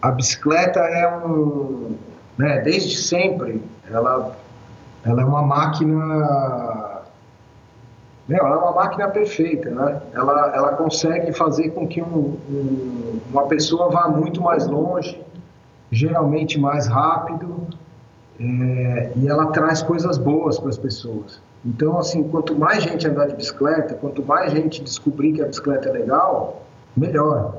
A bicicleta é um, né, desde sempre, ela, ela é uma máquina, né, ela é uma máquina perfeita, né? Ela, ela consegue fazer com que um, um, uma pessoa vá muito mais longe, geralmente mais rápido, é, e ela traz coisas boas para as pessoas. Então, assim, quanto mais gente andar de bicicleta, quanto mais gente descobrir que a bicicleta é legal, melhor.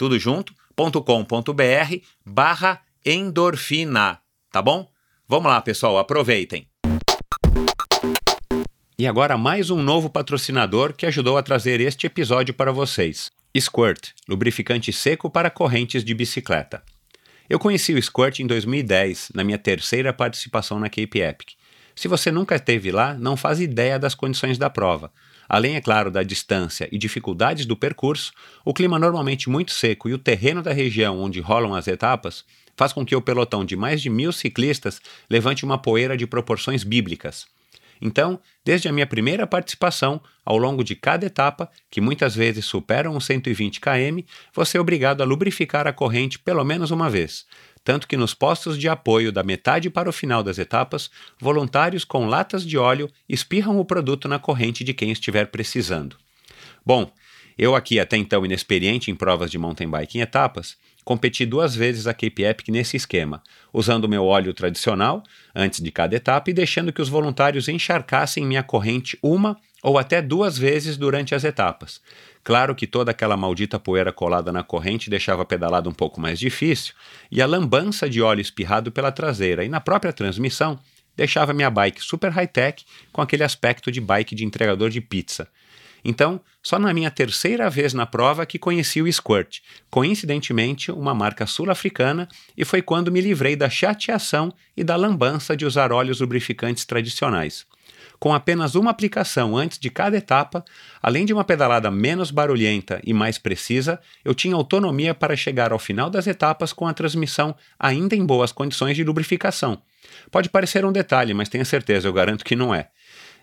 tudo junto, .com.br barra endorfina, tá bom? Vamos lá, pessoal, aproveitem. E agora mais um novo patrocinador que ajudou a trazer este episódio para vocês. Squirt, lubrificante seco para correntes de bicicleta. Eu conheci o Squirt em 2010, na minha terceira participação na Cape Epic. Se você nunca esteve lá, não faz ideia das condições da prova. Além, é claro, da distância e dificuldades do percurso, o clima normalmente muito seco e o terreno da região onde rolam as etapas faz com que o pelotão de mais de mil ciclistas levante uma poeira de proporções bíblicas. Então, desde a minha primeira participação, ao longo de cada etapa, que muitas vezes superam os 120 km, você é obrigado a lubrificar a corrente pelo menos uma vez, tanto que nos postos de apoio da metade para o final das etapas, voluntários com latas de óleo espirram o produto na corrente de quem estiver precisando. Bom, eu aqui até então inexperiente em provas de mountain bike em etapas, competi duas vezes a Cape Epic nesse esquema, usando meu óleo tradicional antes de cada etapa e deixando que os voluntários encharcassem minha corrente uma ou até duas vezes durante as etapas. Claro que toda aquela maldita poeira colada na corrente deixava a pedalada um pouco mais difícil, e a lambança de óleo espirrado pela traseira e na própria transmissão deixava minha bike super high-tech com aquele aspecto de bike de entregador de pizza. Então, só na minha terceira vez na prova que conheci o Squirt, coincidentemente uma marca sul-africana, e foi quando me livrei da chateação e da lambança de usar óleos lubrificantes tradicionais. Com apenas uma aplicação antes de cada etapa, além de uma pedalada menos barulhenta e mais precisa, eu tinha autonomia para chegar ao final das etapas com a transmissão ainda em boas condições de lubrificação. Pode parecer um detalhe, mas tenha certeza, eu garanto que não é.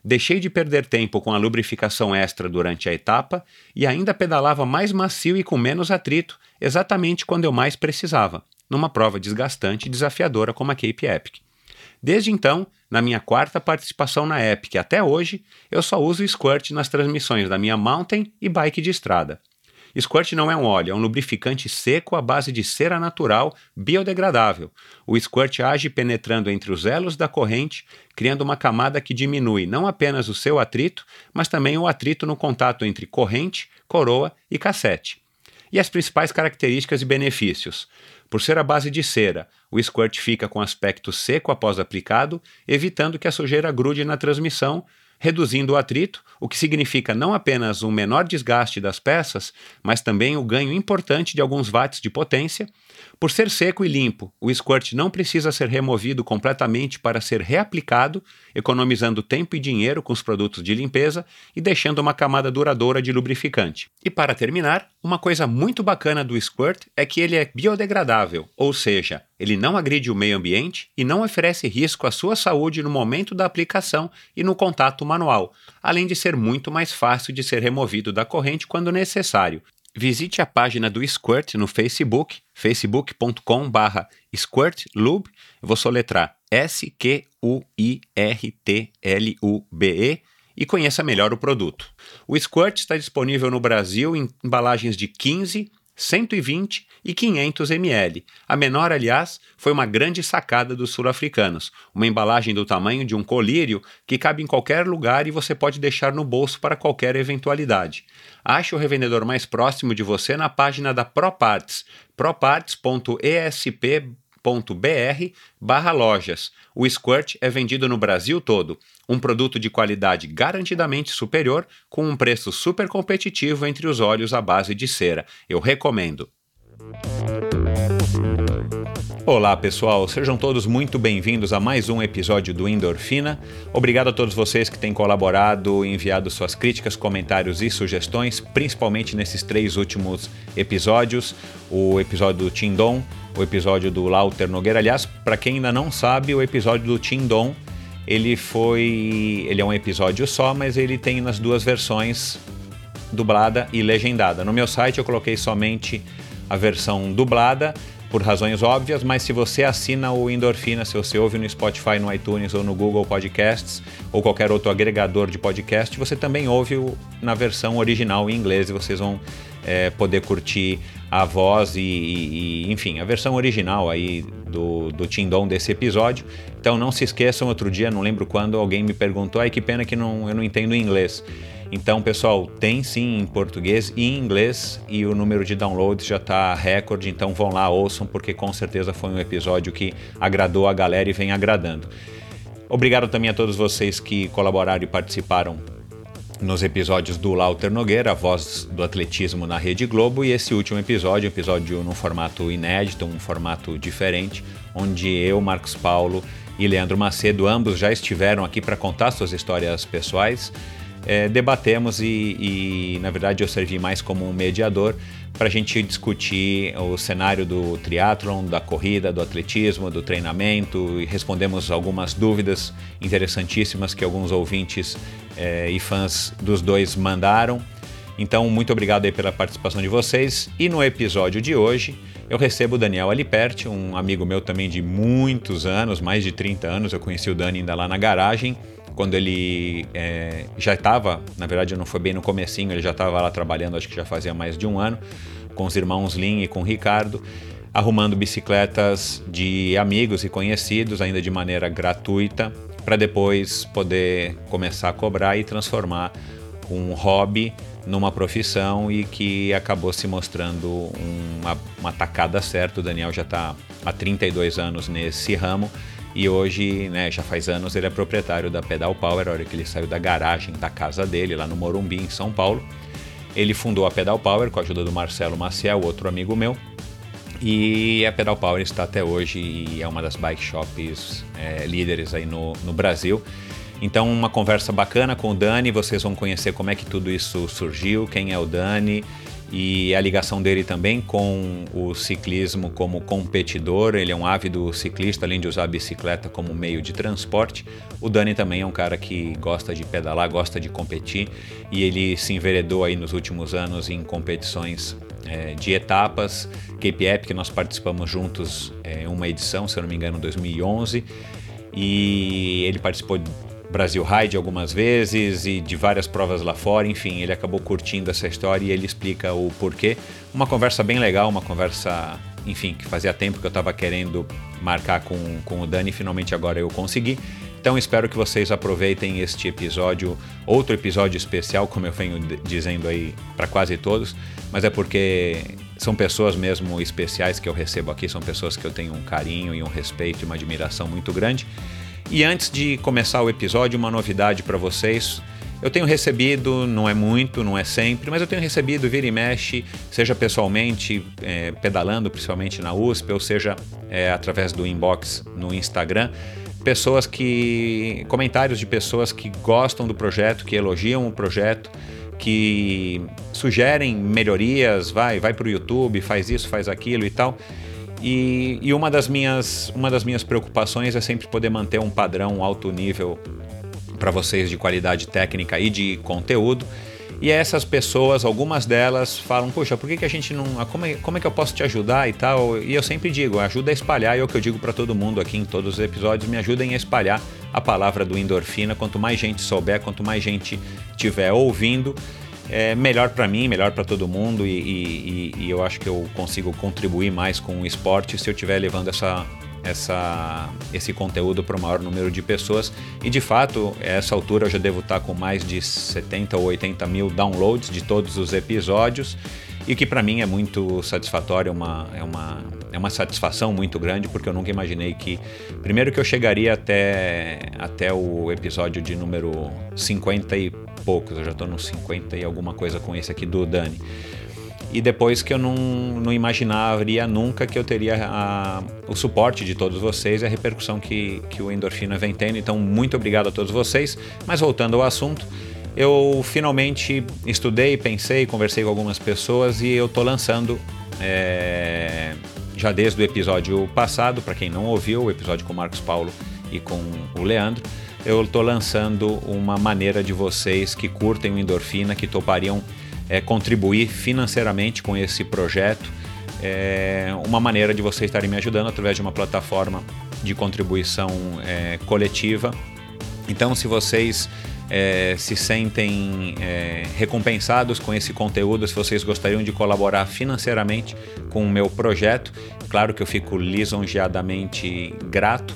Deixei de perder tempo com a lubrificação extra durante a etapa e ainda pedalava mais macio e com menos atrito, exatamente quando eu mais precisava, numa prova desgastante e desafiadora como a Cape Epic. Desde então, na minha quarta participação na Epic até hoje, eu só uso Squirt nas transmissões da minha mountain e bike de estrada. Squirt não é um óleo, é um lubrificante seco à base de cera natural biodegradável. O Squirt age penetrando entre os elos da corrente, criando uma camada que diminui não apenas o seu atrito, mas também o atrito no contato entre corrente, coroa e cassete. E as principais características e benefícios. Por ser a base de cera, o squirt fica com aspecto seco após aplicado, evitando que a sujeira grude na transmissão, reduzindo o atrito, o que significa não apenas um menor desgaste das peças, mas também o ganho importante de alguns watts de potência. Por ser seco e limpo, o squirt não precisa ser removido completamente para ser reaplicado, economizando tempo e dinheiro com os produtos de limpeza e deixando uma camada duradoura de lubrificante. E para terminar, uma coisa muito bacana do squirt é que ele é biodegradável, ou seja, ele não agride o meio ambiente e não oferece risco à sua saúde no momento da aplicação e no contato manual, além de ser muito mais fácil de ser removido da corrente quando necessário. Visite a página do Squirt no Facebook, facebook.com.br squirtlube, vou soletrar S-Q-U-I-R-T-L-U-B-E e conheça melhor o produto. O Squirt está disponível no Brasil em embalagens de 15, 120 e 500 ml. A menor, aliás, foi uma grande sacada dos sul-africanos, uma embalagem do tamanho de um colírio que cabe em qualquer lugar e você pode deixar no bolso para qualquer eventualidade. Ache o revendedor mais próximo de você na página da ProParts, proparts.esp.br barra lojas. O Squirt é vendido no Brasil todo. Um produto de qualidade garantidamente superior, com um preço super competitivo entre os óleos à base de cera. Eu recomendo. Olá pessoal, sejam todos muito bem-vindos a mais um episódio do Endorfina. Obrigado a todos vocês que têm colaborado, enviado suas críticas, comentários e sugestões, principalmente nesses três últimos episódios: o episódio do Tindon, o episódio do Lauter Nogueira. Aliás, para quem ainda não sabe, o episódio do Tindon ele foi. Ele é um episódio só, mas ele tem nas duas versões dublada e legendada. No meu site eu coloquei somente a versão dublada por razões óbvias, mas se você assina o Endorfina, se você ouve no Spotify, no iTunes ou no Google Podcasts ou qualquer outro agregador de podcast, você também ouve na versão original em inglês e vocês vão é, poder curtir a voz e, e, enfim, a versão original aí do, do Tindom desse episódio. Então não se esqueçam, outro dia, não lembro quando, alguém me perguntou, ai que pena que não, eu não entendo inglês. Então, pessoal, tem sim em português e em inglês e o número de downloads já está recorde, então vão lá, ouçam, porque com certeza foi um episódio que agradou a galera e vem agradando. Obrigado também a todos vocês que colaboraram e participaram nos episódios do Lauter Nogueira, a voz do atletismo na Rede Globo, e esse último episódio, um episódio num formato inédito, um formato diferente, onde eu, Marcos Paulo e Leandro Macedo, ambos já estiveram aqui para contar suas histórias pessoais é, debatemos e, e, na verdade, eu servi mais como um mediador para a gente discutir o cenário do triatlon, da corrida, do atletismo, do treinamento e respondemos algumas dúvidas interessantíssimas que alguns ouvintes é, e fãs dos dois mandaram. Então, muito obrigado aí pela participação de vocês. E no episódio de hoje, eu recebo o Daniel Aliperti, um amigo meu também de muitos anos, mais de 30 anos. Eu conheci o Dani ainda lá na garagem quando ele é, já estava, na verdade não foi bem no comecinho, ele já estava lá trabalhando, acho que já fazia mais de um ano, com os irmãos Lin e com o Ricardo, arrumando bicicletas de amigos e conhecidos, ainda de maneira gratuita, para depois poder começar a cobrar e transformar um hobby numa profissão e que acabou se mostrando uma, uma tacada certa. O Daniel já está há 32 anos nesse ramo e hoje, né, já faz anos, ele é proprietário da Pedal Power, a hora que ele saiu da garagem da casa dele, lá no Morumbi, em São Paulo. Ele fundou a Pedal Power com a ajuda do Marcelo Maciel, outro amigo meu. E a Pedal Power está até hoje e é uma das bike shops é, líderes aí no, no Brasil. Então, uma conversa bacana com o Dani, vocês vão conhecer como é que tudo isso surgiu, quem é o Dani e a ligação dele também com o ciclismo como competidor. Ele é um ávido ciclista, além de usar a bicicleta como meio de transporte. O Dani também é um cara que gosta de pedalar, gosta de competir e ele se enveredou aí nos últimos anos em competições é, de etapas. Cape Epic, nós participamos juntos em é, uma edição, se eu não me engano, em 2011. E ele participou Brasil Ride algumas vezes e de várias provas lá fora. Enfim, ele acabou curtindo essa história e ele explica o porquê. Uma conversa bem legal, uma conversa, enfim, que fazia tempo que eu estava querendo marcar com, com o Dani e finalmente agora eu consegui. Então espero que vocês aproveitem este episódio, outro episódio especial, como eu venho dizendo aí para quase todos, mas é porque são pessoas mesmo especiais que eu recebo aqui, são pessoas que eu tenho um carinho e um respeito e uma admiração muito grande. E antes de começar o episódio, uma novidade para vocês. Eu tenho recebido, não é muito, não é sempre, mas eu tenho recebido vira e mexe, seja pessoalmente, é, pedalando, principalmente na USP, ou seja é, através do inbox no Instagram, pessoas que. comentários de pessoas que gostam do projeto, que elogiam o projeto, que sugerem melhorias, vai, vai para o YouTube, faz isso, faz aquilo e tal. E, e, uma, das minhas, uma das minhas preocupações é sempre poder manter um padrão alto nível para vocês de qualidade técnica e de conteúdo. E essas pessoas, algumas delas falam, poxa, por que, que a gente não. Como é, como é que eu posso te ajudar e tal? E eu sempre digo, ajuda a espalhar, e é o que eu digo para todo mundo aqui em todos os episódios, me ajudem a espalhar a palavra do endorfina. Quanto mais gente souber, quanto mais gente tiver ouvindo, é melhor para mim, melhor para todo mundo e, e, e, eu acho que eu consigo contribuir mais com o esporte se eu estiver levando essa, essa, esse conteúdo para o maior número de pessoas. E de fato, a essa altura eu já devo estar com mais de 70 ou 80 mil downloads de todos os episódios e que para mim é muito satisfatório, é uma, é, uma, é uma satisfação muito grande, porque eu nunca imaginei que, primeiro que eu chegaria até, até o episódio de número 50 e poucos, eu já estou nos 50 e alguma coisa com esse aqui do Dani. E depois que eu não, não imaginaria nunca que eu teria a, o suporte de todos vocês e a repercussão que, que o Endorfina vem tendo. Então, muito obrigado a todos vocês. Mas voltando ao assunto, eu finalmente estudei, pensei, conversei com algumas pessoas e eu estou lançando, é, já desde o episódio passado, para quem não ouviu, o episódio com o Marcos Paulo e com o Leandro, eu estou lançando uma maneira de vocês que curtem o endorfina, que topariam é, contribuir financeiramente com esse projeto, é, uma maneira de vocês estarem me ajudando através de uma plataforma de contribuição é, coletiva. Então, se vocês é, se sentem é, recompensados com esse conteúdo, se vocês gostariam de colaborar financeiramente com o meu projeto, claro que eu fico lisonjeadamente grato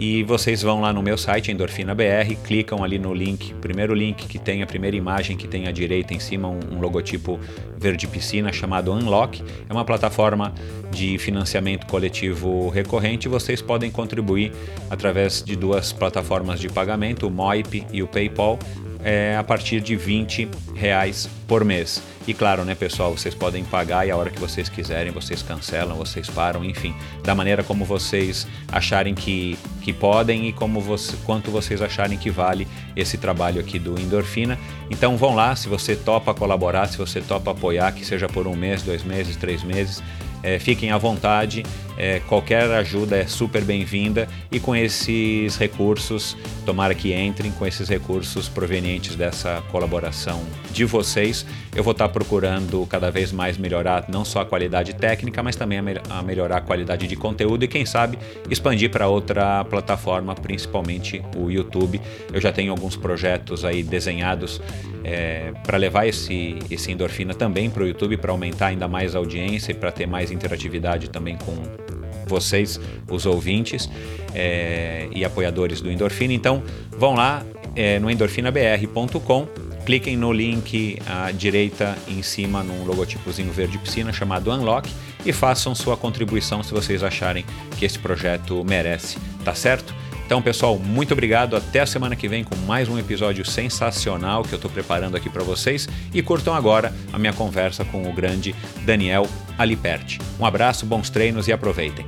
e vocês vão lá no meu site, Endorfina BR, clicam ali no link, primeiro link que tem a primeira imagem que tem à direita em cima, um, um logotipo verde piscina chamado Unlock. É uma plataforma de financiamento coletivo recorrente. Vocês podem contribuir através de duas plataformas de pagamento, o Moip e o PayPal é, a partir de 20 reais por mês. E claro, né, pessoal, vocês podem pagar e a hora que vocês quiserem, vocês cancelam, vocês param, enfim, da maneira como vocês acharem que, que podem e como você, quanto vocês acharem que vale esse trabalho aqui do Endorfina. Então vão lá, se você topa colaborar, se você topa apoiar, que seja por um mês, dois meses, três meses, é, fiquem à vontade. É, qualquer ajuda é super bem-vinda e com esses recursos, tomara que entrem com esses recursos provenientes dessa colaboração de vocês, eu vou estar procurando cada vez mais melhorar não só a qualidade técnica, mas também a, me a melhorar a qualidade de conteúdo e quem sabe expandir para outra plataforma, principalmente o YouTube. Eu já tenho alguns projetos aí desenhados é, para levar esse, esse endorfina também para o YouTube, para aumentar ainda mais a audiência e para ter mais interatividade também com vocês, os ouvintes é, e apoiadores do Endorfina. Então, vão lá é, no endorfinabr.com, cliquem no link à direita em cima, num logotipozinho verde piscina chamado Unlock e façam sua contribuição se vocês acharem que esse projeto merece, tá certo? Então, pessoal, muito obrigado. Até a semana que vem com mais um episódio sensacional que eu estou preparando aqui para vocês. E curtam agora a minha conversa com o grande Daniel Aliperti. Um abraço, bons treinos e aproveitem.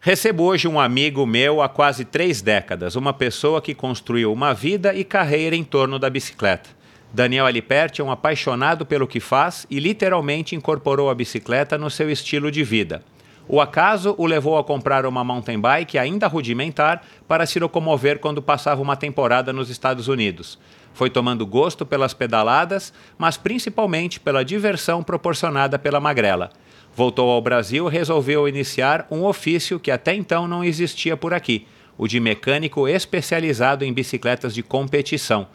Recebo hoje um amigo meu há quase três décadas, uma pessoa que construiu uma vida e carreira em torno da bicicleta. Daniel Aliperti é um apaixonado pelo que faz e literalmente incorporou a bicicleta no seu estilo de vida. O acaso o levou a comprar uma mountain bike ainda rudimentar para se locomover quando passava uma temporada nos Estados Unidos. Foi tomando gosto pelas pedaladas, mas principalmente pela diversão proporcionada pela magrela. Voltou ao Brasil e resolveu iniciar um ofício que até então não existia por aqui: o de mecânico especializado em bicicletas de competição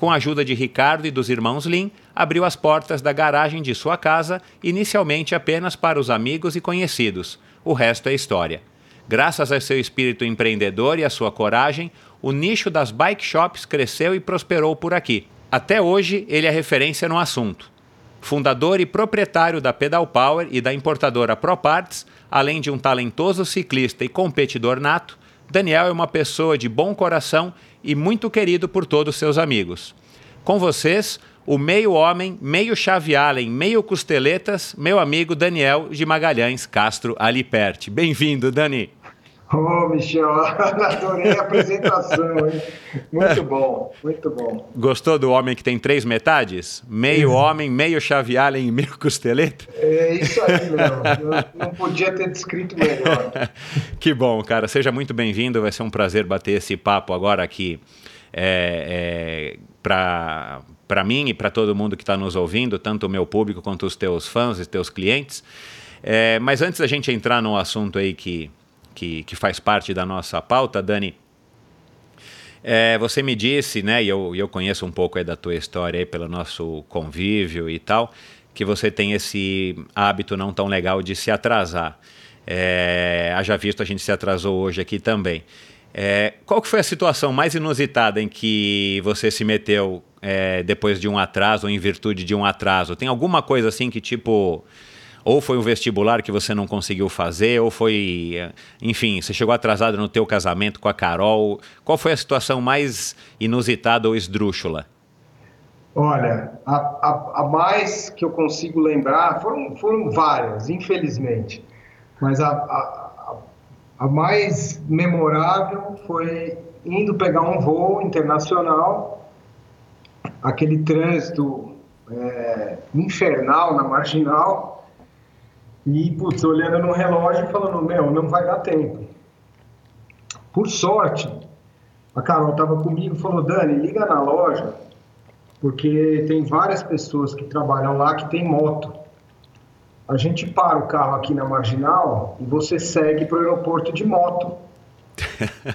com a ajuda de Ricardo e dos irmãos Lin, abriu as portas da garagem de sua casa, inicialmente apenas para os amigos e conhecidos. O resto é história. Graças a seu espírito empreendedor e à sua coragem, o nicho das bike shops cresceu e prosperou por aqui. Até hoje, ele é referência no assunto. Fundador e proprietário da Pedal Power e da importadora ProParts, além de um talentoso ciclista e competidor nato, Daniel é uma pessoa de bom coração e muito querido por todos seus amigos. Com vocês, o meio homem, meio chave Allen, meio costeletas, meu amigo Daniel de Magalhães Castro Aliperti. Bem-vindo, Dani. Ô, oh, Michel, adorei a apresentação, hein? Muito bom, muito bom. Gostou do homem que tem três metades? Meio homem, meio chave Allen e meio costeleta? É isso aí, meu. não podia ter descrito melhor. que bom, cara. Seja muito bem-vindo. Vai ser um prazer bater esse papo agora aqui é, é, para para mim e para todo mundo que está nos ouvindo, tanto o meu público quanto os teus fãs e teus clientes. É, mas antes da gente entrar no assunto aí que que, que faz parte da nossa pauta, Dani. É, você me disse, né, e eu, eu conheço um pouco da tua história pelo nosso convívio e tal, que você tem esse hábito não tão legal de se atrasar. É, haja visto, a gente se atrasou hoje aqui também. É, qual que foi a situação mais inusitada em que você se meteu é, depois de um atraso ou em virtude de um atraso? Tem alguma coisa assim que tipo ou foi um vestibular que você não conseguiu fazer, ou foi, enfim, você chegou atrasado no teu casamento com a Carol. Qual foi a situação mais inusitada ou esdrúxula? Olha, a, a, a mais que eu consigo lembrar foram, foram várias, infelizmente. Mas a, a, a mais memorável foi indo pegar um voo internacional, aquele trânsito é, infernal na marginal, e, putz, olhando no relógio e falando, meu, não vai dar tempo. Por sorte, a Carol estava comigo e falou, Dani, liga na loja, porque tem várias pessoas que trabalham lá que tem moto. A gente para o carro aqui na Marginal e você segue para o aeroporto de moto.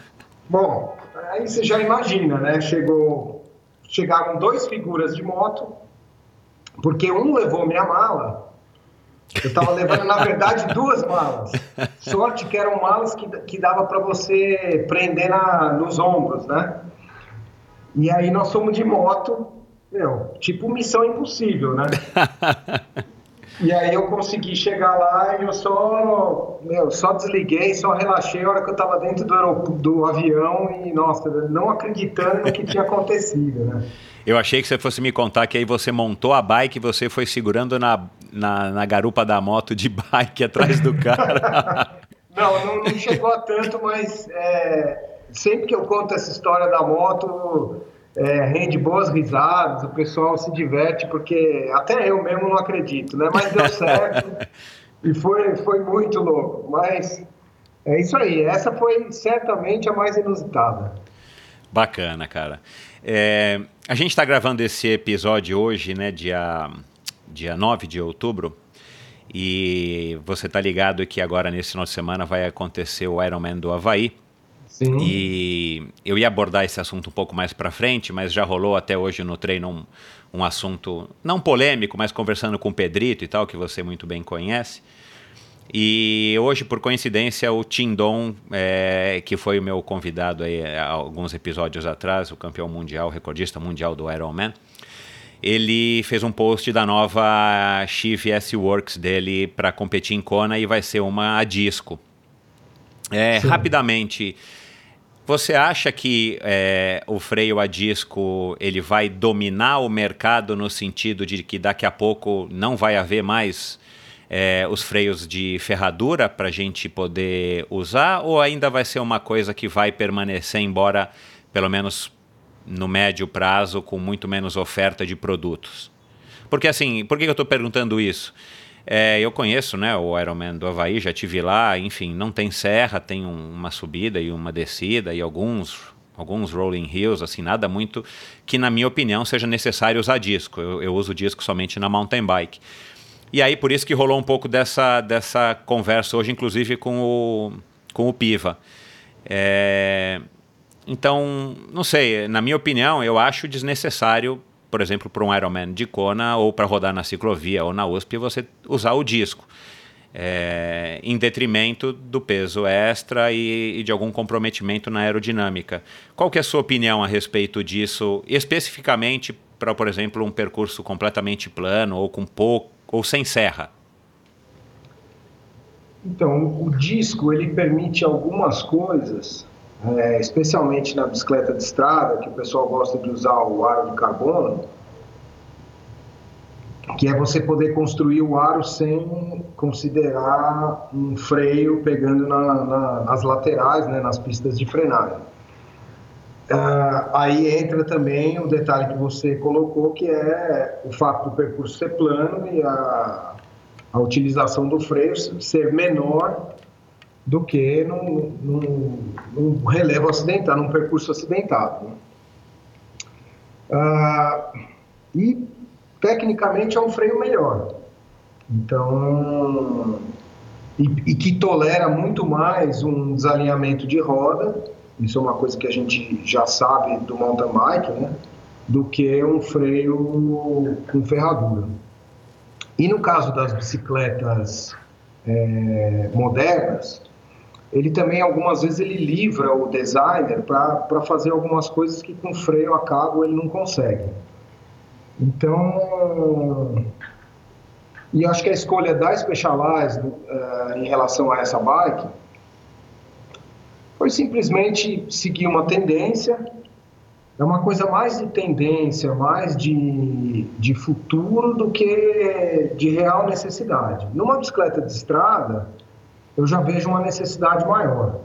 Bom, aí você já imagina, né? Chegou, chegaram dois figuras de moto, porque um levou minha mala eu estava levando, na verdade, duas malas. Sorte que eram malas que, que dava para você prender na, nos ombros, né? E aí nós fomos de moto, meu, tipo missão impossível, né? E aí eu consegui chegar lá e eu só, meu, só desliguei, só relaxei a hora que eu estava dentro do, do avião e, nossa, não acreditando no que tinha acontecido, né? Eu achei que você fosse me contar que aí você montou a bike e você foi segurando na, na, na garupa da moto de bike atrás do cara. não, não, não, chegou a tanto, mas é, sempre que eu conto essa história da moto, é, rende boas risadas, o pessoal se diverte, porque até eu mesmo não acredito, né? Mas deu certo e foi, foi muito louco. Mas é isso aí, essa foi certamente a mais inusitada. Bacana, cara. É, a gente está gravando esse episódio hoje, né, dia, dia 9 de outubro, e você tá ligado que agora nesse final de semana vai acontecer o Ironman do Havaí. Sim. E eu ia abordar esse assunto um pouco mais para frente, mas já rolou até hoje no treino um, um assunto não polêmico, mas conversando com o Pedrito e tal, que você muito bem conhece. E hoje, por coincidência, o Tindon, é, que foi o meu convidado aí há alguns episódios atrás, o campeão mundial, recordista mundial do Ironman, ele fez um post da nova Chief S Works dele para competir em Kona e vai ser uma a disco. É, rapidamente, você acha que é, o freio a disco ele vai dominar o mercado no sentido de que daqui a pouco não vai haver mais é, os freios de ferradura para a gente poder usar ou ainda vai ser uma coisa que vai permanecer embora pelo menos no médio prazo com muito menos oferta de produtos? Porque assim, por que eu estou perguntando isso? É, eu conheço né, o Ironman do Havaí, já tive lá, enfim, não tem serra, tem um, uma subida e uma descida e alguns, alguns rolling hills, assim, nada muito que, na minha opinião, seja necessário usar disco. Eu, eu uso disco somente na mountain bike. E aí, por isso que rolou um pouco dessa, dessa conversa hoje, inclusive com o, com o Piva. É, então, não sei, na minha opinião, eu acho desnecessário por exemplo, para um Ironman de Kona ou para rodar na ciclovia ou na USP, você usar o disco. É, em detrimento do peso extra e, e, de algum comprometimento na aerodinâmica. Qual que é a sua opinião a respeito disso, especificamente para, por exemplo, um percurso completamente plano ou com pouco ou sem serra? Então, o disco ele permite algumas coisas é, especialmente na bicicleta de estrada, que o pessoal gosta de usar o aro de carbono, que é você poder construir o aro sem considerar um freio pegando na, na, nas laterais, né, nas pistas de frenagem. Uh, aí entra também o detalhe que você colocou, que é o fato do percurso ser plano e a, a utilização do freio ser menor do que num, num, num relevo acidental, num percurso acidentado. Né? Ah, e tecnicamente é um freio melhor. Então, e, e, que tolera muito mais um desalinhamento de roda, isso é uma coisa que a gente já sabe do mountain bike, né? Do que um freio com ferradura. E no caso das bicicletas é, modernas, ele também algumas vezes ele livra o designer para fazer algumas coisas que com freio a cabo ele não consegue. Então, e acho que a escolha da Specialized uh, em relação a essa bike foi simplesmente seguir uma tendência. É uma coisa mais de tendência, mais de, de futuro do que de real necessidade. Numa bicicleta de estrada, eu já vejo uma necessidade maior.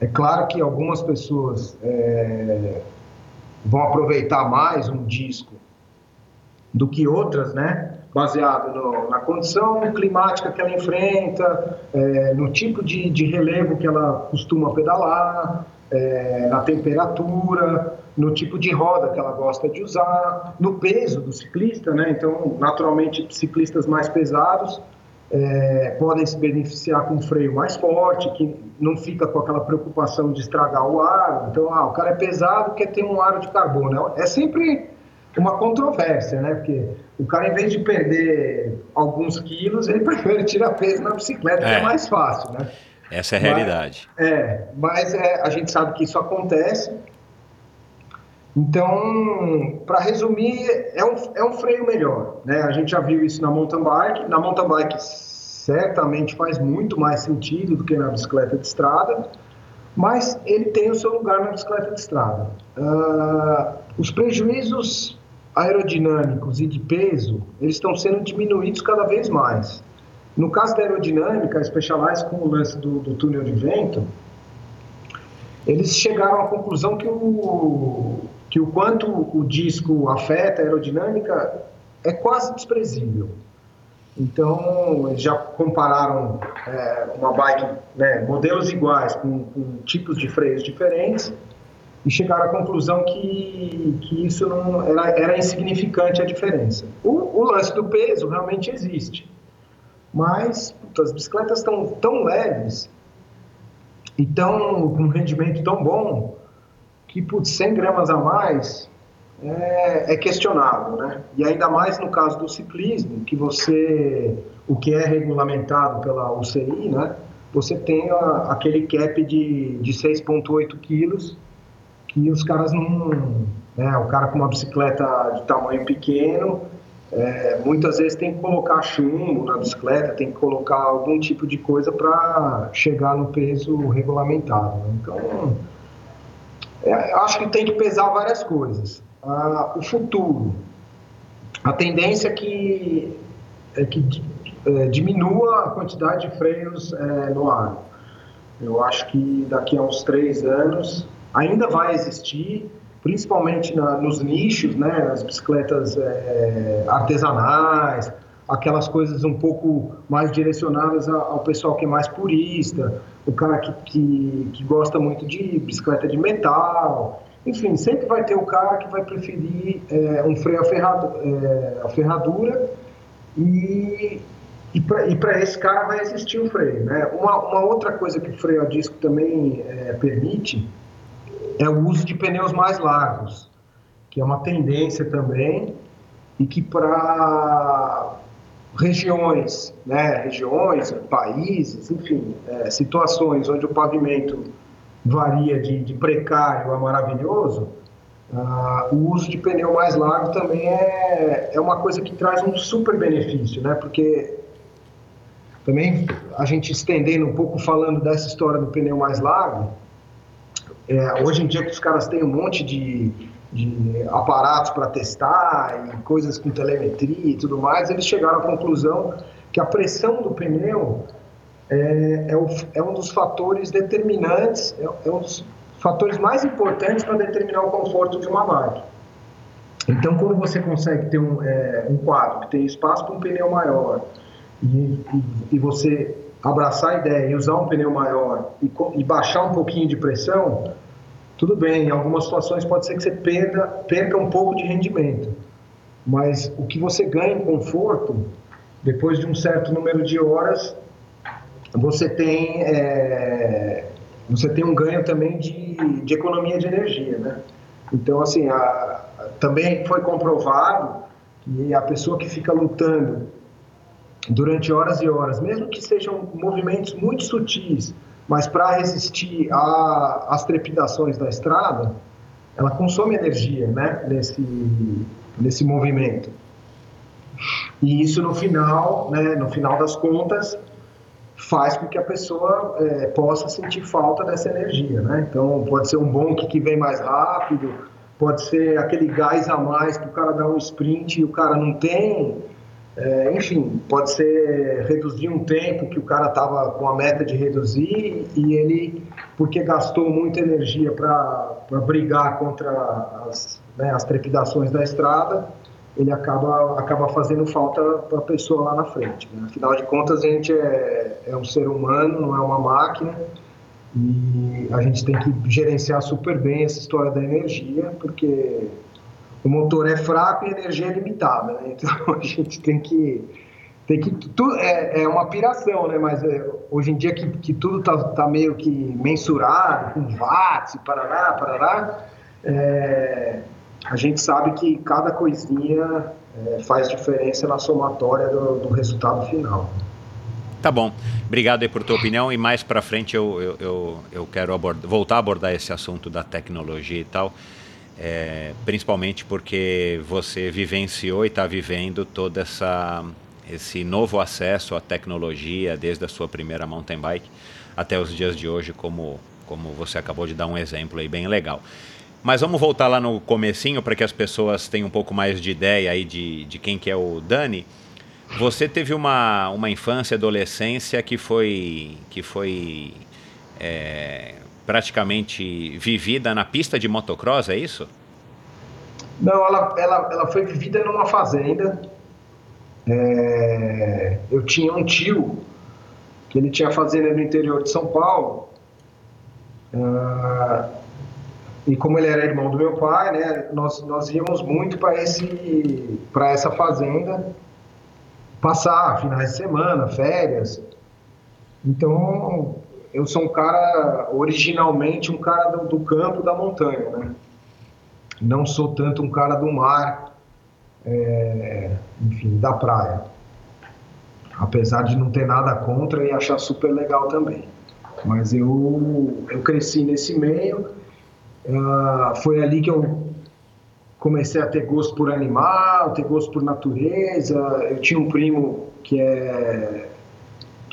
É claro que algumas pessoas é, vão aproveitar mais um disco do que outras, né? Baseado no, na condição climática que ela enfrenta, é, no tipo de, de, relevo que ela costuma pedalar, é, na temperatura, no tipo de roda que ela gosta de usar, no peso do ciclista, né? Então, naturalmente, ciclistas mais pesados é, podem se beneficiar com um freio mais forte, que não fica com aquela preocupação de estragar o aro. Então, ah, o cara é pesado, quer ter um aro de carbono. É sempre uma controvérsia, né? Porque o cara, em vez de perder alguns quilos, ele prefere tirar peso na bicicleta, é. que é mais fácil, né? Essa é a realidade. Mas, é, mas é, a gente sabe que isso acontece. Então, para resumir, é um, é um freio melhor. Né? A gente já viu isso na mountain bike. Na mountain bike, certamente faz muito mais sentido do que na bicicleta de estrada, mas ele tem o seu lugar na bicicleta de estrada. Uh, os prejuízos aerodinâmicos e de peso, eles estão sendo diminuídos cada vez mais. No caso da aerodinâmica, a com o lance do, do túnel de vento, eles chegaram à conclusão que o, que o quanto o disco afeta a aerodinâmica é quase desprezível. Então, já compararam é, uma bike, né, modelos iguais, com, com, tipos de freios diferentes, e chegaram à conclusão que, que isso não era, era insignificante a diferença. O, o, lance do peso realmente existe, mas as bicicletas estão tão leves e tão, com um rendimento tão bom que, por 100 gramas a mais, é, é, questionável, né? E ainda mais no caso do ciclismo, que você, o que é regulamentado pela UCI, né? Você tem a, aquele cap de, de 6,8 quilos, que os caras não, né? O cara com uma bicicleta de tamanho pequeno, é, muitas vezes tem que colocar chumbo na bicicleta, tem que colocar algum tipo de coisa para chegar no peso regulamentado. Né? Então, é, acho que tem que pesar várias coisas ah, o futuro. A tendência é que, é que é, diminua a quantidade de freios é, no ar. Eu acho que daqui a uns três anos ainda vai existir, principalmente na, nos nichos, né, nas bicicletas é, artesanais, aquelas coisas um pouco mais direcionadas ao pessoal que é mais purista, o cara que, que, que gosta muito de bicicleta de metal, enfim, sempre vai ter o cara que vai preferir é, um freio a, ferrado, é, a ferradura e, e para esse cara vai existir o freio. Né? Uma, uma, outra coisa que o freio a disco também é, permite é o uso de pneus mais largos, que é uma tendência também e que para regiões, né, regiões, países, enfim, é, situações onde o pavimento varia de, de precário a maravilhoso, uh, o uso de pneu mais largo também é, é uma coisa que traz um super benefício, né? Porque também a gente estendendo um pouco falando dessa história do pneu mais largo, é, hoje em dia que os caras têm um monte de, de aparatos para testar e coisas com telemetria e tudo mais, eles chegaram à conclusão que a pressão do pneu é, é, o, é um dos fatores determinantes, é, é um dos fatores mais importantes para determinar o conforto de uma bike. Então, quando você consegue ter um, é, um quadro que tem espaço para um pneu maior e, e, e, você abraçar a ideia e usar um pneu maior e, e, baixar um pouquinho de pressão, tudo bem, em algumas situações pode ser que você perda, perca um pouco de rendimento. Mas o que você ganha em conforto, depois de um certo número de horas, você tem, é, você tem um ganho também de, de economia de energia, né? Então, assim, a, também foi comprovado que a pessoa que fica lutando durante horas e horas, mesmo que sejam movimentos muito sutis, mas para resistir às trepidações da estrada, ela consome energia, né, nesse, nesse movimento. E isso no final, né, no final das contas, faz com que a pessoa é, possa sentir falta dessa energia, né? Então, pode ser um bonk que vem mais rápido, pode ser aquele gás a mais que o cara dá um sprint e o cara não tem, é, enfim, pode ser reduzir um tempo que o cara estava com a meta de reduzir e ele, porque gastou muita energia para brigar contra as, né, as trepidações da estrada, ele acaba, acaba fazendo falta para a pessoa lá na frente. Né? Afinal de contas, a gente é, é um ser humano, não é uma máquina, e a gente tem que gerenciar super bem essa história da energia, porque o motor é fraco e a energia é limitada. Né? Então, a gente tem que. Tem que tudo, é, é uma piração, né? mas é, hoje em dia que, que tudo está tá meio que mensurado, com watts, parará, parará, é, a gente sabe que cada coisinha é, faz diferença na somatória do, do, resultado final. Tá bom. Obrigado aí por tua opinião e mais para frente eu, eu, eu, eu quero abordar, voltar a abordar esse assunto da tecnologia e tal, é, principalmente porque você vivenciou e está vivendo todo essa, esse novo acesso à tecnologia desde a sua primeira mountain bike até os dias de hoje, como, como você acabou de dar um exemplo aí bem legal. Mas vamos voltar lá no comecinho para que as pessoas tenham um pouco mais de ideia aí de, de quem que é o Dani. Você teve uma, uma infância, adolescência que foi, que foi é, praticamente vivida na pista de motocross, é isso? Não, ela, ela, ela foi vivida numa fazenda. É, eu tinha um tio que ele tinha fazenda no interior de São Paulo. Ah, e como ele era irmão do meu pai, né, nós, nós íamos muito para essa fazenda passar finais de semana, férias. Então, eu sou um cara originalmente um cara do, do campo, da montanha, né? Não sou tanto um cara do mar, é, enfim, da praia. Apesar de não ter nada contra e achar super legal também. Mas eu, eu cresci nesse meio Uh, foi ali que eu comecei a ter gosto por animal, ter gosto por natureza. Eu tinha um primo que é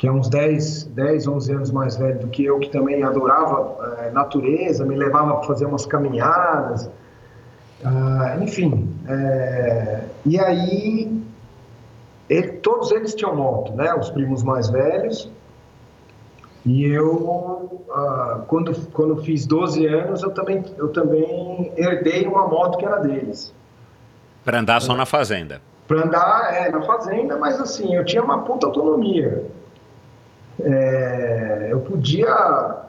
que é uns 10, 10 11 anos mais velho do que eu, que também adorava é, natureza, me levava para fazer umas caminhadas, uh, enfim. É, e aí, ele, todos eles tinham moto, né? Os primos mais velhos. E eu, ah, quando, quando fiz 12 anos, eu também, eu também herdei uma moto que era deles. Para andar só na fazenda? Para andar, é, na fazenda, mas assim, eu tinha uma puta autonomia. É, eu podia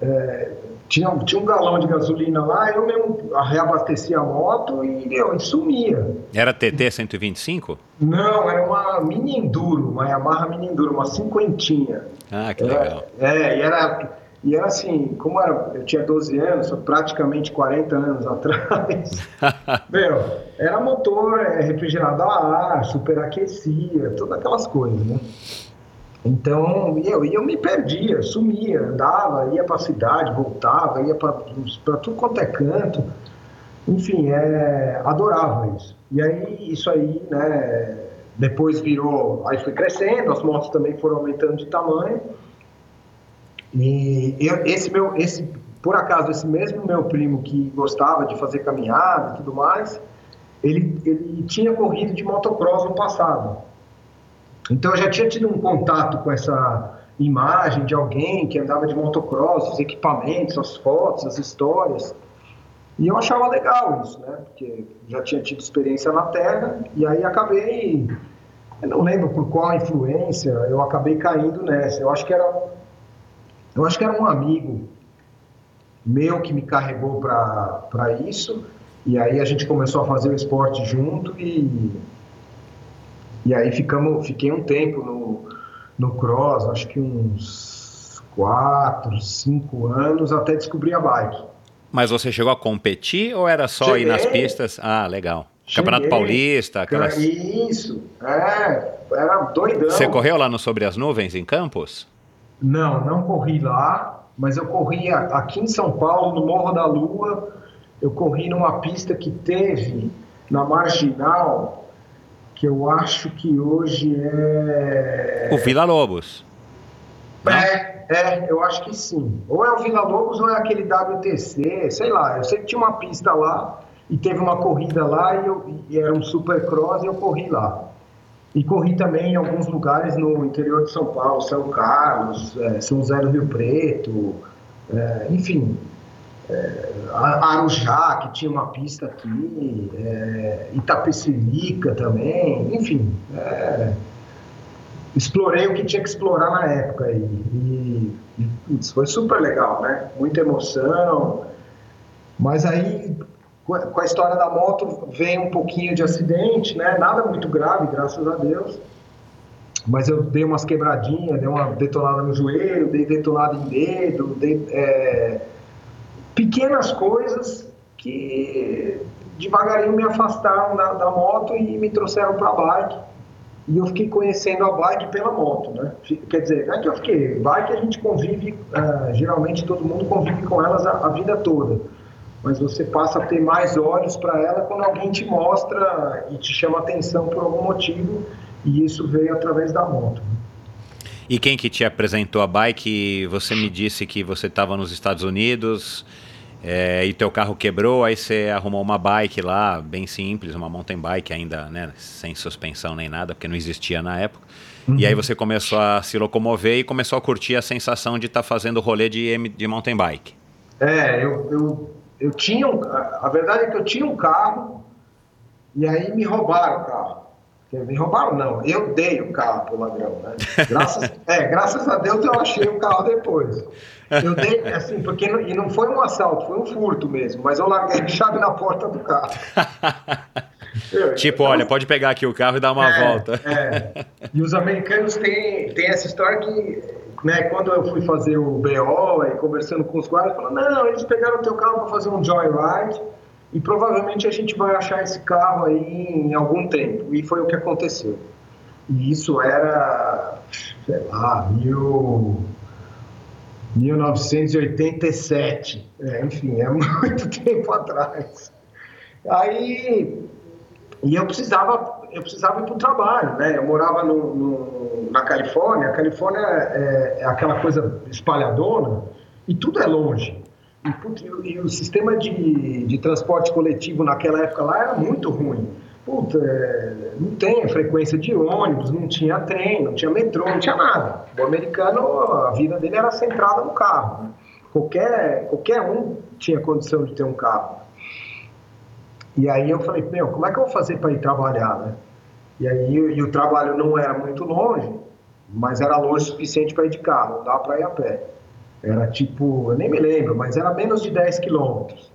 é, tinha, tinha um galão de gasolina lá, eu mesmo reabastecia a moto e, meu, e sumia. Era TT 125? Não, era uma mini enduro, uma Yamaha mini enduro, uma cinquentinha. Ah, que legal. É, é, e era, e era assim, como era, eu tinha 12 anos, praticamente 40 anos atrás, meu, era motor é, refrigerado a ar, superaquecia, todas aquelas coisas, né? Então, eu, eu me perdia, sumia, andava, ia para a cidade, voltava, ia para tudo quanto é canto. Enfim, é, adorava isso. E aí, isso aí, né, depois virou, aí foi crescendo, as motos também foram aumentando de tamanho. E eu, esse meu, esse, por acaso, esse mesmo meu primo que gostava de fazer caminhada e tudo mais, ele, ele tinha corrido de motocross no passado. Então eu já tinha tido um contato com essa imagem de alguém que andava de motocross, os equipamentos, as fotos, as histórias. E eu achava legal isso, né? Porque já tinha tido experiência na Terra e aí acabei, eu não lembro por qual influência, eu acabei caindo nessa. Eu acho que era, eu acho que era um amigo meu que me carregou para isso. E aí a gente começou a fazer o esporte junto e e aí ficamos, fiquei um tempo no, no cross, acho que uns quatro, cinco anos, até descobrir a bike. Mas você chegou a competir ou era só Cheguei. ir nas pistas? Ah, legal. Cheguei. Campeonato Paulista, aquelas... Isso, é, era doidão. Você correu lá no Sobre as Nuvens, em Campos? Não, não corri lá, mas eu corri aqui em São Paulo, no Morro da Lua, eu corri numa pista que teve na Marginal, que eu acho que hoje é. O Vila Lobos. É, é, eu acho que sim. Ou é o Vila Lobos ou é aquele WTC, sei lá. Eu sei que tinha uma pista lá e teve uma corrida lá e, eu, e era um supercross e eu corri lá. E corri também em alguns lugares no interior de São Paulo, São Carlos, é, São José do Rio Preto, é, enfim, é, Arujá, que tinha uma pista aqui, é, Itapecerica também, enfim. É, explorei o que tinha que explorar na época e, e, e foi super legal, né? Muita emoção. Mas aí, com a história da moto, vem um pouquinho de acidente, né? Nada muito grave, graças a Deus. Mas eu dei umas quebradinhas, dei uma detonada no joelho, dei detonada em dedo, dei, é, pequenas coisas que devagarinho me afastaram da, da moto e me trouxeram para a bike. E eu fiquei conhecendo a bike pela moto, né? Quer dizer, não é que eu fiquei. Bike a gente convive, uh, geralmente todo mundo convive com elas a, a, vida toda. Mas você passa a ter mais olhos para ela quando alguém te mostra e te chama atenção por algum motivo. E isso veio através da moto. E quem que te apresentou a bike? Você me disse que você estava nos Estados Unidos é, e teu carro quebrou, aí você arrumou uma bike lá, bem simples, uma mountain bike ainda, né, sem suspensão nem nada, porque não existia na época. Uhum. E aí você começou a se locomover e começou a curtir a sensação de estar tá fazendo rolê de, de mountain bike. É, eu, eu, eu tinha um, a verdade é que eu tinha um carro e aí me roubaram o carro. Me roubaram não, eu dei o carro pro ladrão, né? Graças, é, graças a Deus eu achei o carro depois. Eu dei, assim, porque não, e não foi um assalto, foi um furto mesmo, mas eu larguei a chave na porta do carro. Eu, tipo, olha, pode pegar aqui o carro e dar uma é, volta. É. E os americanos têm, têm essa história que, né, quando eu fui fazer o BO e conversando com os guardas, falaram, não, eles pegaram o teu carro para fazer um joyride e provavelmente a gente vai achar esse carro aí em algum tempo. E foi o que aconteceu. E isso era, sei lá, mil, 1987. É, enfim, é muito tempo atrás. Aí, e eu precisava, eu precisava ir para o trabalho, né? Eu morava no, no, na Califórnia. A Califórnia é, é aquela coisa espalhadona e tudo é longe. E, e, o sistema de, de transporte coletivo naquela época lá era muito ruim. É, não tem frequência de ônibus, não tinha trem, não tinha metrô, não tinha nada. O americano, a vida dele era centrada no carro. Né? Qualquer, qualquer um tinha condição de ter um carro. E aí eu falei, meu, como é que eu vou fazer para ir trabalhar, né? E aí e o trabalho não era muito longe, mas era longe o suficiente para ir de carro, não dava para ir a pé. Era tipo, eu nem me lembro, mas era menos de 10 quilômetros.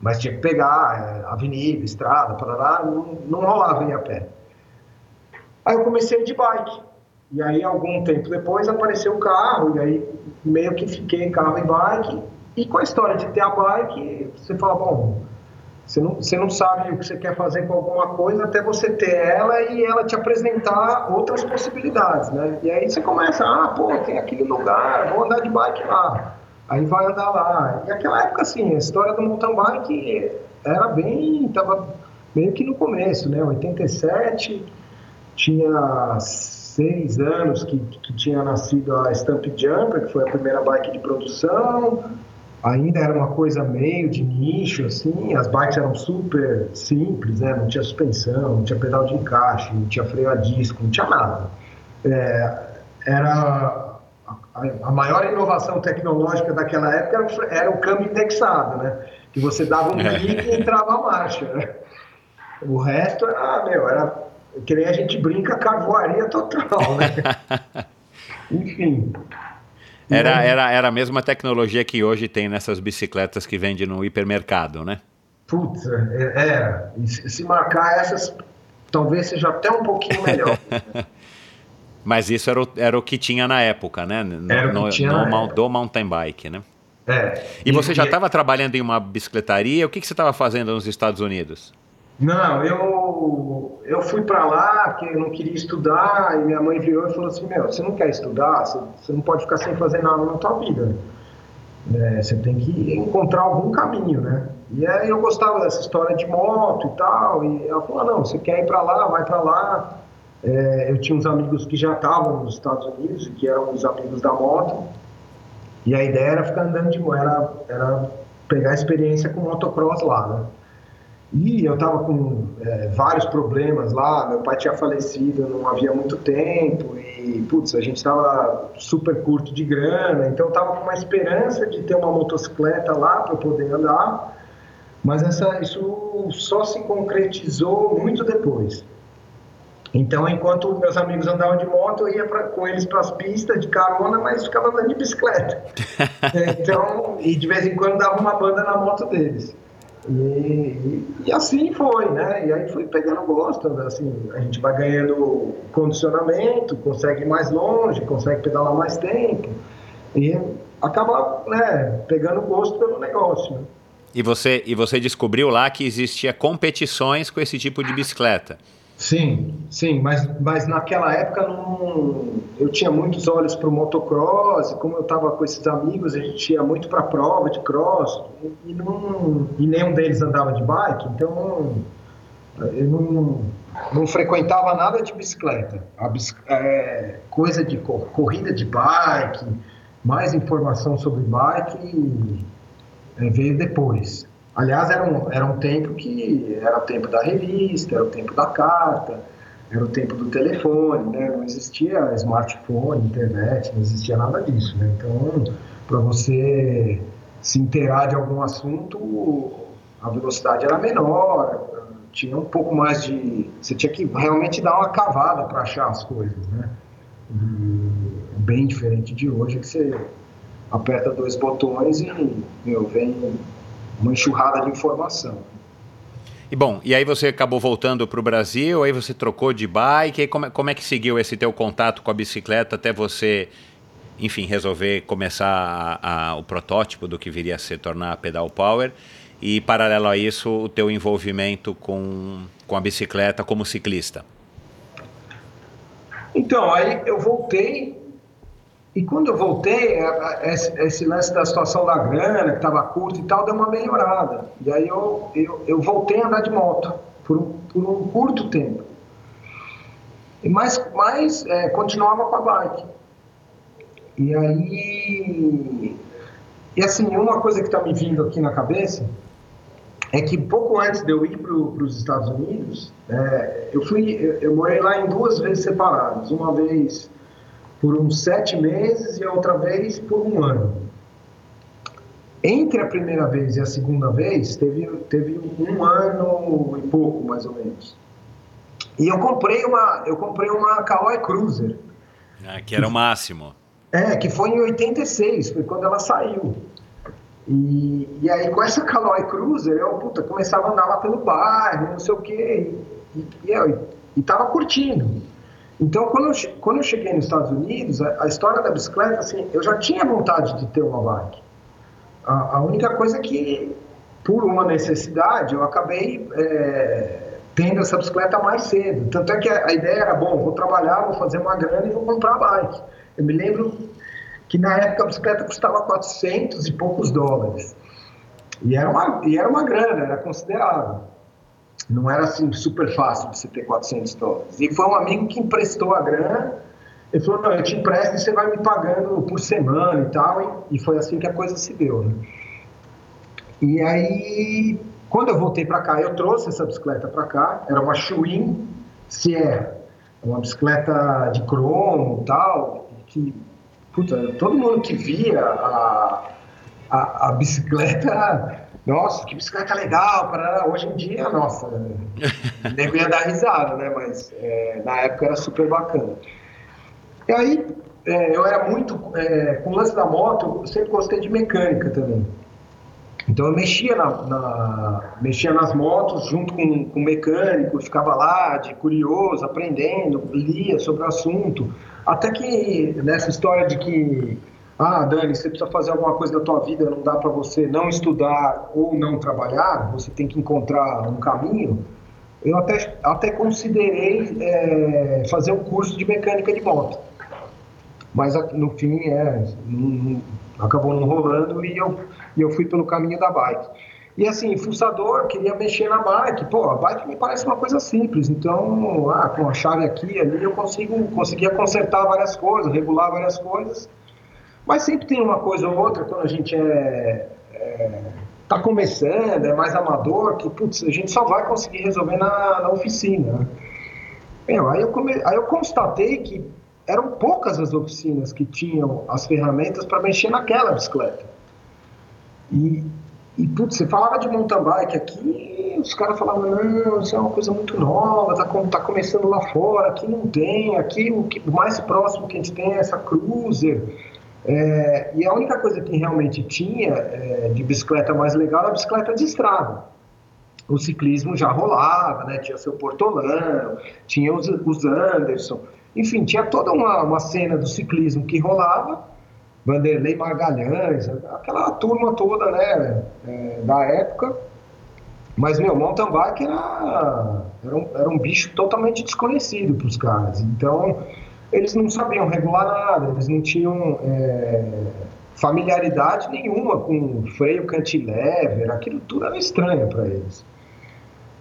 Mas tinha que pegar é, avenida, estrada, para lá, não, não rolava ir a pé. Aí eu comecei de bike. E aí, algum tempo depois, apareceu o carro, e aí meio que fiquei carro e bike. E com a história de ter a bike, você fala, bom, você não, você não sabe o que você quer fazer com alguma coisa até você ter ela e ela te apresentar outras possibilidades, né? E aí você começa, ah, pô, tem aquele lugar, vou andar de bike lá. Aí vai andar lá. E naquela época, assim, a história do mountain bike era bem, tava meio que no começo, né? 87, tinha seis anos que, que tinha nascido a Stamp Jumper, que foi a primeira bike de produção ainda era uma coisa meio de nicho, assim, as bikes eram super simples, né? não tinha suspensão, não tinha pedal de encaixe, não tinha freio a disco, não tinha nada. É, era a, a, maior inovação tecnológica daquela época era, era, o câmbio indexado, né? que você dava um é. clique e entrava a marcha. Né? O resto era, meu, era que nem a gente brinca, carvoaria total, né? Enfim, era, era, era a mesma tecnologia que hoje tem nessas bicicletas que vende no hipermercado, né? Putz, é, é. se marcar essas, talvez seja até um pouquinho melhor. Mas isso era o, era o que tinha na época, né? No, era no, tinha no, no do mountain bike, né? É. E, e você já estava trabalhando em uma bicicletaria? O que, que você estava fazendo nos Estados Unidos? Não, eu, eu fui para lá porque eu não queria estudar e minha mãe virou e falou assim, meu, você não quer estudar, você, você não pode ficar sem fazer nada na tua vida. É, você tem que encontrar algum caminho, né? E aí eu gostava dessa história de moto e tal, e ela falou, não, você quer ir para lá, vai para lá. É, eu tinha uns amigos que já estavam nos Estados Unidos, que eram os amigos da moto, e a ideia era ficar andando de moto, era, era pegar experiência com motocross lá, né? E eu estava com é, vários problemas lá, meu pai tinha falecido não havia muito tempo e, putz, a gente estava super curto de grana, então eu estava com uma esperança de ter uma motocicleta lá para poder andar, mas essa, isso só se concretizou muito depois. Então, enquanto meus amigos andavam de moto, eu ia pra, com eles para as pistas de carona, mas ficava andando de bicicleta. então, e de vez em quando dava uma banda na moto deles. E, e, assim foi, né? E aí fui pegando gosto, assim, a gente vai ganhando condicionamento, consegue ir mais longe, consegue pedalar mais tempo e acaba, né, pegando gosto pelo negócio. Né? E você, e você descobriu lá que existia competições com esse tipo de bicicleta? Sim, sim, mas, mas naquela época não, eu tinha muitos olhos para o motocross, como eu estava com esses amigos, a gente ia muito para prova de cross, e, não, e nenhum deles andava de bike, então eu não, não frequentava nada de bicicleta. É, coisa de corrida de bike, mais informação sobre bike é, veio depois. Aliás, era um, era um tempo que era o tempo da revista, era o tempo da carta, era o tempo do telefone, né? Não existia smartphone, internet, não existia nada disso, né? Então, para você se inteirar de algum assunto, a velocidade era menor, tinha um pouco mais de. Você tinha que realmente dar uma cavada para achar as coisas, né? E bem diferente de hoje, que você aperta dois botões e meu, vem uma enxurrada de informação. E bom, e aí você acabou voltando para o Brasil, aí você trocou de bike, como, como é que seguiu esse teu contato com a bicicleta até você, enfim, resolver começar a, a, o protótipo do que viria a se tornar a Pedal Power? E paralelo a isso, o teu envolvimento com, com a bicicleta como ciclista? Então, aí eu voltei e quando eu voltei, esse lance da situação da grana, que estava curto e tal, deu uma melhorada. E aí eu, eu, eu voltei a andar de moto por um, por um curto tempo. Mas, mas é, continuava com a bike. E aí. E assim, uma coisa que está me vindo aqui na cabeça é que pouco antes de eu ir para os Estados Unidos, é, eu fui, eu, eu morei lá em duas vezes separadas. Uma vez por uns sete meses e a outra vez por um ano. Entre a primeira vez e a segunda vez, teve, teve um ano e pouco, mais ou menos. E eu comprei uma, eu comprei uma Caloi Cruiser. Ah, que era o máximo. É, que foi em 86, foi quando ela saiu. E, e aí, com essa Caloi Cruiser, eu puta, começava a andar lá pelo bairro, não sei o quê, e, e, eu, e tava curtindo. Então, quando eu, quando eu cheguei nos Estados Unidos, a, a, história da bicicleta, assim, eu já tinha vontade de ter uma bike. A, a única coisa é que, por uma necessidade, eu acabei é, tendo essa bicicleta mais cedo. Tanto é que a, a, ideia era, bom, vou trabalhar, vou fazer uma grana e vou comprar a bike. Eu me lembro que na época a bicicleta custava 400 e poucos dólares. E era uma, e era uma grana, era considerável. Não era assim super fácil de você ter 400 dólares. E foi um amigo que emprestou a grana. Ele falou: Não, eu te empresto e você vai me pagando por semana e tal. E, foi assim que a coisa se deu. Né? E aí, quando eu voltei para cá, eu trouxe essa bicicleta para cá. Era uma Schwinn Sierra, uma bicicleta de cromo e tal. Que, puta, todo mundo que via a, a, a bicicleta nossa, que bicicleta legal, para hoje em dia, nossa, nego ia dar risada, né? Mas é, na época era super bacana. E aí, é, eu era muito, é, com o lance da moto, eu sempre gostei de mecânica também. Então eu mexia, na, na mexia nas motos junto com, com o mecânico, ficava lá de curioso, aprendendo, lia sobre o assunto. Até que nessa história de que ah, Dani, você precisa fazer alguma coisa da tua vida, não dá para você não estudar ou não trabalhar, você tem que encontrar um caminho. Eu até, até considerei é, fazer um curso de mecânica de moto, mas no fim é, não, acabou não rolando e eu, e eu fui pelo caminho da bike. E assim, fuçador, queria mexer na bike. Pô, a bike me parece uma coisa simples. Então, ah, com a chave aqui ali, eu consigo, conseguia consertar várias coisas, regular várias coisas. Mas sempre tem uma coisa ou outra quando a gente é, é tá começando, é mais amador, que putz, a gente só vai conseguir resolver na, na oficina. Meu, aí, eu come, aí eu constatei que eram poucas as oficinas que tinham as ferramentas para mexer naquela bicicleta. E, e putz, você falava de mountain bike aqui, os caras falavam, não, isso é uma coisa muito nova, tá, tá começando lá fora, aqui não tem, aqui o, que, o mais próximo que a gente tem é essa cruiser. É, e a única coisa que realmente tinha é, de bicicleta mais legal era a bicicleta de estrada. O ciclismo já rolava, né? tinha seu Portolano, tinha os, os Anderson, enfim, tinha toda uma, uma cena do ciclismo que rolava, Vanderlei Margalhães, aquela turma toda né, é, da época. Mas, meu, mountain bike era, era, um, era um bicho totalmente desconhecido para os caras. Então, eles não sabiam regular nada, eles não tinham é, familiaridade nenhuma com freio cantilever, aquilo tudo era estranho para eles.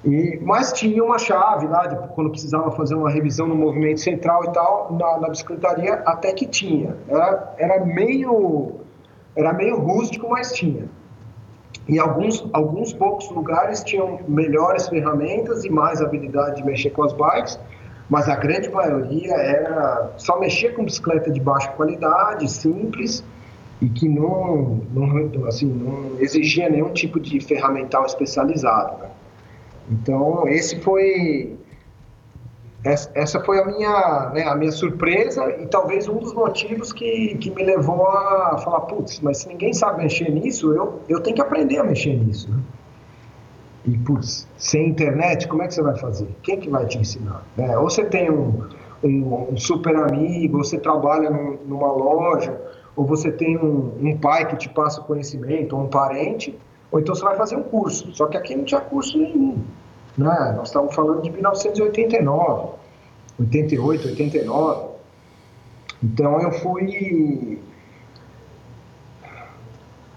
E, mas tinha uma chave lá, de, quando precisava fazer uma revisão no movimento central e tal, na, na bicicletaria até que tinha. Era, era, meio, era meio rústico, mas tinha. Em alguns, alguns poucos lugares tinham melhores ferramentas e mais habilidade de mexer com as bikes, mas a grande maioria era só mexer com bicicleta de baixa qualidade, simples, e que não, não, assim, não exigia nenhum tipo de ferramental especializado. Né? Então, esse foi essa foi a minha, né, a minha surpresa e talvez um dos motivos que, que me levou a falar, putz, mas se ninguém sabe mexer nisso, eu, eu tenho que aprender a mexer nisso. Né? E, putz, sem internet, como é que você vai fazer? Quem que vai te ensinar? É, ou você tem um, um, um, super amigo, ou você trabalha num, numa loja, ou você tem um, um pai que te passa conhecimento, ou um parente, ou então você vai fazer um curso. Só que aqui não tinha curso nenhum. Né? Nós estávamos falando de 1989, 88, 89. Então eu fui.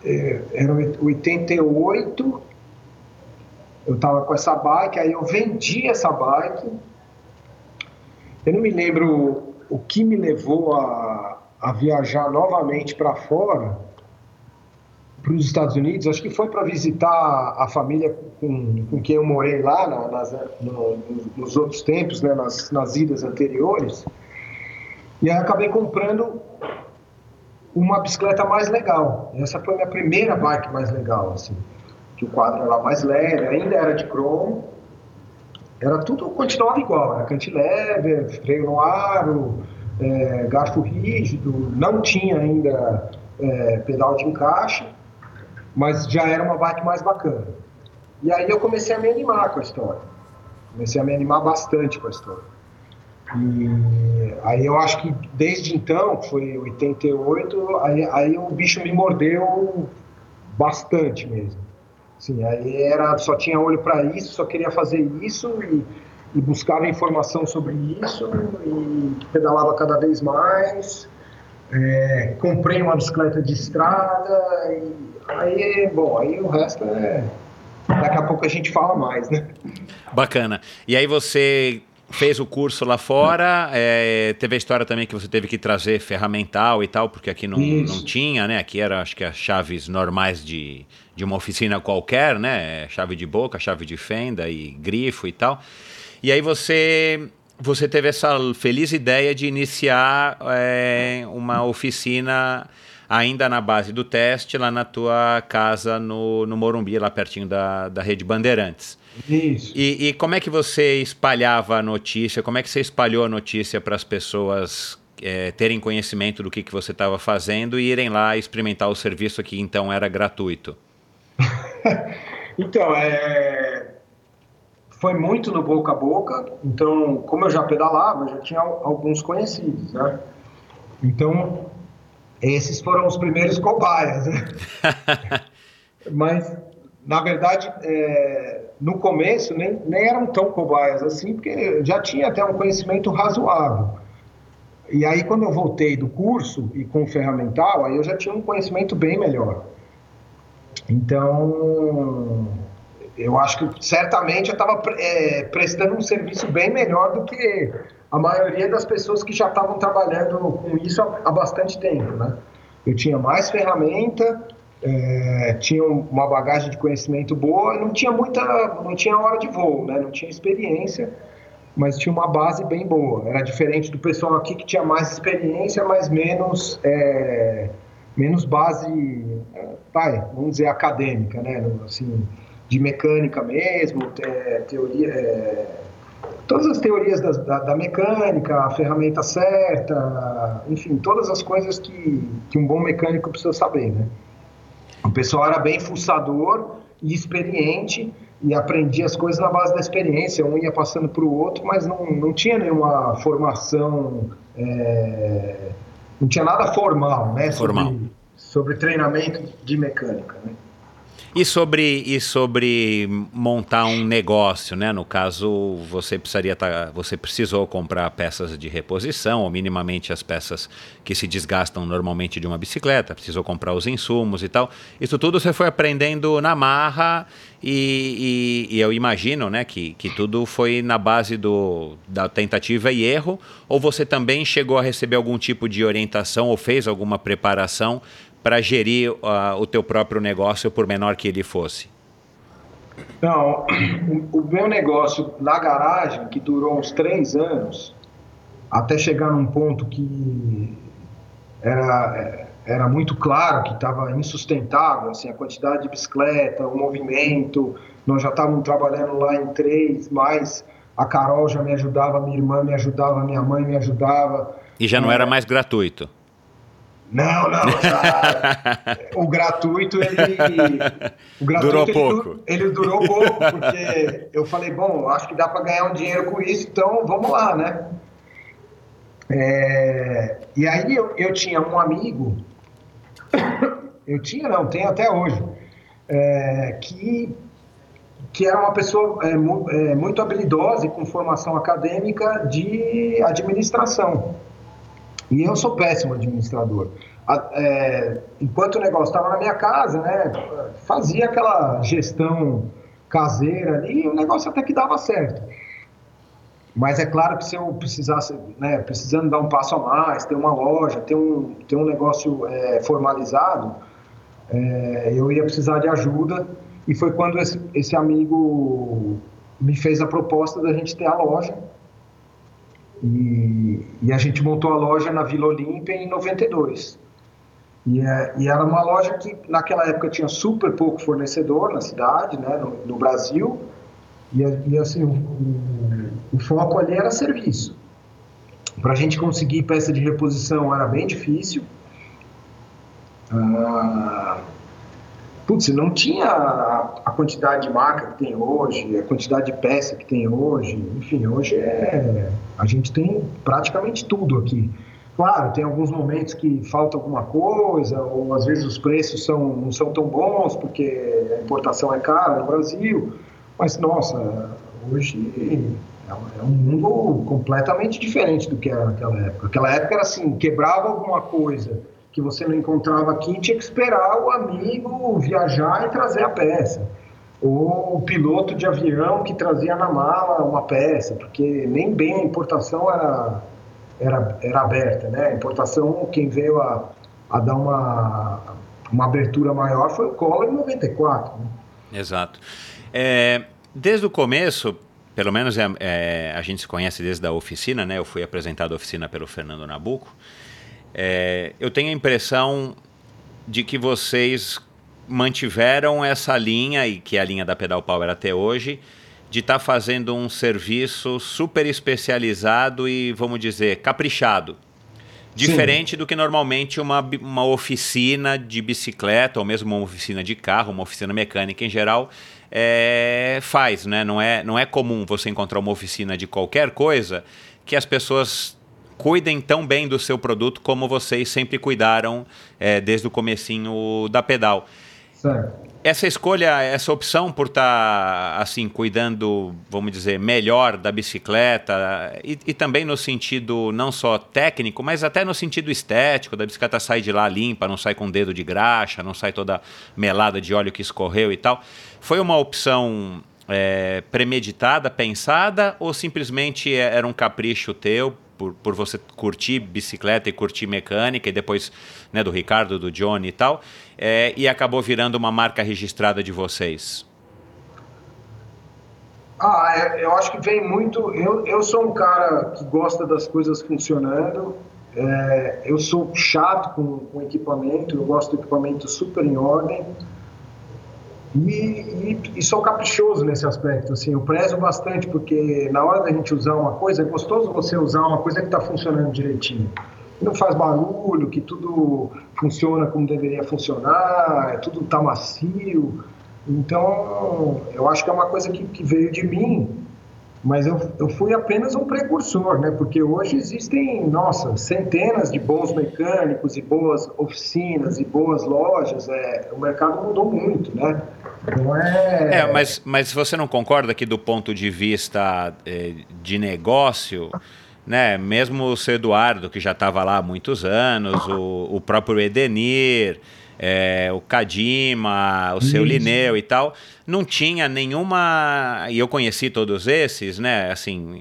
É, era 88, eu estava com essa bike, aí eu vendi essa bike. Eu não me lembro o que me levou a, a viajar novamente para fora para os Estados Unidos, acho que foi para visitar a família com, com quem eu morei lá na, nas, no, nos outros tempos, né, nas, nas idas anteriores, e aí acabei comprando uma bicicleta mais legal. Essa foi a minha primeira bike mais legal, assim, que o quadro era mais leve, ainda era de cromo, era tudo, continuava igual, era cantilever, freio no aro, é, garfo rígido, não tinha ainda é, pedal de encaixe, mas já era uma bike mais bacana. E aí eu comecei a me animar com a história. Comecei a me animar bastante com a história. E aí eu acho que desde então, foi 88, aí, aí o bicho me mordeu bastante mesmo. Assim, aí era, só tinha olho para isso, só queria fazer isso e, e buscava informação sobre isso e pedalava cada vez mais. É, comprei uma bicicleta de estrada e Aí, bom, aí o resto é. Daqui a pouco a gente fala mais, né? Bacana. E aí você fez o curso lá fora, é, teve a história também que você teve que trazer ferramental e tal, porque aqui não, não tinha, né? Aqui era, acho que, as chaves normais de, de uma oficina qualquer, né? Chave de boca, chave de fenda e grifo e tal. E aí você você teve essa feliz ideia de iniciar é, uma oficina ainda na base do teste, lá na tua casa no, no Morumbi, lá pertinho da, da Rede Bandeirantes. Isso. E, e como é que você espalhava a notícia? Como é que você espalhou a notícia para as pessoas é, terem conhecimento do que, que você estava fazendo e irem lá experimentar o serviço que então era gratuito? então, é... foi muito no boca a boca. Então, como eu já pedalava, eu já tinha alguns conhecidos, né? Então, esses foram os primeiros cobaias. Né? Mas, na verdade, é, no começo nem, nem eram tão cobaias assim, porque já tinha até um conhecimento razoável. E aí, quando eu voltei do curso e com o ferramental, aí eu já tinha um conhecimento bem melhor. Então, eu acho que certamente eu estava é, prestando um serviço bem melhor do que a maioria das pessoas que já estavam trabalhando com isso há, bastante tempo, né? Eu tinha mais ferramenta, é, tinha uma bagagem de conhecimento boa, não tinha muita, não tinha hora de voo, né? Não tinha experiência, mas tinha uma base bem boa. Era diferente do pessoal aqui que tinha mais experiência, mas menos, é, menos base, vai, vamos dizer acadêmica, né? Assim, de mecânica mesmo, é, teoria é, todas as teorias da, da, da, mecânica, a ferramenta certa, enfim, todas as coisas que, que um bom mecânico precisa saber, né? O pessoal era bem fuçador e experiente e aprendia as coisas na base da experiência, um ia passando para o outro, mas não, não tinha nenhuma formação, é, não tinha nada formal, né? Formal. Sobre, treinamento de mecânica, né? E sobre, e sobre montar um negócio, né? No caso, você precisaria tá, você precisou comprar peças de reposição, ou minimamente as peças que se desgastam normalmente de uma bicicleta, precisou comprar os insumos e tal. Isso tudo você foi aprendendo na marra e, e, e, eu imagino né, que, que tudo foi na base do, da tentativa e erro, ou você também chegou a receber algum tipo de orientação ou fez alguma preparação para gerir uh, o teu próprio negócio, por menor que ele fosse? Não, o, meu negócio na garagem, que durou uns três anos, até chegar num ponto que era, era muito claro que estava insustentável, assim, a quantidade de bicicleta, o movimento. Nós já estávamos trabalhando lá em três, mas a Carol já me ajudava, minha irmã me ajudava, minha mãe me ajudava. E já não é... era mais gratuito? Não, não. Já, o gratuito, ele. O gratuito, durou ele, pouco. Ele durou pouco, porque eu falei, bom, acho que dá para ganhar um dinheiro com isso, então vamos lá, né? É, e aí eu, eu tinha um amigo, eu tinha não, tenho até hoje, é, que, que era uma pessoa é, é muito habilidosa e com formação acadêmica de administração. E eu sou péssimo administrador. É, enquanto o negócio estava na minha casa, né, fazia aquela gestão caseira ali, e o negócio até que dava certo. Mas é claro que se eu precisasse, né, precisando dar um passo a mais, ter uma loja, ter um, ter um negócio é, formalizado, é, eu ia precisar de ajuda. E foi quando esse, esse amigo me fez a proposta da gente ter a loja. E, e, a gente montou a loja na Vila Olímpia em 92. E, é, e, era uma loja que naquela época tinha super pouco fornecedor na cidade, né, no, no Brasil. E, e assim, o, o, foco ali era serviço. Para a gente conseguir peça de reposição era bem difícil. Ah, putz, não tinha a, quantidade de marca que tem hoje, a quantidade de peça que tem hoje. Enfim, hoje é, a gente tem praticamente tudo aqui. Claro, tem alguns momentos que falta alguma coisa, ou às vezes os preços são, não são tão bons porque a importação é cara no Brasil, mas nossa, hoje é um mundo completamente diferente do que era naquela época. Aquela época era assim, quebrava alguma coisa que você não encontrava aqui, tinha que esperar o amigo viajar e trazer a peça. Ou o piloto de avião que trazia na mala uma peça, porque nem bem a importação era, era, era aberta, né? A importação, quem veio a, a dar uma, uma abertura maior foi o Collor em 94. Né? Exato. É, desde o começo, pelo menos é, é, a gente se conhece desde a oficina, né? Eu fui apresentado à oficina pelo Fernando Nabuco. É, eu tenho a impressão de que vocês mantiveram essa linha, e que é a linha da Pedal Power até hoje, de estar tá fazendo um serviço super especializado e, vamos dizer, caprichado. Diferente Sim. do que normalmente uma, uma oficina de bicicleta, ou mesmo uma oficina de carro, uma oficina mecânica em geral, é, faz. Né? Não, é, não é comum você encontrar uma oficina de qualquer coisa que as pessoas cuidem tão bem do seu produto como vocês sempre cuidaram é, desde o comecinho da pedal. Certo. Essa escolha, essa opção por estar tá, assim cuidando, vamos dizer, melhor da bicicleta e, e, também no sentido não só técnico, mas até no sentido estético, da bicicleta sair de lá limpa, não sai com dedo de graxa, não sai toda melada de óleo que escorreu e tal. Foi uma opção é, premeditada, pensada ou simplesmente é, era um capricho teu por, por você curtir bicicleta e curtir mecânica, e depois né, do Ricardo, do Johnny e tal, é, e acabou virando uma marca registrada de vocês? Ah, é, eu acho que vem muito. Eu, eu sou um cara que gosta das coisas funcionando. É, eu sou chato com, com equipamento, eu gosto do equipamento super em ordem. E, e, e, sou caprichoso nesse aspecto, assim, eu prezo bastante, porque na hora da gente usar uma coisa, é gostoso você usar uma coisa que está funcionando direitinho. Não faz barulho, que tudo funciona como deveria funcionar, tudo está macio. Então, eu acho que é uma coisa que, que veio de mim, mas eu, eu fui apenas um precursor, né? Porque hoje existem, nossa, centenas de bons mecânicos e boas oficinas e boas lojas. É, o mercado mudou muito, né? Não é... é mas, mas você não concorda que do ponto de vista é, de negócio, né? Mesmo o seu Eduardo, que já estava lá há muitos anos, o, o próprio Edenir é, o Kadima, o seu Lineu e tal, não tinha nenhuma. E eu conheci todos esses, né? Assim.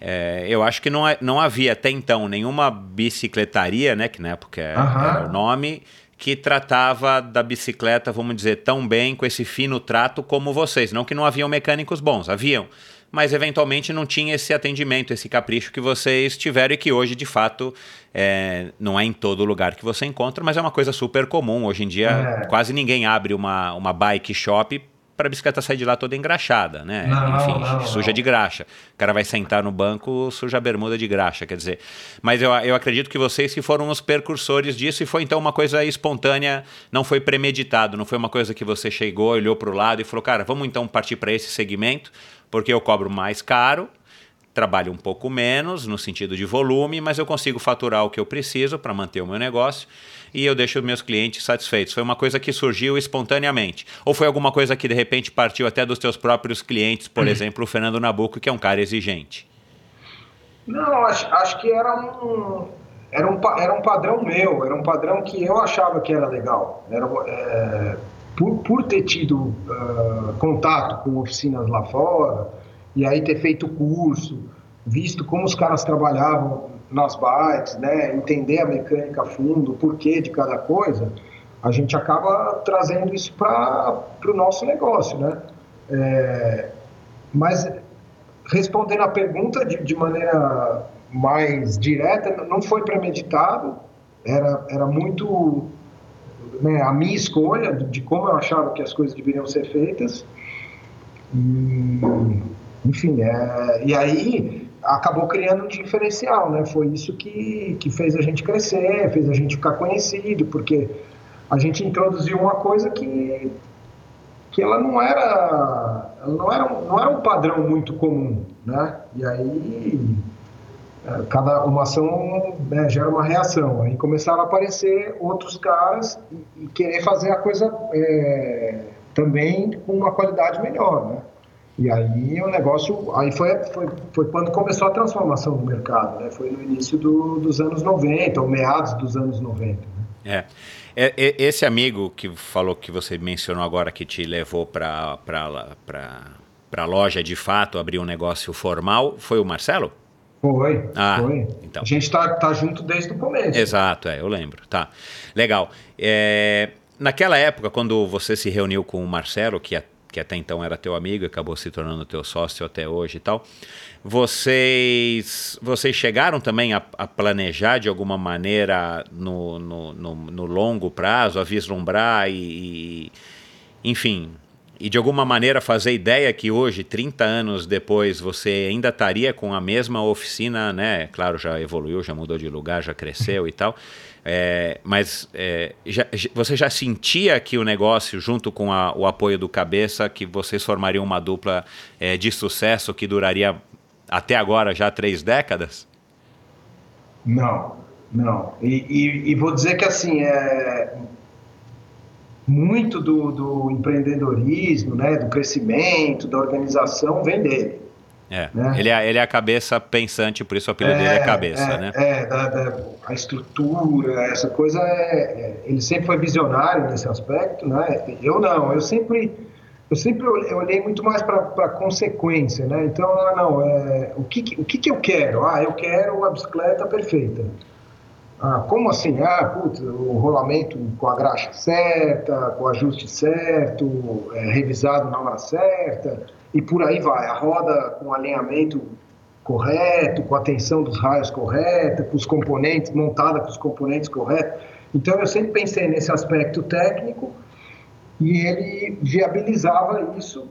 É, eu acho que não, não havia até então nenhuma bicicletaria, né? Que na época era o nome, que tratava da bicicleta, vamos dizer, tão bem, com esse fino trato como vocês. Não que não haviam mecânicos bons, haviam. Mas eventualmente não tinha esse atendimento, esse capricho que vocês tiveram e que hoje, de fato, é, não é em todo lugar que você encontra, mas é uma coisa super comum. Hoje em dia, é. quase ninguém abre uma, uma bike shop para a bicicleta sair de lá toda engraxada, né? Não, Enfim, não, suja não. de graxa. O cara vai sentar no banco, suja a bermuda de graxa, quer dizer. Mas eu, eu acredito que vocês que foram os percursores disso e foi então uma coisa espontânea, não foi premeditado, não foi uma coisa que você chegou, olhou para o lado e falou, cara, vamos então partir para esse segmento, porque eu cobro mais caro, trabalho um pouco menos no sentido de volume, mas eu consigo faturar o que eu preciso para manter o meu negócio e eu deixo os meus clientes satisfeitos. Foi uma coisa que surgiu espontaneamente. Ou foi alguma coisa que de repente partiu até dos teus próprios clientes, por uhum. exemplo, o Fernando Nabuco, que é um cara exigente? Não, acho, acho que era um, era, um, era um padrão meu, era um padrão que eu achava que era legal. Era, é, por, por ter tido uh, contato com oficinas lá fora, e aí ter feito curso, visto como os caras trabalhavam nas bikes, né, entender a mecânica a fundo, o porquê de cada coisa, a gente acaba trazendo isso para o nosso negócio, né? É, mas respondendo a pergunta de, de maneira mais direta, não foi premeditado, era, era muito né, a minha escolha de como eu achava que as coisas deveriam ser feitas. E, enfim, é, e aí acabou criando um diferencial, né? Foi isso que, que fez a gente crescer, fez a gente ficar conhecido, porque a gente introduziu uma coisa que, que ela não era, não era, não era um padrão muito comum, né? E aí cada uma ação né, gera uma reação. Aí começaram a aparecer outros caras e, e querer fazer a coisa é, também com uma qualidade melhor, né? E aí o negócio, aí foi, foi, foi quando começou a transformação do mercado, né? Foi no início do, dos anos 90, ou meados dos anos 90. Né? É. é. é esse amigo que falou que você mencionou agora que te levou para a loja de fato abrir um negócio formal, foi o Marcelo? Foi, ah, foi. Então. A gente está tá junto desde o começo. Exato, é, eu lembro. Tá, legal. É, naquela época, quando você se reuniu com o Marcelo, que é que até então era teu amigo e acabou se tornando teu sócio até hoje e tal. Vocês, vocês chegaram também a, a planejar de alguma maneira no, no, no, no, longo prazo, a vislumbrar e, e, enfim, e de alguma maneira fazer ideia que hoje, 30 anos depois, você ainda estaria com a mesma oficina, né? Claro, já evoluiu, já mudou de lugar, já cresceu e tal. É, mas é, já, você já sentia que o negócio, junto com a, o apoio do Cabeça, que vocês formariam uma dupla é, de sucesso que duraria até agora já três décadas? Não, não. E, e, e vou dizer que assim, é, muito do, do empreendedorismo, né, do crescimento, da organização vem dele. É. Né? Ele, é, ele é a cabeça pensante, por isso o apelido é, dele é cabeça, é, né? É, da, da, a estrutura, essa coisa é, é, Ele sempre foi visionário nesse aspecto, né? Eu não, eu sempre. Eu sempre olhei muito mais para a consequência, né? Então, ah, não, é, o, que, o que, que eu quero? Ah, eu quero a bicicleta perfeita. Ah, como assim? Ah, putz, o rolamento com a graxa certa, com o ajuste certo, é, revisado na hora certa e por aí vai. A roda com alinhamento correto, com a tensão dos raios correta, com os componentes, montada com os componentes corretos. Então eu sempre pensei nesse aspecto técnico e ele viabilizava isso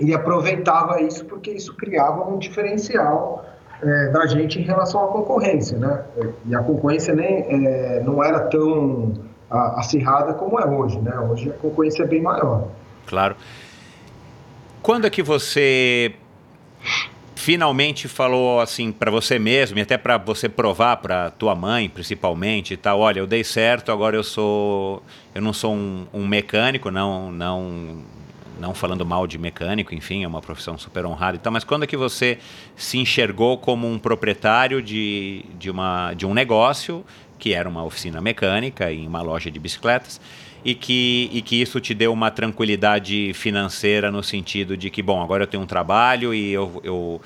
e aproveitava isso porque isso criava um diferencial é, da gente em relação à concorrência, né? E a concorrência nem é, não era tão acirrada como é hoje, né? Hoje a concorrência é bem maior. Claro. Quando é que você finalmente falou assim para você mesmo e até para você provar para tua mãe principalmente e tal olha eu dei certo agora eu sou eu não sou um, um, mecânico não não não falando mal de mecânico enfim é uma profissão super honrada e tal mas quando é que você se enxergou como um proprietário de, de uma de um negócio que era uma oficina mecânica em uma loja de bicicletas e que, e que isso te deu uma tranquilidade financeira no sentido de que, bom, agora eu tenho um trabalho e eu, eu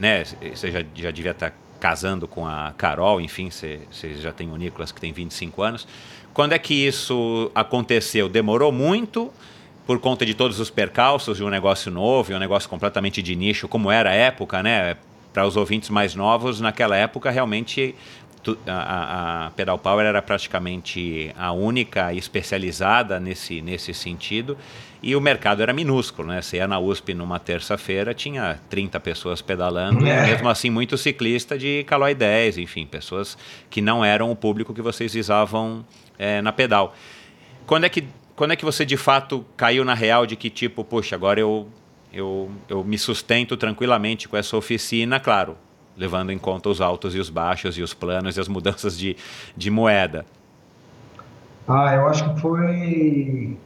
né, você já, já devia estar casando com a Carol, enfim, você já tem o Nicolas que tem 25 anos. Quando é que isso aconteceu? Demorou muito por conta de todos os percalços de um negócio novo, um negócio completamente de nicho, como era a época, né? Para os ouvintes mais novos, naquela época realmente a, a, Pedal Power era praticamente a única especializada nesse, nesse sentido e o mercado era minúsculo, né? Você ia na USP numa terça-feira, tinha 30 pessoas pedalando, é. e mesmo assim muito ciclista de Caloi 10, enfim, pessoas que não eram o público que vocês visavam é, na pedal. Quando é, que, quando é que você de fato caiu na real de que tipo, poxa, agora eu, eu, eu me sustento tranquilamente com essa oficina, claro, levando em conta os altos e os baixos e os planos e as mudanças de, de moeda? Ah, eu acho que foi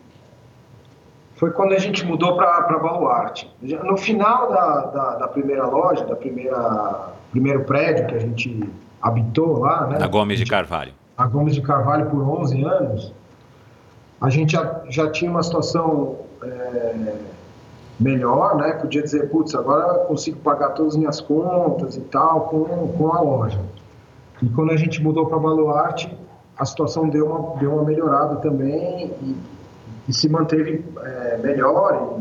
foi quando a gente mudou para Baluarte. No final da, da, da, primeira loja, da primeira primeiro prédio que a gente habitou lá, né? Na Gomes de Carvalho. A Gomes de Carvalho por 11 anos, a gente já, já tinha uma situação é, melhor, né? Podia dizer, putz, agora eu consigo pagar todas as minhas contas e tal com, com a loja. E quando a gente mudou para Baluarte, a situação deu uma, deu uma melhorada também e, e se manteve é, melhor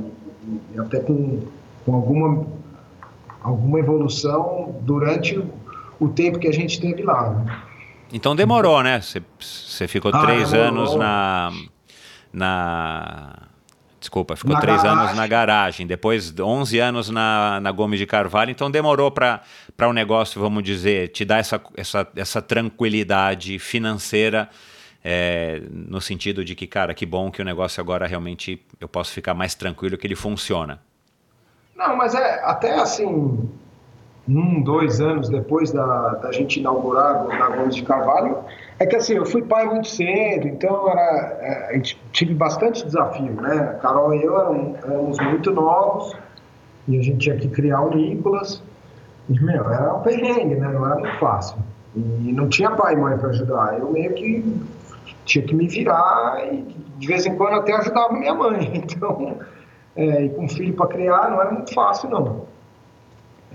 e, e, até com, com alguma, alguma evolução durante o, o tempo que a gente teve lá. Né? Então demorou, né? Você ficou ah, três demorou. anos na, na Desculpa, ficou na três garagem. anos na garagem, depois 11 anos na, na Gomes de Carvalho, então demorou para o um negócio, vamos dizer, te dar essa, essa, essa tranquilidade financeira, é, no sentido de que, cara, que bom que o negócio agora realmente eu posso ficar mais tranquilo que ele funciona. Não, mas é até assim, um, dois anos depois da, da gente inaugurar na Gomes de Carvalho, é que assim, eu fui pai muito cedo, então era, é, a gente tive bastante desafio, né? A Carol e eu eram, éramos muito novos e a gente tinha que criar o Nicolas. E, meu, era um perrengue, né? Não era muito fácil. E não tinha pai e mãe para ajudar. Eu meio que tinha que me virar e de vez em quando até ajudava minha mãe. Então, é, e com filho para criar não era muito fácil, não.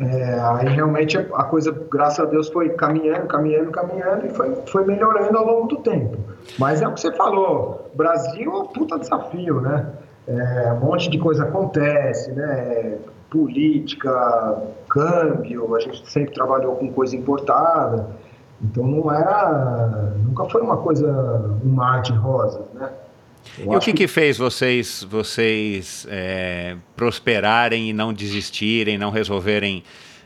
É, aí realmente a coisa, graças a Deus, foi caminhando, caminhando, caminhando e foi, foi melhorando ao longo do tempo. Mas é o que você falou, Brasil é um puta desafio, né? É, um monte de coisa acontece, né? Política, câmbio, a gente sempre trabalhou com coisa importada, então não era, nunca foi uma coisa, um mar de rosas, né? Eu e o que, que, fez vocês, vocês é, prosperarem e não desistirem, não resolverem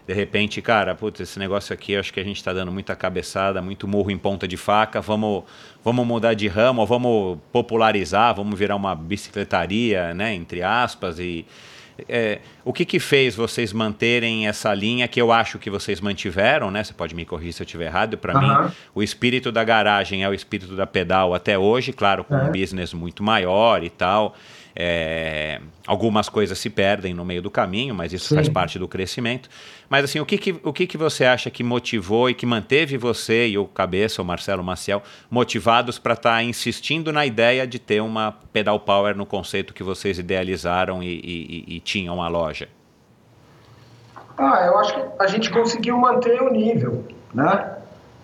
de repente, cara, putz, esse negócio aqui, acho que a gente está dando muita cabeçada, muito murro em ponta de faca, vamos, vamos mudar de ramo, vamos popularizar, vamos virar uma bicicletaria, né, entre aspas, e, é, o que, que fez vocês manterem essa linha que eu acho que vocês mantiveram, né? Você pode me corrigir se eu estiver errado. Para uhum. mim, o espírito da garagem é o espírito da pedal até hoje, claro, com é. um business muito maior e tal. É, algumas coisas se perdem no meio do caminho, mas isso Sim. faz parte do crescimento. Mas assim, o que, que, o que, que você acha que motivou e que manteve você e o Cabeça, o Marcelo Maciel, motivados para estar tá insistindo na ideia de ter uma pedal power no conceito que vocês idealizaram e, e, e tinham a loja? Ah, eu acho que a gente conseguiu manter o nível, né?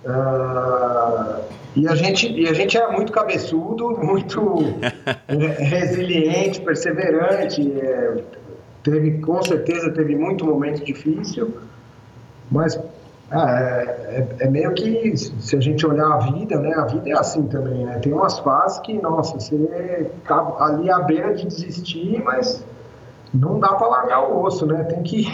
Uh, e, a gente, e a gente era muito cabeçudo, muito resiliente, perseverante. É, teve, com certeza, teve muito momento difícil, mas ah, é, é, é, meio que, se a gente olhar a vida, né? A vida é assim também, né? Tem umas fases que, nossa, você tá ali à beira de desistir, mas não dá para largar o osso, né? Tem que,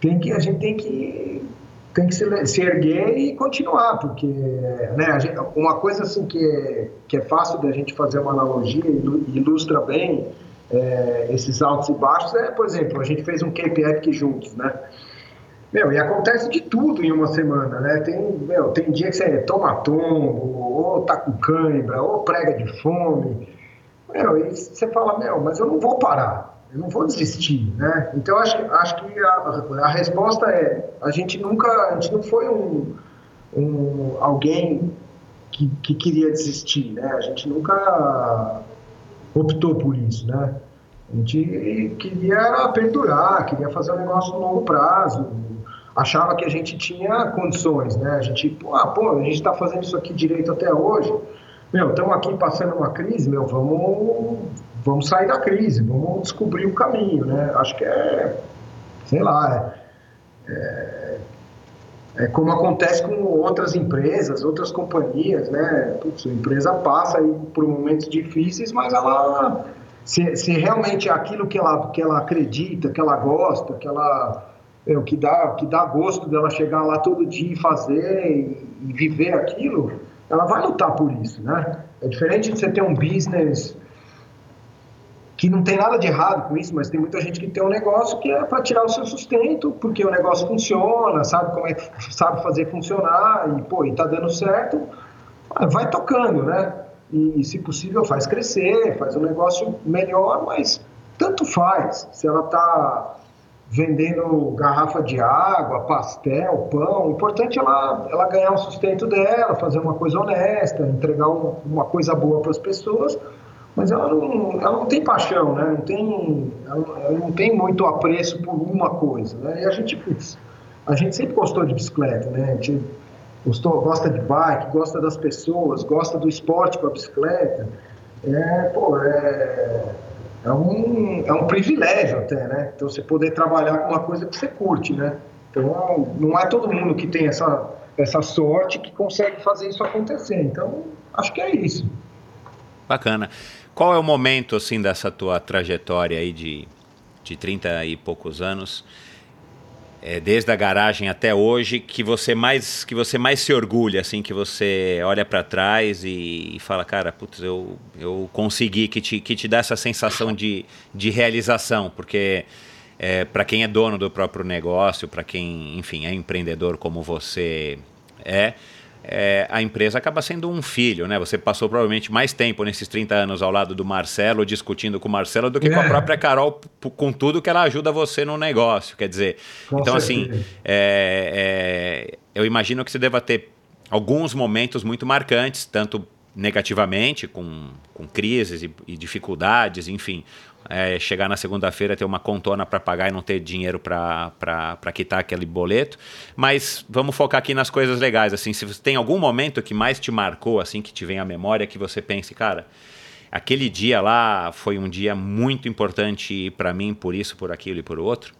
tem que, a gente tem que tem que se, se erguer e continuar, porque né, gente, uma coisa assim que é, que é fácil da gente fazer uma analogia e ilustra bem é, esses altos e baixos é, por exemplo, a gente fez um Cape Epic juntos, né? Meu, e acontece de tudo em uma semana, né? Tem, meu, tem dia que você toma tombo, ou tá com cãibra, ou prega de fome. Meu, e você fala, meu, mas eu não vou parar eu não vou desistir, né? Então acho, acho que a, a, resposta é a gente nunca, a gente não foi um, um alguém que, que queria desistir, né? A gente nunca optou por isso, né? A gente queria perdurar, queria fazer um negócio no longo prazo. achava que a gente tinha condições, né? A gente, pô, ah, pô a gente está fazendo isso aqui direito até hoje. Meu, estamos aqui passando uma crise, meu, vamos, vamos sair da crise, vamos descobrir o caminho, né? Acho que é, sei lá, é, é, é como acontece com outras empresas, outras companhias, né? Putz, a empresa passa aí por momentos difíceis, mas ela, se, se realmente é aquilo que ela, que ela acredita, que ela gosta, que ela é, o que dá, que dá gosto dela chegar lá todo dia e fazer e, e, viver aquilo, ela vai lutar por isso, né? É diferente de você ter um business que não tem nada de errado com isso, mas tem muita gente que tem um negócio que é para tirar o seu sustento, porque o negócio funciona, sabe como é sabe fazer funcionar e pô, e tá dando certo, vai tocando, né? E, se possível faz crescer, faz um negócio melhor, mas tanto faz. Se ela tá vendendo garrafa de água, pastel, pão. O importante é ela, ela ganhar o sustento dela, fazer uma coisa honesta, entregar um, uma coisa boa para as pessoas. Mas ela não, ela não tem paixão, né? Não tem, ela, ela não tem muito apreço por uma coisa, né? E a gente, a gente sempre gostou de bicicleta, né? A gente gostou, gosta de bike, gosta das pessoas, gosta do esporte com a bicicleta. É, pô, é é um, é um privilégio até, né? Então você poder trabalhar com uma coisa que você curte, né? Então não é todo mundo que tem essa, essa sorte que consegue fazer isso acontecer. Então acho que é isso. Bacana. Qual é o momento assim dessa tua trajetória aí de, de 30 e poucos anos? é, desde a garagem até hoje que você mais que você mais se orgulha assim que você olha para trás e, e, fala cara putz, eu, eu consegui que te, que te dá essa sensação de, de realização porque é, para quem é dono do próprio negócio para quem enfim é empreendedor como você é é, a empresa acaba sendo um filho, né? Você passou provavelmente mais tempo nesses 30 anos ao lado do Marcelo, discutindo com o Marcelo, do que é. com a é. própria Carol, com tudo que ela ajuda você no negócio. Quer dizer, com então assim, certeza. assim, é, eu imagino que você deva ter alguns momentos muito marcantes, tanto negativamente, com, com crises e, e dificuldades, enfim, é, chegar na segunda-feira ter uma contona para pagar e não ter dinheiro para quitar aquele boleto. Mas vamos focar aqui nas coisas legais. Assim, se você tem algum momento que mais te marcou, assim, que te vem à memória, que você pense, cara, aquele dia lá foi um dia muito importante para mim, por isso, por aquilo e por outro?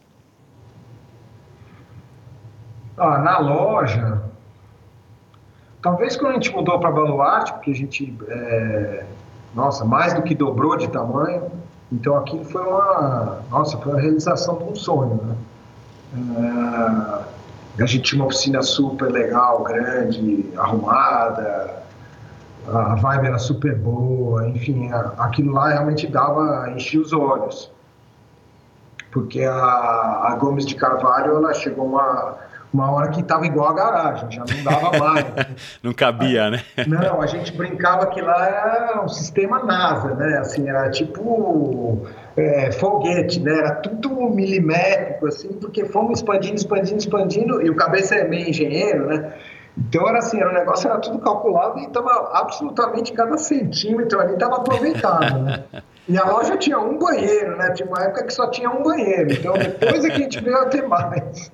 Ah, na loja, talvez quando a gente mudou para Baluarte, porque a gente, é, nossa, mais do que dobrou de tamanho, então aquilo foi uma, nossa, foi a realização de um sonho, né? É, a gente tinha uma oficina super legal, grande, arrumada, a vibe era super boa, enfim, aquilo lá realmente dava, enchia os olhos. Porque a, a Gomes de Carvalho, ela chegou uma, uma hora que estava igual a garagem, já não dava mais. não cabia, né? Não, a gente brincava que lá era um sistema NASA, né? Assim, era tipo é, foguete, né? Era tudo milimétrico, assim, porque fomos expandindo, expandindo, expandindo, e o cabeça é meio engenheiro, né? Então era assim, era, o negócio era tudo calculado e estava absolutamente cada centímetro ali estava aproveitado, né? E a loja tinha um banheiro, né? Tinha uma época que só tinha um banheiro, então depois é que a gente veio a ter mais.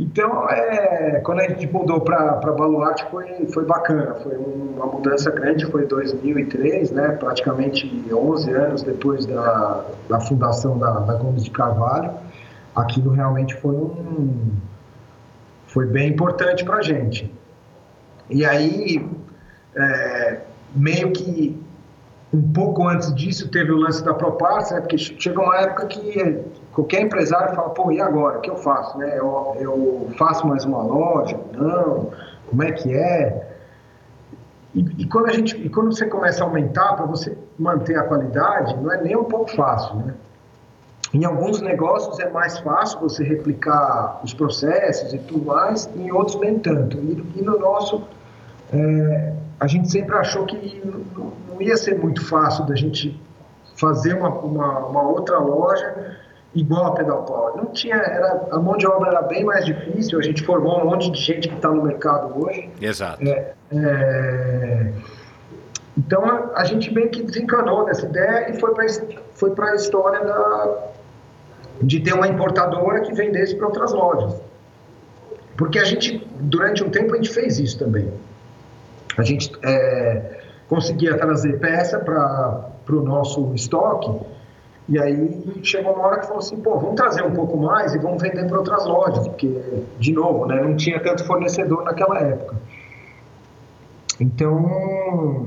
Então, é, quando a gente mudou para Baluarte foi, foi bacana, foi uma mudança grande, foi em 2003, né, praticamente 11 anos depois da, da fundação da, da Gomes de Carvalho. Aquilo realmente foi, um, foi bem importante para a gente. E aí, é, meio que um pouco antes disso teve o lance da Proparsa, né, porque chega uma época que qualquer empresário fala, pô, e agora? O que eu faço? Né? Eu, eu faço mais uma loja? Não? Como é que é? E, e, quando a gente, e quando você começa a aumentar, para você manter a qualidade, não é nem um pouco fácil, né? Em alguns negócios é mais fácil você replicar os processos e tudo mais, em outros nem tanto. E, e no nosso, é, a gente sempre achou que não, não, ia ser muito fácil da gente fazer uma, uma, uma outra loja igual a Pedal Power. Não tinha, era, a mão de obra era bem mais difícil, a gente formou um monte de gente que está no mercado hoje. Exato. É, é, então a, a, gente meio que desencanou dessa ideia e foi para foi a história da, de ter uma importadora que vendesse para outras lojas. porque a gente, durante um tempo, a gente fez isso também. A gente é, conseguia trazer peça para o nosso estoque, e aí chegou uma hora que falou assim, pô, vamos trazer um pouco mais e vamos vender para outras lojas, porque, de novo, né, não tinha tanto fornecedor naquela época. Então,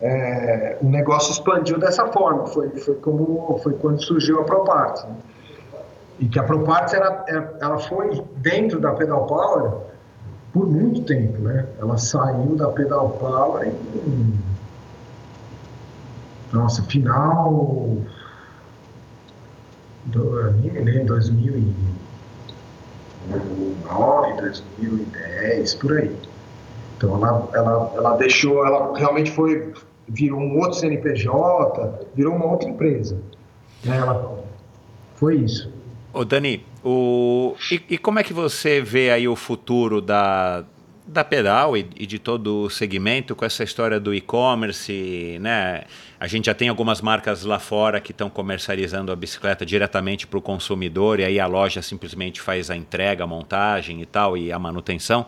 é, o negócio expandiu dessa forma, foi, foi, como, foi quando surgiu a ProParts. Né? E que a ProParts era, era, ela foi dentro da Pedal Power por muito tempo, né? Ela saiu da Pedal Power em, nossa, final do, nem me lembro, 2009, 2010, por aí. Então ela, ela, ela deixou, ela realmente foi, virou um outro CNPJ, virou uma outra empresa. Né? Ela, foi isso. Ô Dani, o, e, e, como é que você vê aí o futuro da, da Pedal e, e de todo o segmento com essa história do e-commerce, né? A gente já tem algumas marcas lá fora que estão comercializando a bicicleta diretamente para o consumidor e aí a loja simplesmente faz a entrega, a montagem e tal e a manutenção.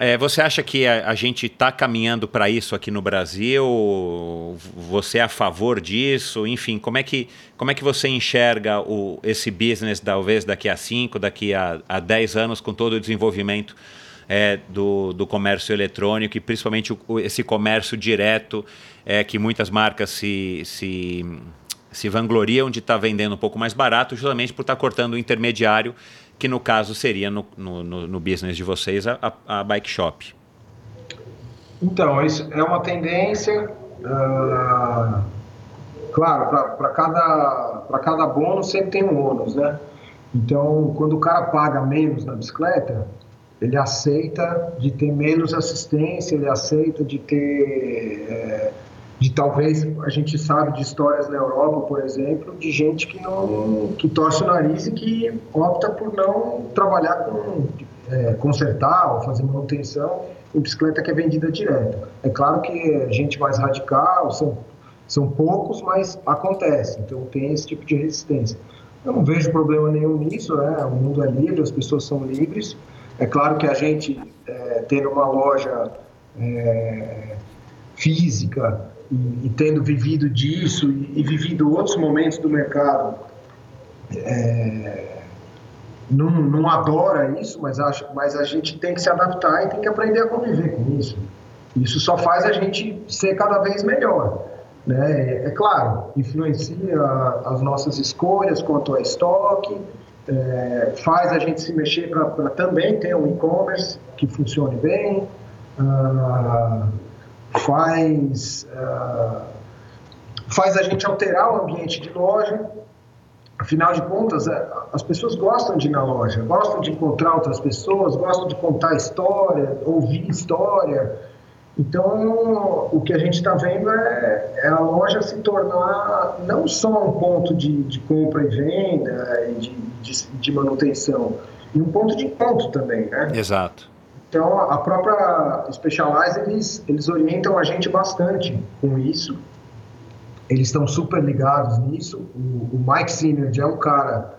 É, você acha que a, a gente está caminhando para isso aqui no Brasil? Você é a favor disso? Enfim, como é que, como é que você enxerga o, esse business, talvez daqui a 5, daqui a, a 10 anos, com todo o desenvolvimento é, do, do comércio eletrônico e principalmente o, esse comércio direto é, que muitas marcas se, se, se vangloriam de estar tá vendendo um pouco mais barato, justamente por estar tá cortando o intermediário que no caso seria no, no, no business de vocês a, a, bike shop. Então, isso é uma tendência. Uh, claro, para cada, cada bônus sempre tem um ônus, né? Então, quando o cara paga menos na bicicleta, ele aceita de ter menos assistência, ele aceita de ter. É, de talvez a gente sabe de histórias na Europa, por exemplo, de gente que não que torce o nariz e que opta por não trabalhar com é, consertar ou fazer manutenção em bicicleta que é vendida direto. É claro que a gente mais radical, são são poucos, mas acontece. Então tem esse tipo de resistência. Eu não vejo problema nenhum nisso, né? O mundo é livre, as pessoas são livres. É claro que a gente é, tendo uma loja é, física e, e, tendo vivido disso e, e, vivido outros momentos do mercado, é, não, não adora isso, mas, mas a gente tem que se adaptar e tem que aprender a conviver com isso. Isso só faz a gente ser cada vez melhor. Né? É claro, influencia as nossas escolhas quanto a estoque, é, faz a gente se mexer para também ter um e-commerce que funcione bem. Ah, faz, uh, faz a gente alterar o ambiente de loja. Afinal de contas, é, as pessoas gostam de ir na loja, gostam de encontrar outras pessoas, gostam de contar história, ouvir história. Então, o que a gente está vendo é, é, a loja se tornar não só um ponto de, de compra e venda e de, de, de manutenção, e um ponto de encontro também, né? Exato. Então, a própria Specialize, eles, eles orientam a gente bastante com isso. Eles estão super ligados nisso. O, o Mike Synergy é um cara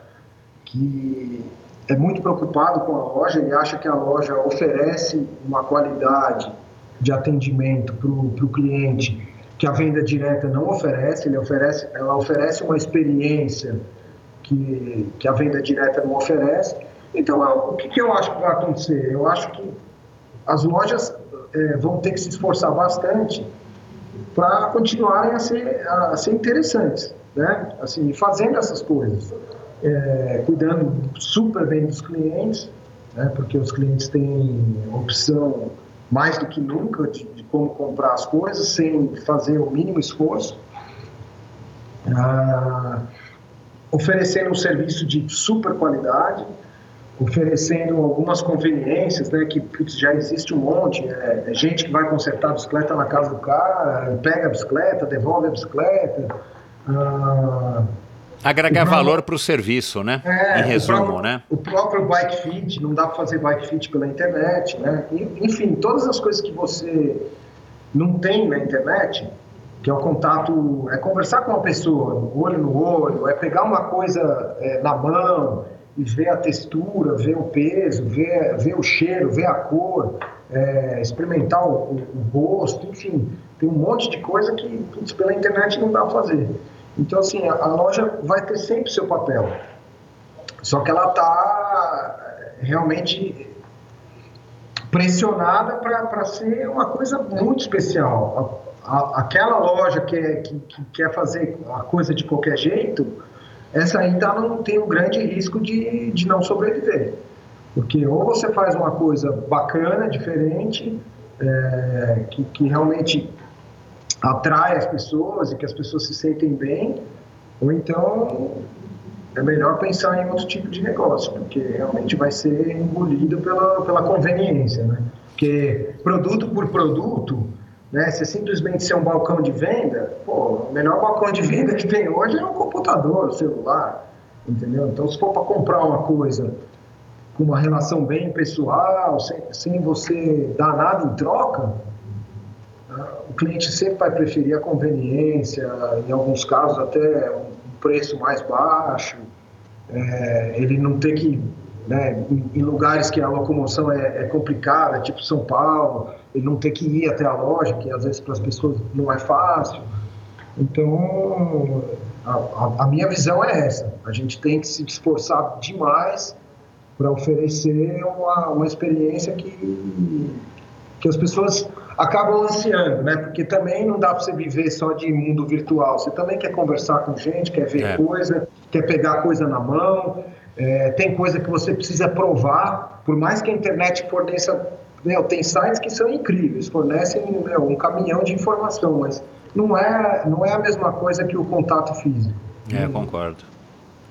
que é muito preocupado com a loja. Ele acha que a loja oferece uma qualidade de atendimento para o cliente que a venda direta não oferece. Ele oferece, ela oferece uma experiência que, que a venda direta não oferece. Então, o que, que eu acho que vai acontecer? Eu acho que as lojas é, vão ter que se esforçar bastante para continuarem a ser, a ser interessantes, né? Assim, fazendo essas coisas, é, cuidando super bem dos clientes, né? Porque os clientes têm opção mais do que nunca de, de como comprar as coisas sem fazer o mínimo esforço. Ah, oferecendo um serviço de super qualidade, oferecendo algumas conveniências, né, que putz, já existe um monte, é, é, gente que vai consertar a bicicleta na casa do cara, pega a bicicleta, devolve a bicicleta. Ah, Agregar próprio, valor para o serviço, né? É, em resumo, o próprio, né? O próprio bike fit, não dá para fazer bike fit pela internet, né? Enfim, todas as coisas que você não tem na internet, que é o contato, é conversar com uma pessoa, olho no olho, é pegar uma coisa é, na mão, e ver a textura, ver o peso, ver, ver o cheiro, ver a cor, é, experimentar o, o, gosto, enfim, tem um monte de coisa que putz, pela internet não dá para fazer. Então, assim, a, loja vai ter sempre seu papel. Só que ela está realmente pressionada para ser uma coisa muito especial. A, a, aquela loja que, é, que, que, quer fazer a coisa de qualquer jeito, essa ainda não tem um grande risco de, de não sobreviver. Porque ou você faz uma coisa bacana, diferente, é, que, que realmente atrai as pessoas e que as pessoas se sentem bem, ou então é melhor pensar em outro tipo de negócio, porque realmente vai ser engolido pela, pela conveniência, né? Porque produto por produto, né, se simplesmente ser um balcão de venda, pô, o melhor balcão de venda que tem hoje é um computador, um celular, entendeu? Então, se for para comprar uma coisa com uma relação bem pessoal, sem, sem você dar nada em troca, o cliente sempre vai preferir a conveniência, em alguns casos até um preço mais baixo, é, ele não ter que, né, em, lugares que a locomoção é, é, complicada, tipo São Paulo, ele não ter que ir até a loja, que às vezes para as pessoas não é fácil. Então, a, a minha visão é essa: a gente tem que se esforçar demais para oferecer uma, uma experiência que, que as pessoas acabam ansiando, né? Porque também não dá para você viver só de mundo virtual. Você também quer conversar com gente, quer ver é. coisa, quer pegar coisa na mão. É, tem coisa que você precisa provar, por mais que a internet forneça. Meu, tem sites que são incríveis, fornecem meu, um caminhão de informação, mas não é, não é a mesma coisa que o contato físico. É, concordo.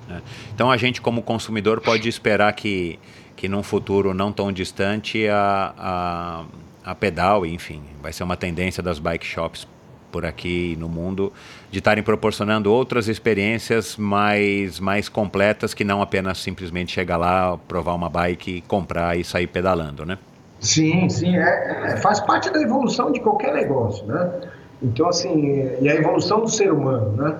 É. Então a gente, como consumidor, pode esperar que, que num futuro não tão distante a, a, a pedal, enfim, vai ser uma tendência das bike shops por aqui no mundo de estarem proporcionando outras experiências mais, mais completas que não apenas simplesmente chegar lá, provar uma bike, comprar e sair pedalando, né? Sim, sim, é, é, faz parte da evolução de qualquer negócio, né? Então, assim, e a evolução do ser humano, né?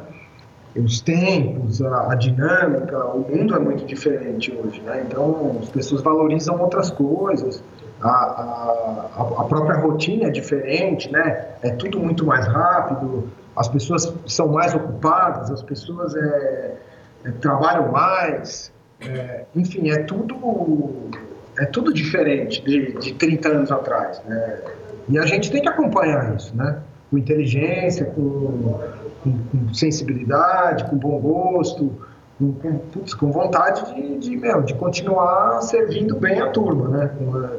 os tempos, a, a, dinâmica, o mundo é muito diferente hoje, né? Então as pessoas valorizam outras coisas, a, a, a, própria rotina é diferente, né? É tudo muito mais rápido, as pessoas são mais ocupadas, as pessoas é, é, trabalham mais, é, enfim, é tudo é tudo diferente de, de 30 anos atrás, né? E a gente tem que acompanhar isso, né? Com inteligência, com com, com sensibilidade, com bom gosto, com, putz, com vontade de, de, meu, de continuar servindo bem a turma, né?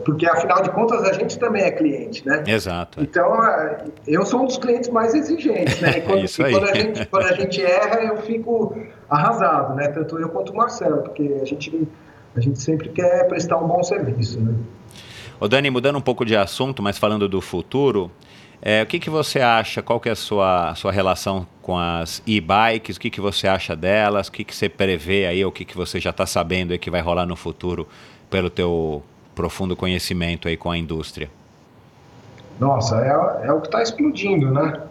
Porque afinal de contas a gente também é cliente, né? Exato. Então é, eu sou um dos clientes mais exigentes, né? E quando, Isso aí. quando, a gente, quando a gente erra eu fico arrasado, né? Tanto eu quanto o Marcelo, porque a gente a gente sempre quer prestar um bom serviço, né? Ô Dani, mudando um pouco de assunto, mas falando do futuro, é, o que, que você acha? Qual que é a sua, sua relação com as e-bikes? O que, que você acha delas? O que, que você prevê aí? O que, que você já está sabendo aí que vai rolar no futuro pelo teu profundo conhecimento aí com a indústria? Nossa, é, é o que está explodindo, né?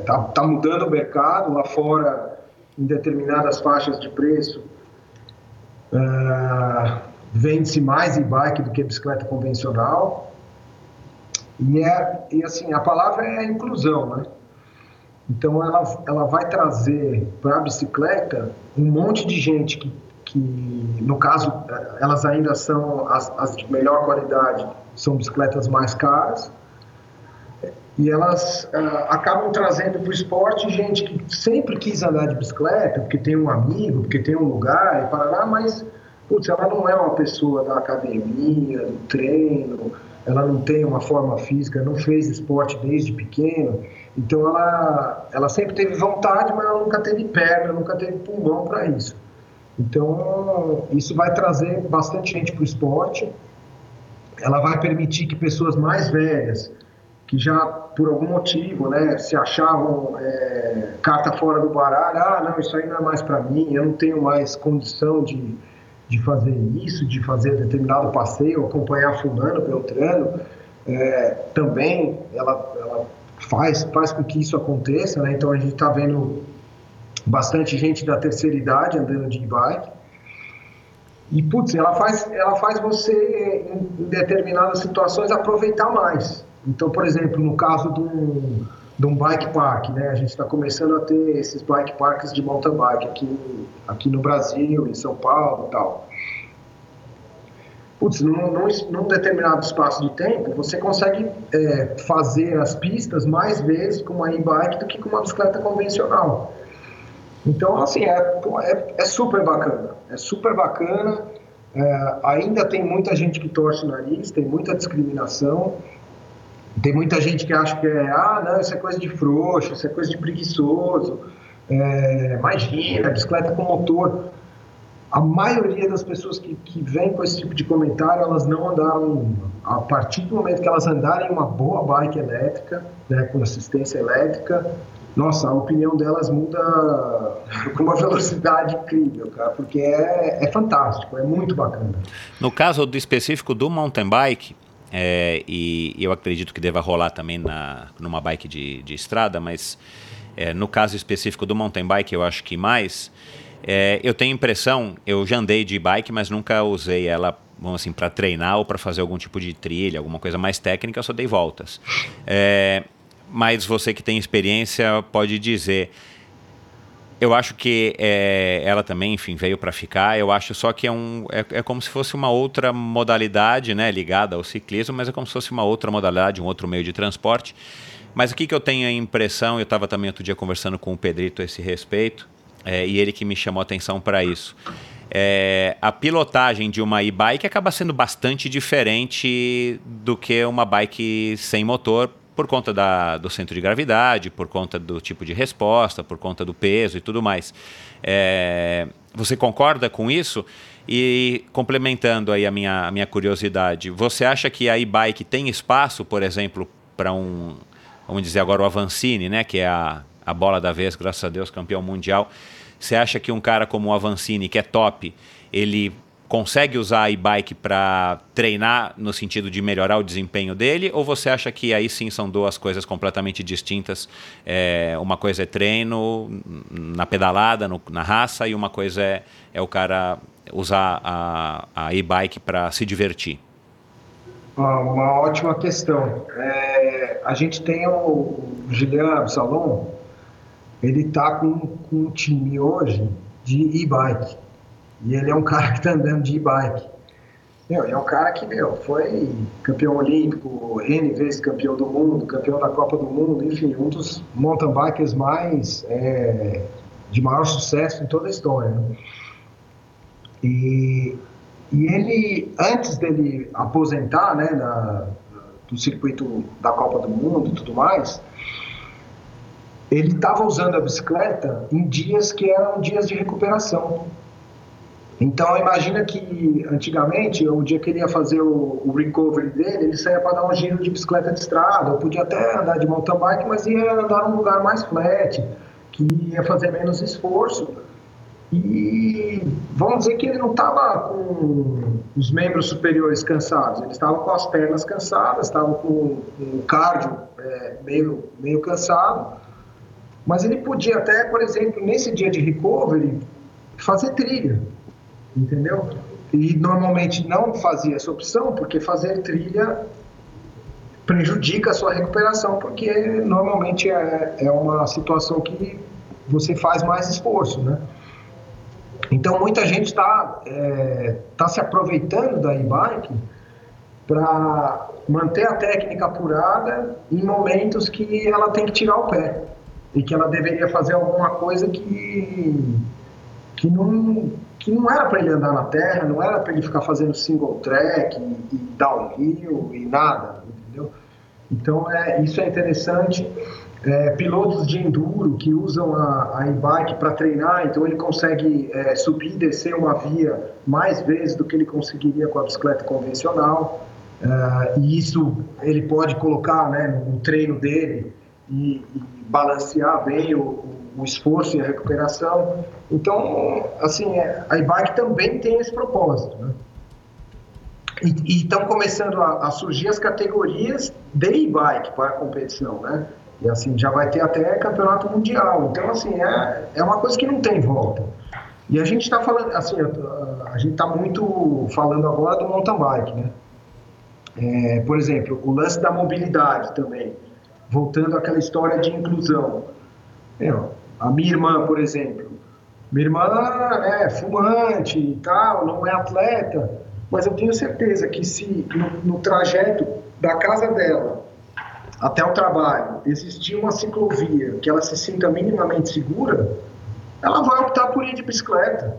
Está é, tá mudando o mercado lá fora em determinadas faixas de preço. É, Vende-se mais e-bike do que bicicleta convencional e, é, e assim, a palavra é inclusão, né? Então ela, ela vai trazer para a bicicleta um monte de gente que, que, no caso, elas ainda são as, as de melhor qualidade, são bicicletas mais caras, e elas uh, acabam trazendo para o esporte gente que sempre quis andar de bicicleta, porque tem um amigo, porque tem um lugar, e para lá, mas, putz, ela não é uma pessoa da academia, do treino, ela não tem uma forma física, não fez esporte desde pequeno, então ela, ela sempre teve vontade, mas ela nunca teve perna, nunca teve pulmão para isso. Então, isso vai trazer bastante gente para o esporte, ela vai permitir que pessoas mais velhas, que já por algum motivo né, se achavam é, carta fora do baralho, ah, não, isso aí não é mais para mim, eu não tenho mais condição de de fazer isso, de fazer determinado passeio, acompanhar fulano, beltrano, é, também ela, ela, faz, faz com que isso aconteça, né? Então a gente está vendo bastante gente da terceira idade andando de bike E, putz, ela faz, ela faz você, em determinadas situações, aproveitar mais. Então, por exemplo, no caso um, de um bike park, né? A gente está começando a ter esses bike parks de mountain bike aqui, aqui no Brasil, em São Paulo e tal. Putz, num, num, num, determinado espaço de tempo, você consegue é, fazer as pistas mais vezes com uma e-bike do que com uma bicicleta convencional. Então, assim, é, é, é super bacana. É super bacana. É, ainda tem muita gente que torce o nariz, tem muita discriminação. Tem muita gente que acha que é, ah, não, isso é coisa de frouxo, isso é coisa de preguiçoso. É, imagina, bicicleta com motor. A maioria das pessoas que, que vem com esse tipo de comentário, elas não andaram, a partir do momento que elas andarem uma boa bike elétrica, né, com assistência elétrica, nossa, a opinião delas muda com uma velocidade incrível, cara, porque é, é fantástico, é muito bacana. No caso do específico do mountain bike, é, e eu acredito que deva rolar também na, numa bike de, de estrada, mas é, no caso específico do mountain bike, eu acho que mais. É, eu tenho impressão, eu já andei de bike, mas nunca usei ela vamos assim, para treinar ou para fazer algum tipo de trilha, alguma coisa mais técnica, eu só dei voltas. É, mas você que tem experiência pode dizer. Eu acho que é, ela também, enfim, veio para ficar. Eu acho só que é, um, é, é, como se fosse uma outra modalidade, né, ligada ao ciclismo, mas é como se fosse uma outra modalidade, um outro meio de transporte. Mas o que, que eu tenho a impressão, eu estava também outro dia conversando com o Pedrito a esse respeito, é, e ele que me chamou a atenção para isso. É, a pilotagem de uma e-bike acaba sendo bastante diferente do que uma bike sem motor, por conta da, do centro de gravidade, por conta do tipo de resposta, por conta do peso e tudo mais. É, você concorda com isso? E complementando aí a minha, a minha curiosidade, você acha que a e-bike tem espaço, por exemplo, para um, vamos dizer agora o Avancini, né, que é a, a bola da vez, graças a Deus, campeão mundial. Você acha que um cara como o Avancini, que é top, ele consegue usar a e-bike para treinar no sentido de melhorar o desempenho dele? Ou você acha que aí sim são duas coisas completamente distintas? É, uma coisa é treino na pedalada, no, na raça, e uma coisa é, é o cara usar a, a e-bike para se divertir? Uma ótima questão. É, a gente tem o, Julian Absalom, ele está com, com um time hoje de e-bike. E ele é um cara que está andando de e-bike. Meu, é um cara que, meu, foi campeão olímpico, N vezes campeão do mundo, campeão da Copa do Mundo, enfim, um dos mountain bikers mais, é, de maior sucesso em toda a história. Né? E, e ele, antes dele aposentar, né, na, do circuito da Copa do Mundo e tudo mais, ele estava usando a bicicleta em dias que eram dias de recuperação. Então, imagina que antigamente, o dia que ele ia fazer o, o recovery dele, ele saía para dar um giro de bicicleta de estrada, ou podia até andar de mountain bike, mas ia andar num lugar mais flat, que ia fazer menos esforço. E vamos dizer que ele não estava com os membros superiores cansados, ele estava com as pernas cansadas, estava com o cardio é, meio, meio cansado, mas ele podia até, por exemplo, nesse dia de recovery, fazer trilha entendeu? E normalmente não fazia essa opção porque fazer trilha prejudica a sua recuperação, porque normalmente é, é uma situação que você faz mais esforço, né? Então muita gente está é, tá se aproveitando da e-bike para manter a técnica apurada em momentos que ela tem que tirar o pé e que ela deveria fazer alguma coisa que que não que não era para ele andar na terra, não era para ele ficar fazendo single track e, e downhill e nada, entendeu? Então, é, isso é interessante. É, pilotos de enduro que usam a, a e-bike para treinar, então ele consegue é, subir e descer uma via mais vezes do que ele conseguiria com a bicicleta convencional. É, e isso ele pode colocar né, no treino dele e, e balancear bem o, o esforço e a recuperação. Então, assim, é, a e-bike também tem esse propósito, né? E estão começando a, a, surgir as categorias de e-bike para a competição, né? E assim, já vai ter até campeonato mundial. Então, assim, é, é uma coisa que não tem volta. E a gente está falando, assim, a, a, gente está muito falando agora do mountain bike, né? É, por exemplo, o lance da mobilidade também, voltando àquela história de inclusão. Meu, a minha irmã, por exemplo, minha irmã é fumante e tal, não é atleta, mas eu tenho certeza que se no, no trajeto da casa dela até o trabalho existir uma ciclovia que ela se sinta minimamente segura, ela vai optar por ir de bicicleta.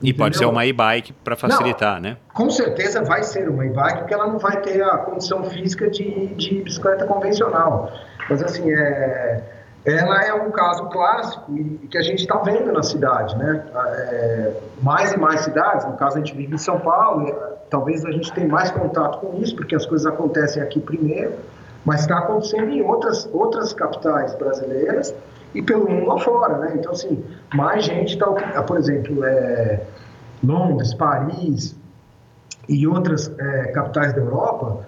E entendeu? pode ser uma e-bike para facilitar, não, né? Com certeza vai ser uma e-bike, porque ela não vai ter a condição física de, de bicicleta convencional. Mas assim, é, ela é um caso clássico e que a gente está vendo na cidade, né? É, mais e mais cidades, no caso a gente vive em São Paulo, é, talvez a gente tenha mais contato com isso, porque as coisas acontecem aqui primeiro, mas está acontecendo em outras, outras capitais brasileiras e pelo mundo afora, né? Então, assim, mais gente está, por exemplo, é, Londres, Paris e outras é, capitais da Europa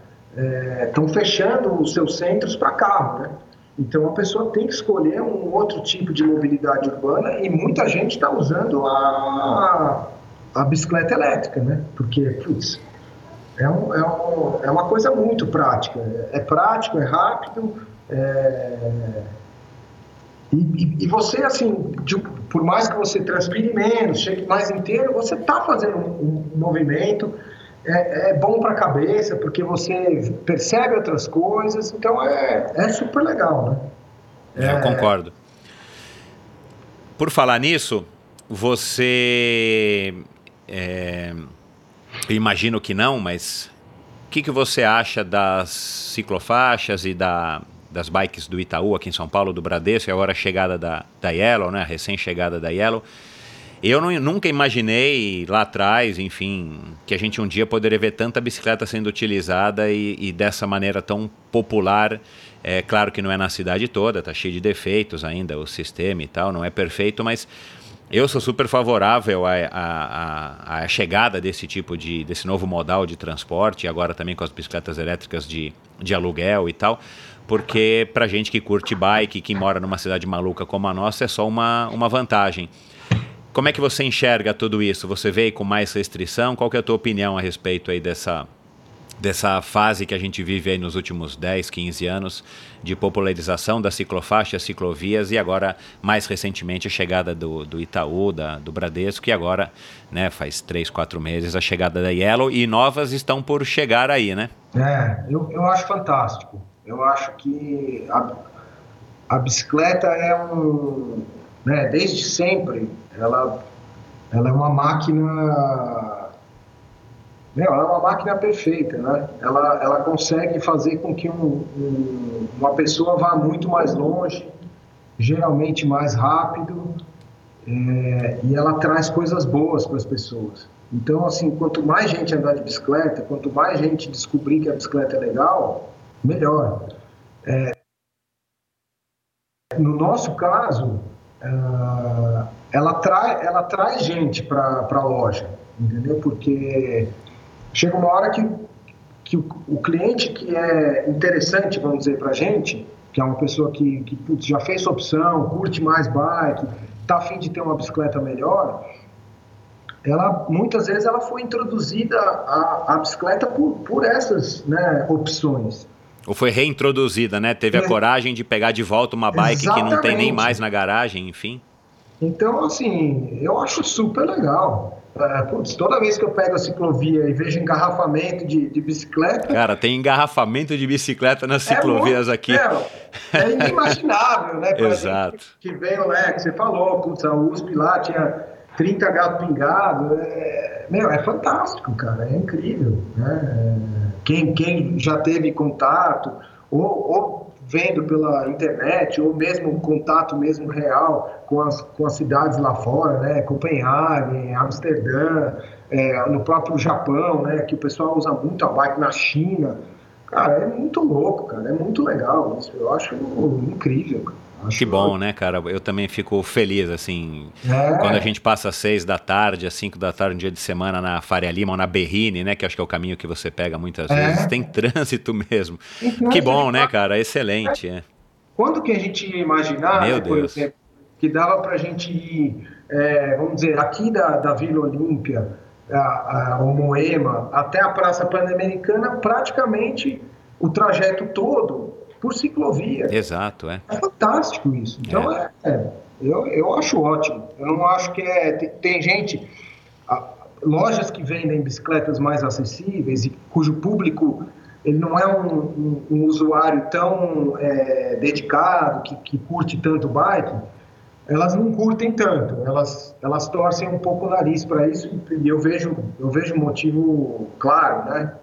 estão é, fechando os seus centros para carro, né? Então a pessoa tem que escolher um outro tipo de mobilidade urbana e muita gente está usando a, a bicicleta elétrica, né? Porque, putz, é, um, é, um, é uma coisa muito prática. É prático, é rápido, é... E, e, e, você, assim, de, por mais que você transpire menos, chegue mais inteiro, você está fazendo um, um movimento, é, é bom para a cabeça, porque você percebe outras coisas, então é, é super legal, né? É, eu concordo. Por falar nisso, você. É, imagino que não, mas o que, que você acha das ciclofaixas e da, das bikes do Itaú aqui em São Paulo, do Bradesco, e agora a chegada da, da Yellow, né? A recém-chegada da Yellow. Eu não, nunca imaginei lá atrás, enfim, que a gente um dia poderia ver tanta bicicleta sendo utilizada e, e dessa maneira tão popular. É claro que não é na cidade toda, tá cheio de defeitos ainda o sistema e tal, não é perfeito, mas eu sou super favorável à, chegada desse tipo de desse novo modal de transporte, agora também com as bicicletas elétricas de, de aluguel e tal, porque para gente que curte bike, que mora numa cidade maluca como a nossa, é só uma, uma vantagem. Como é que você enxerga tudo isso? Você vê com mais restrição? Qual é a tua opinião a respeito aí dessa, dessa fase que a gente vive aí nos últimos 10, 15 anos de popularização da ciclofaixa, ciclovias e agora, mais recentemente, a chegada do, do Itaú, da, do Bradesco e agora, né, faz 3, 4 meses, a chegada da Yellow e novas estão por chegar aí, né? É, eu, eu acho fantástico. Eu acho que a, a bicicleta é um... Né, desde sempre ela, ela é uma máquina. Meu, ela é uma máquina perfeita, né? Ela, ela consegue fazer com que um, um, uma pessoa vá muito mais longe, geralmente mais rápido, é, e ela traz coisas boas para as pessoas. Então, assim, quanto mais gente andar de bicicleta, quanto mais gente descobrir que a bicicleta é legal, melhor. É, no nosso caso, uh, ela, trai, ela traz gente para a loja, entendeu? Porque chega uma hora que, que o, o cliente que é interessante, vamos dizer, para a gente, que é uma pessoa que, que putz, já fez sua opção, curte mais bike, está afim de ter uma bicicleta melhor, ela muitas vezes ela foi introduzida a bicicleta por, por essas né, opções. Ou foi reintroduzida, né? Teve a é. coragem de pegar de volta uma bike Exatamente. que não tem nem mais na garagem, enfim. Então, assim, eu acho super legal. É, putz, toda vez que eu pego a ciclovia e vejo engarrafamento de, de bicicleta. Cara, tem engarrafamento de bicicleta nas é ciclovias muito, aqui. É, é inimaginável, né? Exato. Que veio, né? Que você falou, putz, a USP lá tinha 30 gatos pingados. É, meu, é fantástico, cara, é incrível. Né? Quem, quem já teve contato, ou, ou vendo pela internet, ou mesmo contato mesmo real com as, com as cidades lá fora, né? Copenhague, Amsterdã, é, no próprio Japão, né? Que o pessoal usa muito a bike na China. Cara, é muito louco, cara, é muito legal isso. Eu acho incrível, cara. Acho que bom, né, cara? Eu também fico feliz, assim, é. quando a gente passa às seis da tarde, às cinco da tarde, um dia de semana na Faria Lima ou na Berrine, né, que acho que é o caminho que você pega muitas é. vezes, tem trânsito mesmo. Então, que bom, né, cara? Excelente, é. Quando que a gente ia imaginar, Meu né, por Deus. exemplo, que dava pra gente ir, é, vamos dizer, aqui da, da Vila Olímpia a, a, o Moema até a Praça Pan-Americana, praticamente o trajeto todo por ciclovia. Exato, é. É fantástico isso. Então, é. é eu, eu acho ótimo. Eu não acho que é. Tem, tem gente. A, lojas que vendem bicicletas mais acessíveis e cujo público ele não é um, um, um usuário tão é, dedicado, que, que curte tanto bike, elas não curtem tanto, elas, elas torcem um pouco o nariz para isso e eu vejo, eu vejo motivo claro, né?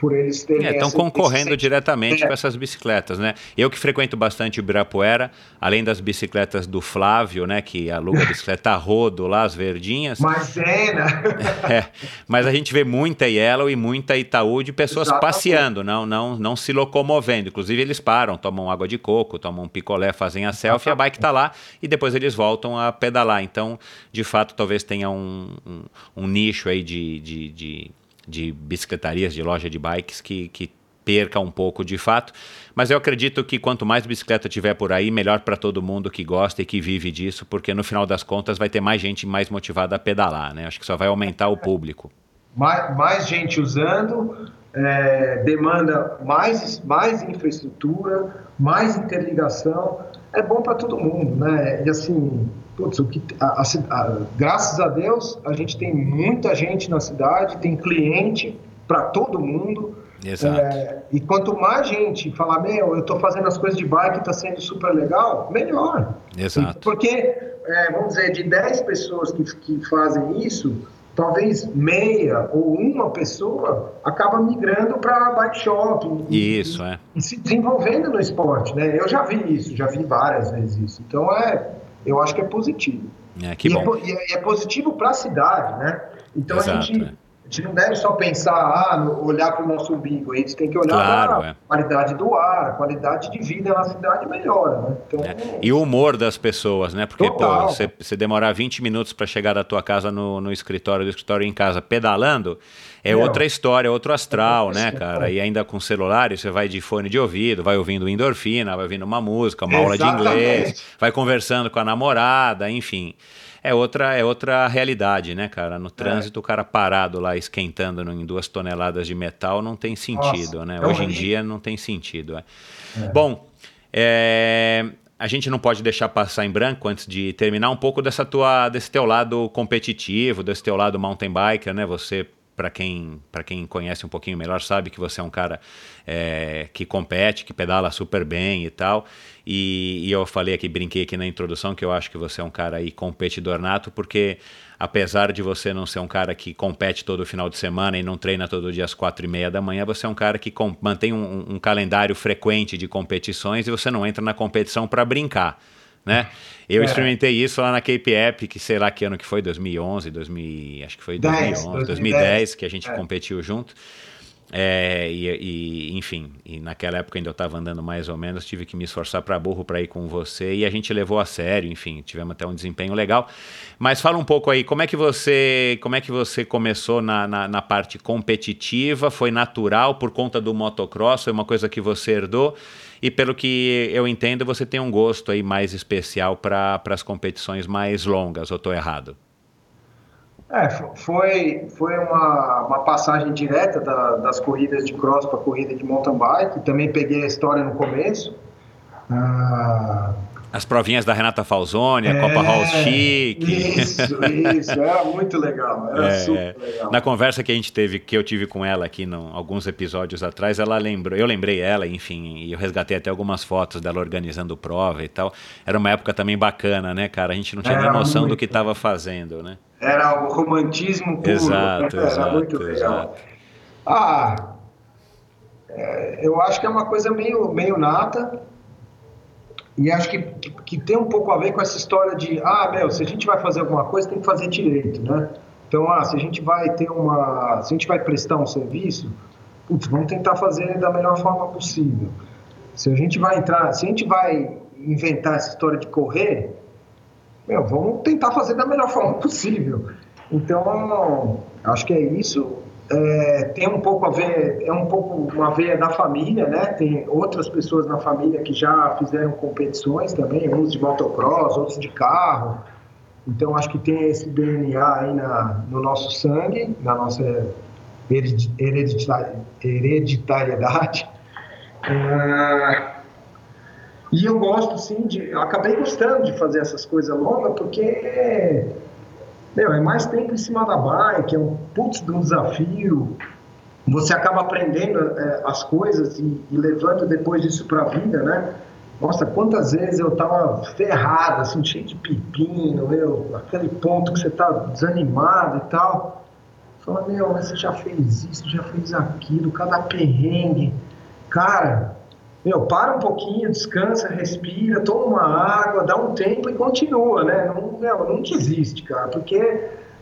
Por eles terem. É, estão concorrendo diretamente é. com essas bicicletas, né? Eu que frequento bastante o Ibirapuera, além das bicicletas do Flávio, né? Que aluga a bicicleta a rodo lá, as verdinhas. Maisena! é, mas a gente vê muita Yellow e muita Itaú de pessoas Exatamente. passeando, não, não, não se locomovendo. Inclusive, eles param, tomam água de coco, tomam um picolé, fazem a selfie, a bike está lá e depois eles voltam a pedalar. Então, de fato, talvez tenha um, um, um nicho aí de, de, de de bicicletarias, de loja de bikes que, que perca um pouco de fato. Mas eu acredito que quanto mais bicicleta tiver por aí, melhor para todo mundo que gosta e que vive disso, porque no final das contas vai ter mais gente mais motivada a pedalar, né? Acho que só vai aumentar o público. Mais, mais gente usando, é, demanda mais, mais infraestrutura, mais interligação. É bom para todo mundo, né? E assim, putz, o que, a, a, graças a Deus, a gente tem muita gente na cidade, tem cliente para todo mundo. Exato. É, e quanto mais gente falar, meu, eu estou fazendo as coisas de bike, está sendo super legal, melhor. Exato. Porque, é, vamos dizer, de 10 pessoas que, que fazem isso, talvez meia ou uma pessoa acaba migrando para bike shop. Isso, e, é. E se desenvolvendo no esporte, né? Eu já vi isso, já vi várias vezes isso. Então, é, eu acho que é positivo. É, que e, é bom. É, e é positivo para a cidade, né? Então Exato, a gente, é. A gente não deve só pensar, ah, olhar para o nosso umbigo, a gente tem que olhar claro, para a é. qualidade do ar, a qualidade de vida na cidade melhora, né? Então, é. E o humor das pessoas, né? Porque, total. pô, você demorar 20 minutos para chegar da tua casa no, no escritório, do escritório em casa, pedalando, é outra história, outro astral, né, cara? E ainda com celular, você vai de fone de ouvido, vai ouvindo endorfina, vai ouvindo uma música, uma Exatamente. aula de inglês, vai conversando com a namorada, enfim. É outra, é outra realidade, né, cara? No trânsito, é. o cara parado lá esquentando em duas toneladas de metal não tem sentido, Nossa, né? Hoje em dia não tem sentido. É. é. Bom, é, a gente não pode deixar passar em branco antes de terminar um pouco dessa tua, desse teu lado competitivo, desse teu lado mountain biker, né? Você para quem, quem conhece um pouquinho melhor, sabe que você é um cara é, que compete, que pedala super bem e tal. E, e, eu falei aqui, brinquei aqui na introdução, que eu acho que você é um cara aí competidor nato, porque apesar de você não ser um cara que compete todo final de semana e não treina todo dia às quatro e meia da manhã, você é um cara que mantém um, um calendário frequente de competições e você não entra na competição para brincar né? Eu é. experimentei isso lá na Cape App, que sei lá que ano que foi, 2011, 2000, acho que foi 2011, 2010, 2010 que a gente é. competiu junto. É, e, e, enfim, e naquela época ainda eu estava andando mais ou menos, tive que me esforçar para burro para ir com você e a gente levou a sério, enfim, tivemos até um desempenho legal. Mas fala um pouco aí, como é que você, como é que você começou na, na, na parte competitiva? Foi natural por conta do motocross? Foi uma coisa que você herdou? E pelo que eu entendo, você tem um gosto aí mais especial para as competições mais longas, ou estou errado? É, foi, foi uma, uma passagem direta da, das corridas de cross para corrida de mountain bike. Também peguei a história no começo. Ah, as provinhas da Renata Falzoni, a é, Copa Hall Chique. Isso, isso, era muito legal, era é, super legal. Na conversa que a gente teve, que eu tive com ela aqui no, alguns episódios atrás, ela lembrou, eu lembrei ela, enfim, e eu resgatei até algumas fotos dela organizando prova e tal. Era uma época também bacana, né, cara? A gente não tinha nem noção muito, do que estava fazendo, né? Era o romantismo puro. Exato, era exato, muito legal. Exato. Ah, é, eu acho que é uma coisa meio, meio nata e acho que, que, que, tem um pouco a ver com essa história de, ah, meu, se a gente vai fazer alguma coisa, tem que fazer direito, né? Então, ah, se a gente vai ter uma, se a gente vai prestar um serviço, putz, vamos tentar fazer da melhor forma possível. Se a gente vai entrar, se a gente vai inventar essa história de correr, meu, vamos tentar fazer da melhor forma possível. Então, acho que é isso é, tem um pouco a ver, é um pouco uma veia da família, né? Tem outras pessoas na família que já fizeram competições também, uns de motocross, outros de carro. então acho que tem esse DNA aí na, no nosso sangue, na nossa hereditariedade. É, e eu gosto, sim, de. Eu acabei gostando de fazer essas coisas longas, porque. Meu, é mais tempo em cima da bike, é um putz de um desafio. Você acaba aprendendo é, as coisas e, e, levando depois disso para a vida, né? Nossa, quantas vezes eu tava ferrado, assim, cheio de pepino, meu, aquele ponto que você tá desanimado e tal. Fala, meu, mas você já fez isso, já fez aquilo, cada perrengue. Cara, meu, para um pouquinho, descansa, respira, toma uma água, dá um tempo e continua, né? Não, meu, não desiste, cara, porque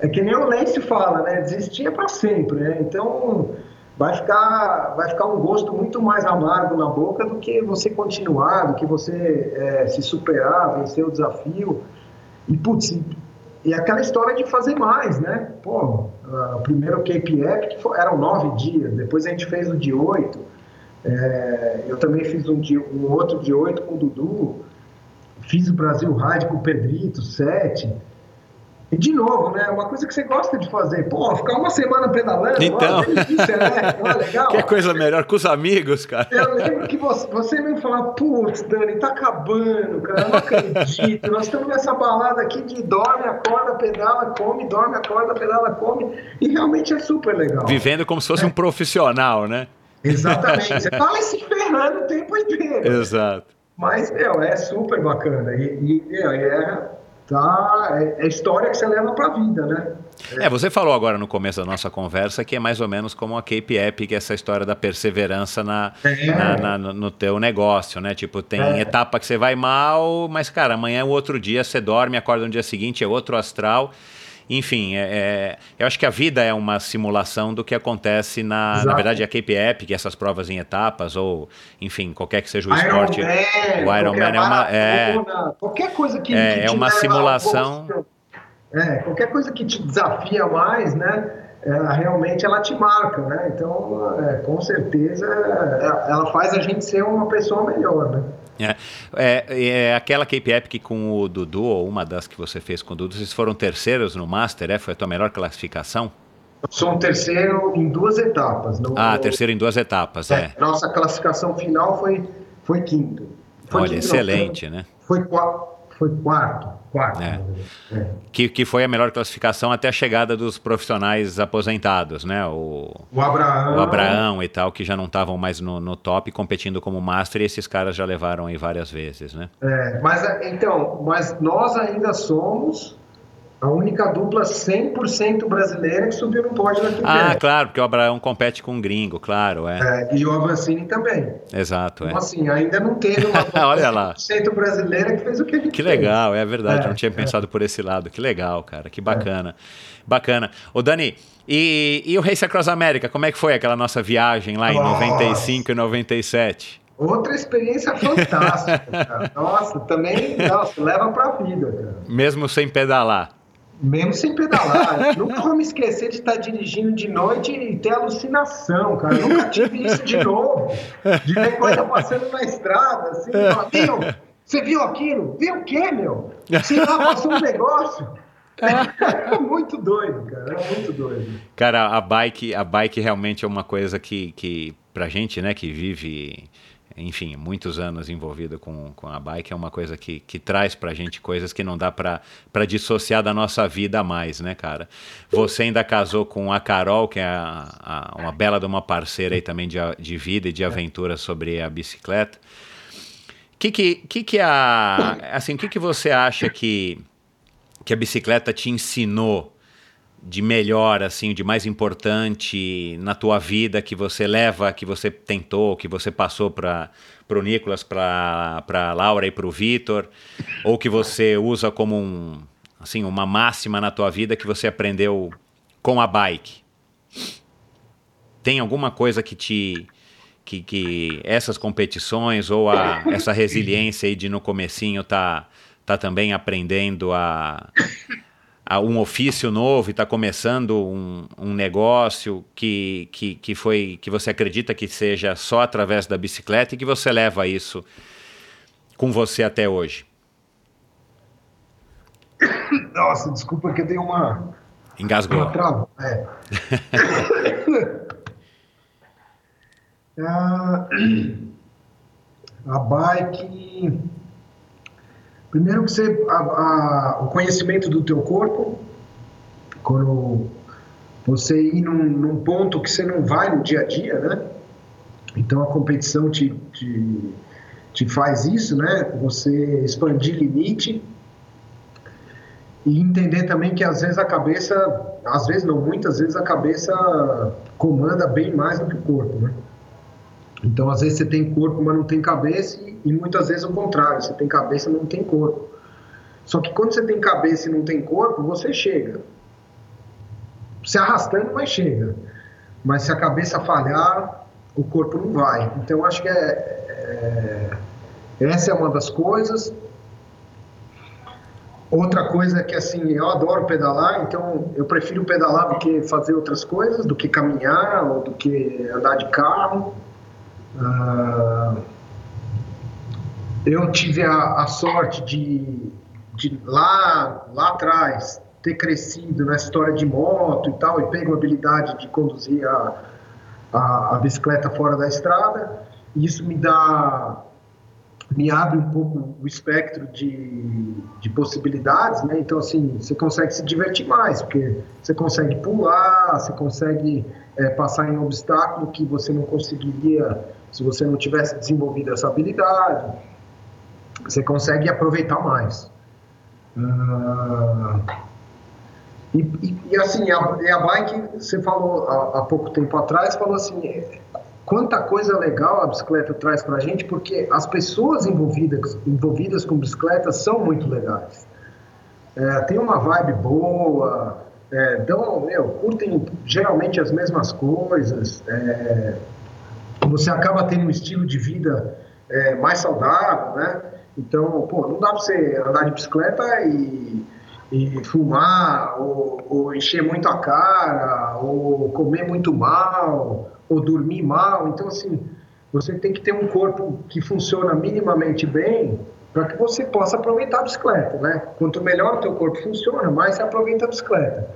é que nem o Lance fala, né? Desistir é para sempre, né? Então vai ficar, vai ficar um gosto muito mais amargo na boca do que você continuar, do que você é, se superar, vencer o desafio. E, putz, e aquela história de fazer mais, né? Pô, o primeiro Cape Epic eram nove dias, depois a gente fez o de oito. É, eu também fiz um, dia, um outro de oito com o Dudu, fiz o Brasil Ride com o Pedrito, sete. E de novo, né? Uma coisa que você gosta de fazer. Pô, ficar uma semana pedalando. Então. Ó, delícia, né? ó, legal. Que coisa melhor com os amigos, cara. Eu lembro que você, você me falava, putz, Dani, tá acabando, cara. Eu não acredito. Nós estamos nessa balada aqui de dorme, acorda, pedala, come, dorme, acorda, pedala, come. E realmente é super legal. Vivendo como se fosse é. um profissional, né? Exatamente. Você tá se ferrando o tempo inteiro. Exato. Mas, meu, é super bacana. E, e meu, é, tá, é, é história que você leva pra vida, né? É. é, você falou agora no começo da nossa conversa que é mais ou menos como a Cape Epic, essa história da perseverança na, é. na, na no teu negócio, né? Tipo, tem é. etapa que você vai mal, mas, cara, amanhã é outro dia, você dorme, acorda no dia seguinte, é outro astral. Enfim, é, é, eu acho que a vida é uma simulação do que acontece na, na verdade, a Cape Epic, essas provas em etapas, ou, enfim, qualquer que seja o Iron esporte. Man, o Iron Man é uma. É, qualquer coisa que. É, que é uma simulação. É, qualquer coisa que te desafia mais, né? Ela, realmente ela te marca, né? Então, é, com certeza, ela faz a gente ser uma pessoa melhor, né? É, é, é, aquela Cape Epic com o Dudu, ou uma das que você fez com o Dudu, vocês foram terceiros no Master, é? Foi a tua melhor classificação? Eu sou um terceiro em duas etapas. No, ah, terceiro em duas etapas, é. é. Nossa classificação final foi, foi quinto. Foi Olha, quinto, excelente, não, né? Foi, foi quarto. Quarto. É. É. Que, que foi a melhor classificação até a chegada dos profissionais aposentados, né? O, o Abraão. O Abraão e tal, que já não estavam mais no, no top competindo como Master, e esses caras já levaram aí várias vezes, né? É, mas então, mas nós ainda somos a única dupla 100% brasileira que subiu no pódio da Ah, claro, porque o Abraão compete com um gringo, claro. É. é e o Avancini também. Exato. Então, é. assim, ainda não teve uma Olha lá. 100% brasileira que fez o que gente Que legal, fez. é verdade, é, não tinha é. pensado por esse lado. Que legal, cara, que bacana. Bacana. Ô, Dani, e, e o Race Across America, como é que foi aquela nossa viagem lá nossa. em 95 e 97? Outra experiência fantástica, cara. Nossa, também, nossa, leva pra vida, cara. Mesmo sem pedalar. Mesmo sem pedalar. Nunca vou me esquecer de estar dirigindo de noite e ter alucinação, cara. Nunca tive isso de novo. De ver coisa passando na estrada, assim, meu, você viu aquilo? Viu o quê, meu? Sei lá, passou um negócio. É muito doido, cara. É muito doido. Cara, a bike, a bike realmente é uma coisa que, que pra gente, né, que vive enfim, muitos anos envolvido com, com a bike, é uma coisa que, que traz pra gente coisas que não dá pra, dissociar da nossa vida mais, né, cara? Você ainda casou com a Carol, que é a, a, uma bela de uma parceira aí também de, de vida e de aventura sobre a bicicleta. O que que, que que a... Assim, que que você acha que, que a bicicleta te ensinou de melhor, assim, de mais importante na tua vida que você leva, que você tentou, que você passou para o Nicolas, para a Laura e para o Vitor, ou que você usa como um, assim, uma máxima na tua vida que você aprendeu com a bike? Tem alguma coisa que te que, que essas competições ou a, essa resiliência aí de no comecinho tá tá também aprendendo a um ofício novo e está começando um, um negócio que, que, que, foi, que você acredita que seja só através da bicicleta e que você leva isso com você até hoje? Nossa, desculpa que eu dei uma. Engasgou. Uma trava. É. a, a bike. Primeiro que você. A, a, o conhecimento do teu corpo. Quando você ir num, num, ponto que você não vai no dia a dia, né? Então a competição te, te, te faz isso, né? Você expandir limite e entender também que às vezes a cabeça, às vezes não, muitas vezes a cabeça comanda bem mais do que o corpo, né? Então às vezes você tem corpo, mas não tem cabeça e muitas vezes o contrário, você tem cabeça, mas não tem corpo. Só que quando você tem cabeça e não tem corpo, você chega. Se arrastando, mas chega. Mas se a cabeça falhar, o corpo não vai. Então acho que é, é essa é uma das coisas. Outra coisa é que assim, eu adoro pedalar, então eu prefiro pedalar do que fazer outras coisas, do que caminhar ou do que andar de carro. Uh, eu tive a, a sorte de, de, lá, lá atrás ter crescido na história de moto e tal, e pego a habilidade de conduzir a, a, a bicicleta fora da estrada, isso me dá me abre um pouco o espectro de, de possibilidades, né? Então, assim, você consegue se divertir mais, porque você consegue pular, você consegue é, passar em um obstáculo que você não conseguiria se você não tivesse desenvolvido essa habilidade. Você consegue aproveitar mais. Uh, e, e, e, assim, a, a bike, você falou há, há pouco tempo atrás, falou assim, quanta coisa legal a bicicleta traz para a gente, porque as pessoas envolvidas, envolvidas com bicicleta são muito legais. É, tem uma vibe boa, é, dão, meu, curtem geralmente as mesmas coisas, é, você acaba tendo um estilo de vida é, mais saudável, né? Então, pô, não dá para você andar de bicicleta e, e fumar, ou, ou encher muito a cara, ou comer muito mal, ou dormir mal. Então, assim, você tem que ter um corpo que funciona minimamente bem para que você possa aproveitar a bicicleta, né? Quanto melhor o teu corpo funciona, mais você aproveita a bicicleta.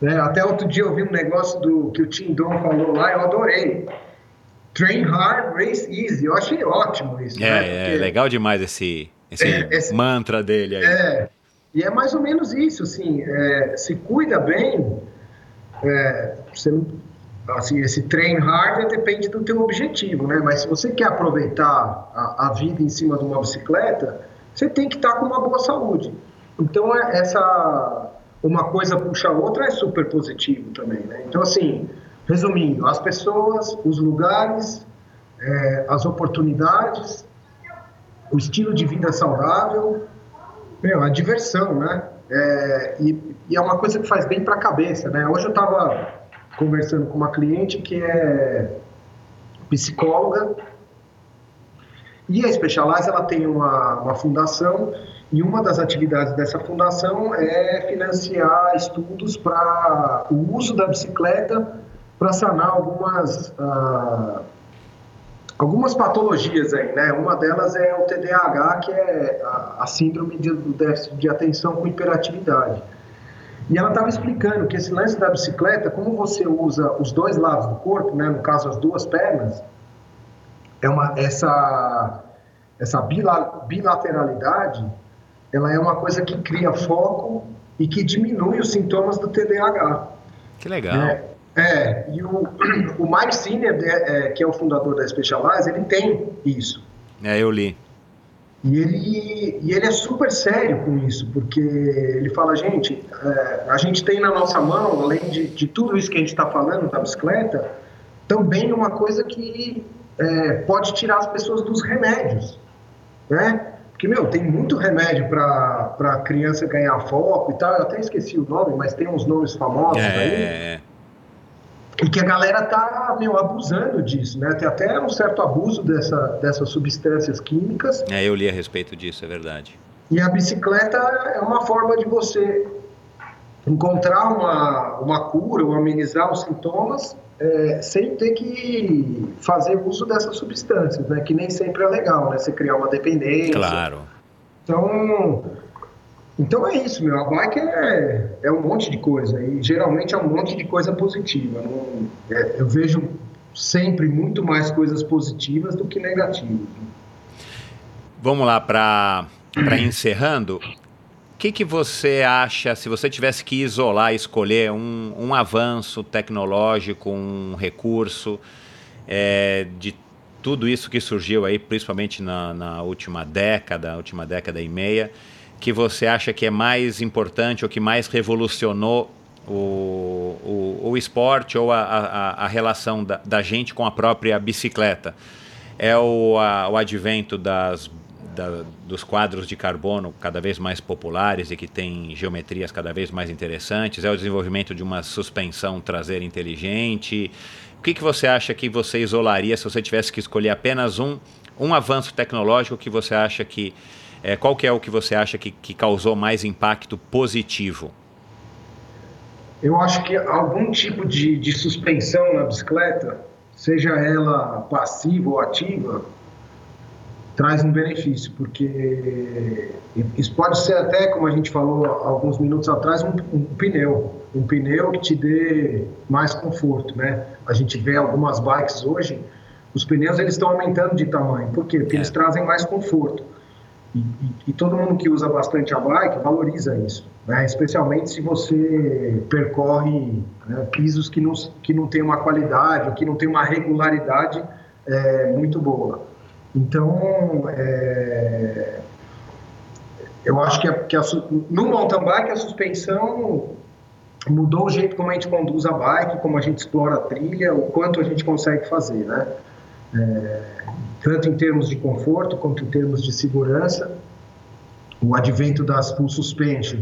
Né? Até outro dia eu vi um negócio do que o Tim Don falou lá, eu adorei. Train hard, race easy. Eu achei ótimo isso. É, né? é legal demais esse, esse, é, esse, mantra dele aí. É, e é mais ou menos isso, assim, é, se cuida bem, é, você assim, esse train hard depende do teu objetivo, né? Mas se você quer aproveitar a, a vida em cima de uma bicicleta, você tem que estar com uma boa saúde. Então, é, essa uma coisa puxa a outra é super positivo também, né? Então, assim, resumindo, as pessoas, os lugares, é, as oportunidades, o estilo de vida saudável, meu, a diversão, né? É, e, e, é uma coisa que faz bem para a cabeça, né? Hoje eu estava conversando com uma cliente que é psicóloga e a Specialize ela tem uma, uma fundação e uma das atividades dessa fundação é financiar estudos para o uso da bicicleta para sanar algumas uh, algumas patologias aí, né? Uma delas é o TDAH, que é a, a síndrome de, do déficit de atenção com hiperatividade. E ela estava explicando que esse lance da bicicleta, como você usa os dois lados do corpo, né, no caso as duas pernas, é uma essa essa bilateralidade, ela é uma coisa que cria foco e que diminui os sintomas do TDAH. Que legal. É, é e o, o Mike Sinner, é, que é o fundador da Specialize, ele tem isso. É, eu li. E ele, e ele é super sério com isso, porque ele fala, gente, é, a gente tem na nossa mão, além de, de tudo isso que a gente está falando da bicicleta, também uma coisa que é, pode tirar as pessoas dos remédios, né? Porque, meu, tem muito remédio para criança ganhar foco e tal, eu até esqueci o nome, mas tem uns nomes famosos é, aí. É, e que a galera tá meu, abusando disso, né? Tem até um certo abuso dessa, dessas substâncias químicas. É, eu li a respeito disso, é verdade. E a bicicleta é uma forma de você encontrar uma, uma cura ou amenizar os sintomas é, sem ter que fazer uso dessas substâncias, né? Que nem sempre é legal, né? Você criar uma dependência. Claro. Então, Então é isso, meu. A bike é, é um monte de coisa e geralmente é um monte de coisa positiva. Não, é, eu vejo sempre muito mais coisas positivas do que negativas. Vamos lá para encerrando. O que, que você acha, se você tivesse que isolar, escolher um, um avanço tecnológico, um recurso é, de tudo isso que surgiu aí, principalmente na, na última década, última década e meia, que você acha que é mais importante ou que mais revolucionou o, o, o esporte ou a, a, a relação da, da, gente com a própria bicicleta? É o, a, o advento das, da, dos quadros de carbono cada vez mais populares e que têm geometrias cada vez mais interessantes? É o desenvolvimento de uma suspensão traseira inteligente? O que, que você acha que você isolaria se você tivesse que escolher apenas um, um avanço tecnológico que você acha que é, qual que é o que você acha que, que causou mais impacto positivo? Eu acho que algum tipo de, de suspensão na bicicleta, seja ela passiva ou ativa, traz um benefício, porque isso pode ser até, como a gente falou alguns minutos atrás, um, um, pneu, um pneu que te dê mais conforto, né? A gente vê algumas bikes hoje, os pneus eles estão aumentando de tamanho, por quê? Porque é. eles trazem mais conforto. E, e, e, todo mundo que usa bastante a bike valoriza isso, né? especialmente se você percorre né, pisos que não, que não tem uma qualidade, que não tem uma regularidade é, muito boa. Então, é, eu acho que, a, que a, no mountain bike a suspensão mudou o jeito como a gente conduz a bike, como a gente explora a trilha, o quanto a gente consegue fazer, né? É, tanto em termos de conforto quanto em termos de segurança. O advento das full suspension,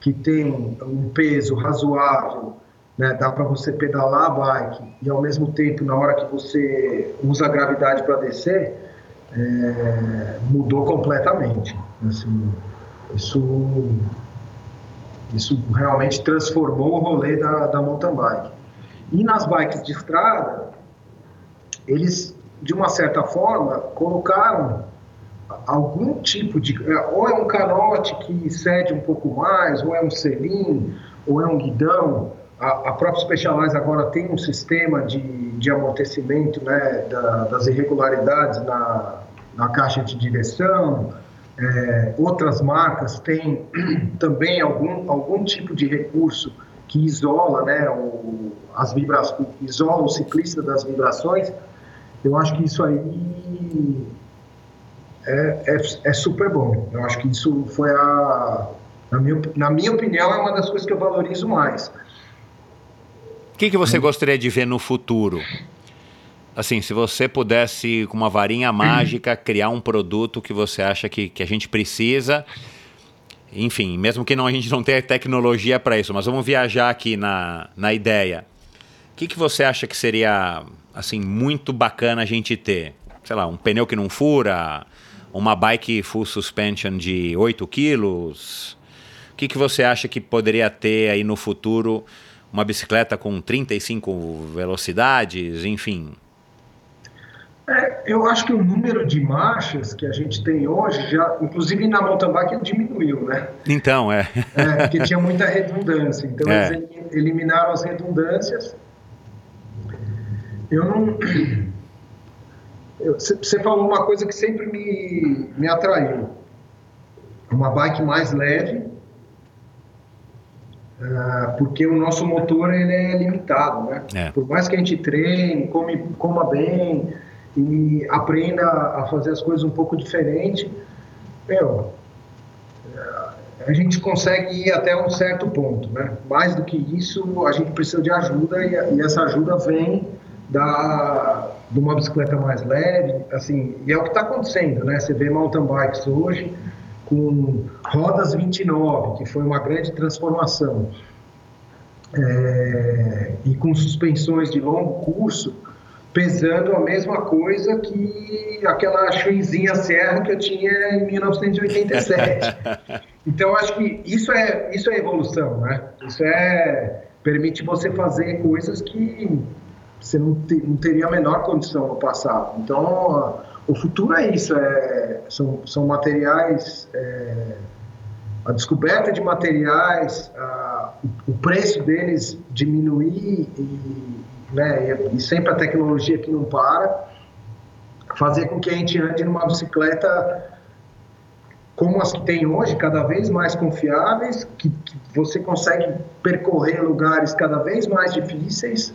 que tem um peso razoável, né, dá para você pedalar a bike e ao mesmo tempo, na hora que você usa a gravidade para descer, é, mudou completamente. Assim, isso, isso realmente transformou o rolê da, da mountain bike. E nas bikes de estrada, eles de uma certa forma, colocaram algum tipo de. É, ou é um canote que cede um pouco mais, ou é um selim, ou é um guidão. A, a própria Specialized agora tem um sistema de, de amortecimento né, da, das irregularidades na, na caixa de direção. É, outras marcas têm também algum, algum tipo de recurso que isola, né, o, as vibrações, isola o ciclista das vibrações eu acho que isso aí é, é, é, super bom. Eu acho que isso foi a. Na minha, na minha opinião, é uma das coisas que eu valorizo mais. O que, que você gostaria de ver no futuro? Assim, se você pudesse, com uma varinha mágica, criar um produto que você acha que, que a gente precisa, enfim, mesmo que não, a gente não tenha tecnologia para isso, mas vamos viajar aqui na, na ideia. O que, que você acha que seria assim muito bacana a gente ter? Sei lá, um pneu que não fura, uma bike full suspension de 8 quilos. O que, que você acha que poderia ter aí no futuro uma bicicleta com 35 velocidades, enfim? É, eu acho que o número de marchas que a gente tem hoje, já, inclusive na mountain bike, diminuiu, né? Então, é. é porque tinha muita redundância. Então, é. eles eliminaram as redundâncias eu não. Você falou uma coisa que sempre me, me atraiu. Uma bike mais leve, uh, porque o nosso motor ele é limitado, né? É. Por mais que a gente treine, come, coma bem e aprenda a fazer as coisas um pouco diferente, meu, a gente consegue ir até um certo ponto, né? Mais do que isso, a gente precisa de ajuda e, e essa ajuda vem da, de uma bicicleta mais leve, assim, e é o que está acontecendo, né? Você vê mountain bikes hoje com rodas 29, que foi uma grande transformação, é, e com suspensões de longo curso, pesando a mesma coisa que aquela chuizinha serra que eu tinha em 1987. então, acho que isso é, isso é evolução, né? Isso é permite você fazer coisas que você não, te, não teria a menor condição no passado. Então, o futuro é isso, é, são, são materiais é, a descoberta de materiais, a, o preço deles diminuir e, né, e, sempre a tecnologia que não para, fazer com que a gente ande numa bicicleta como as que tem hoje, cada vez mais confiáveis, que, que você consegue percorrer lugares cada vez mais difíceis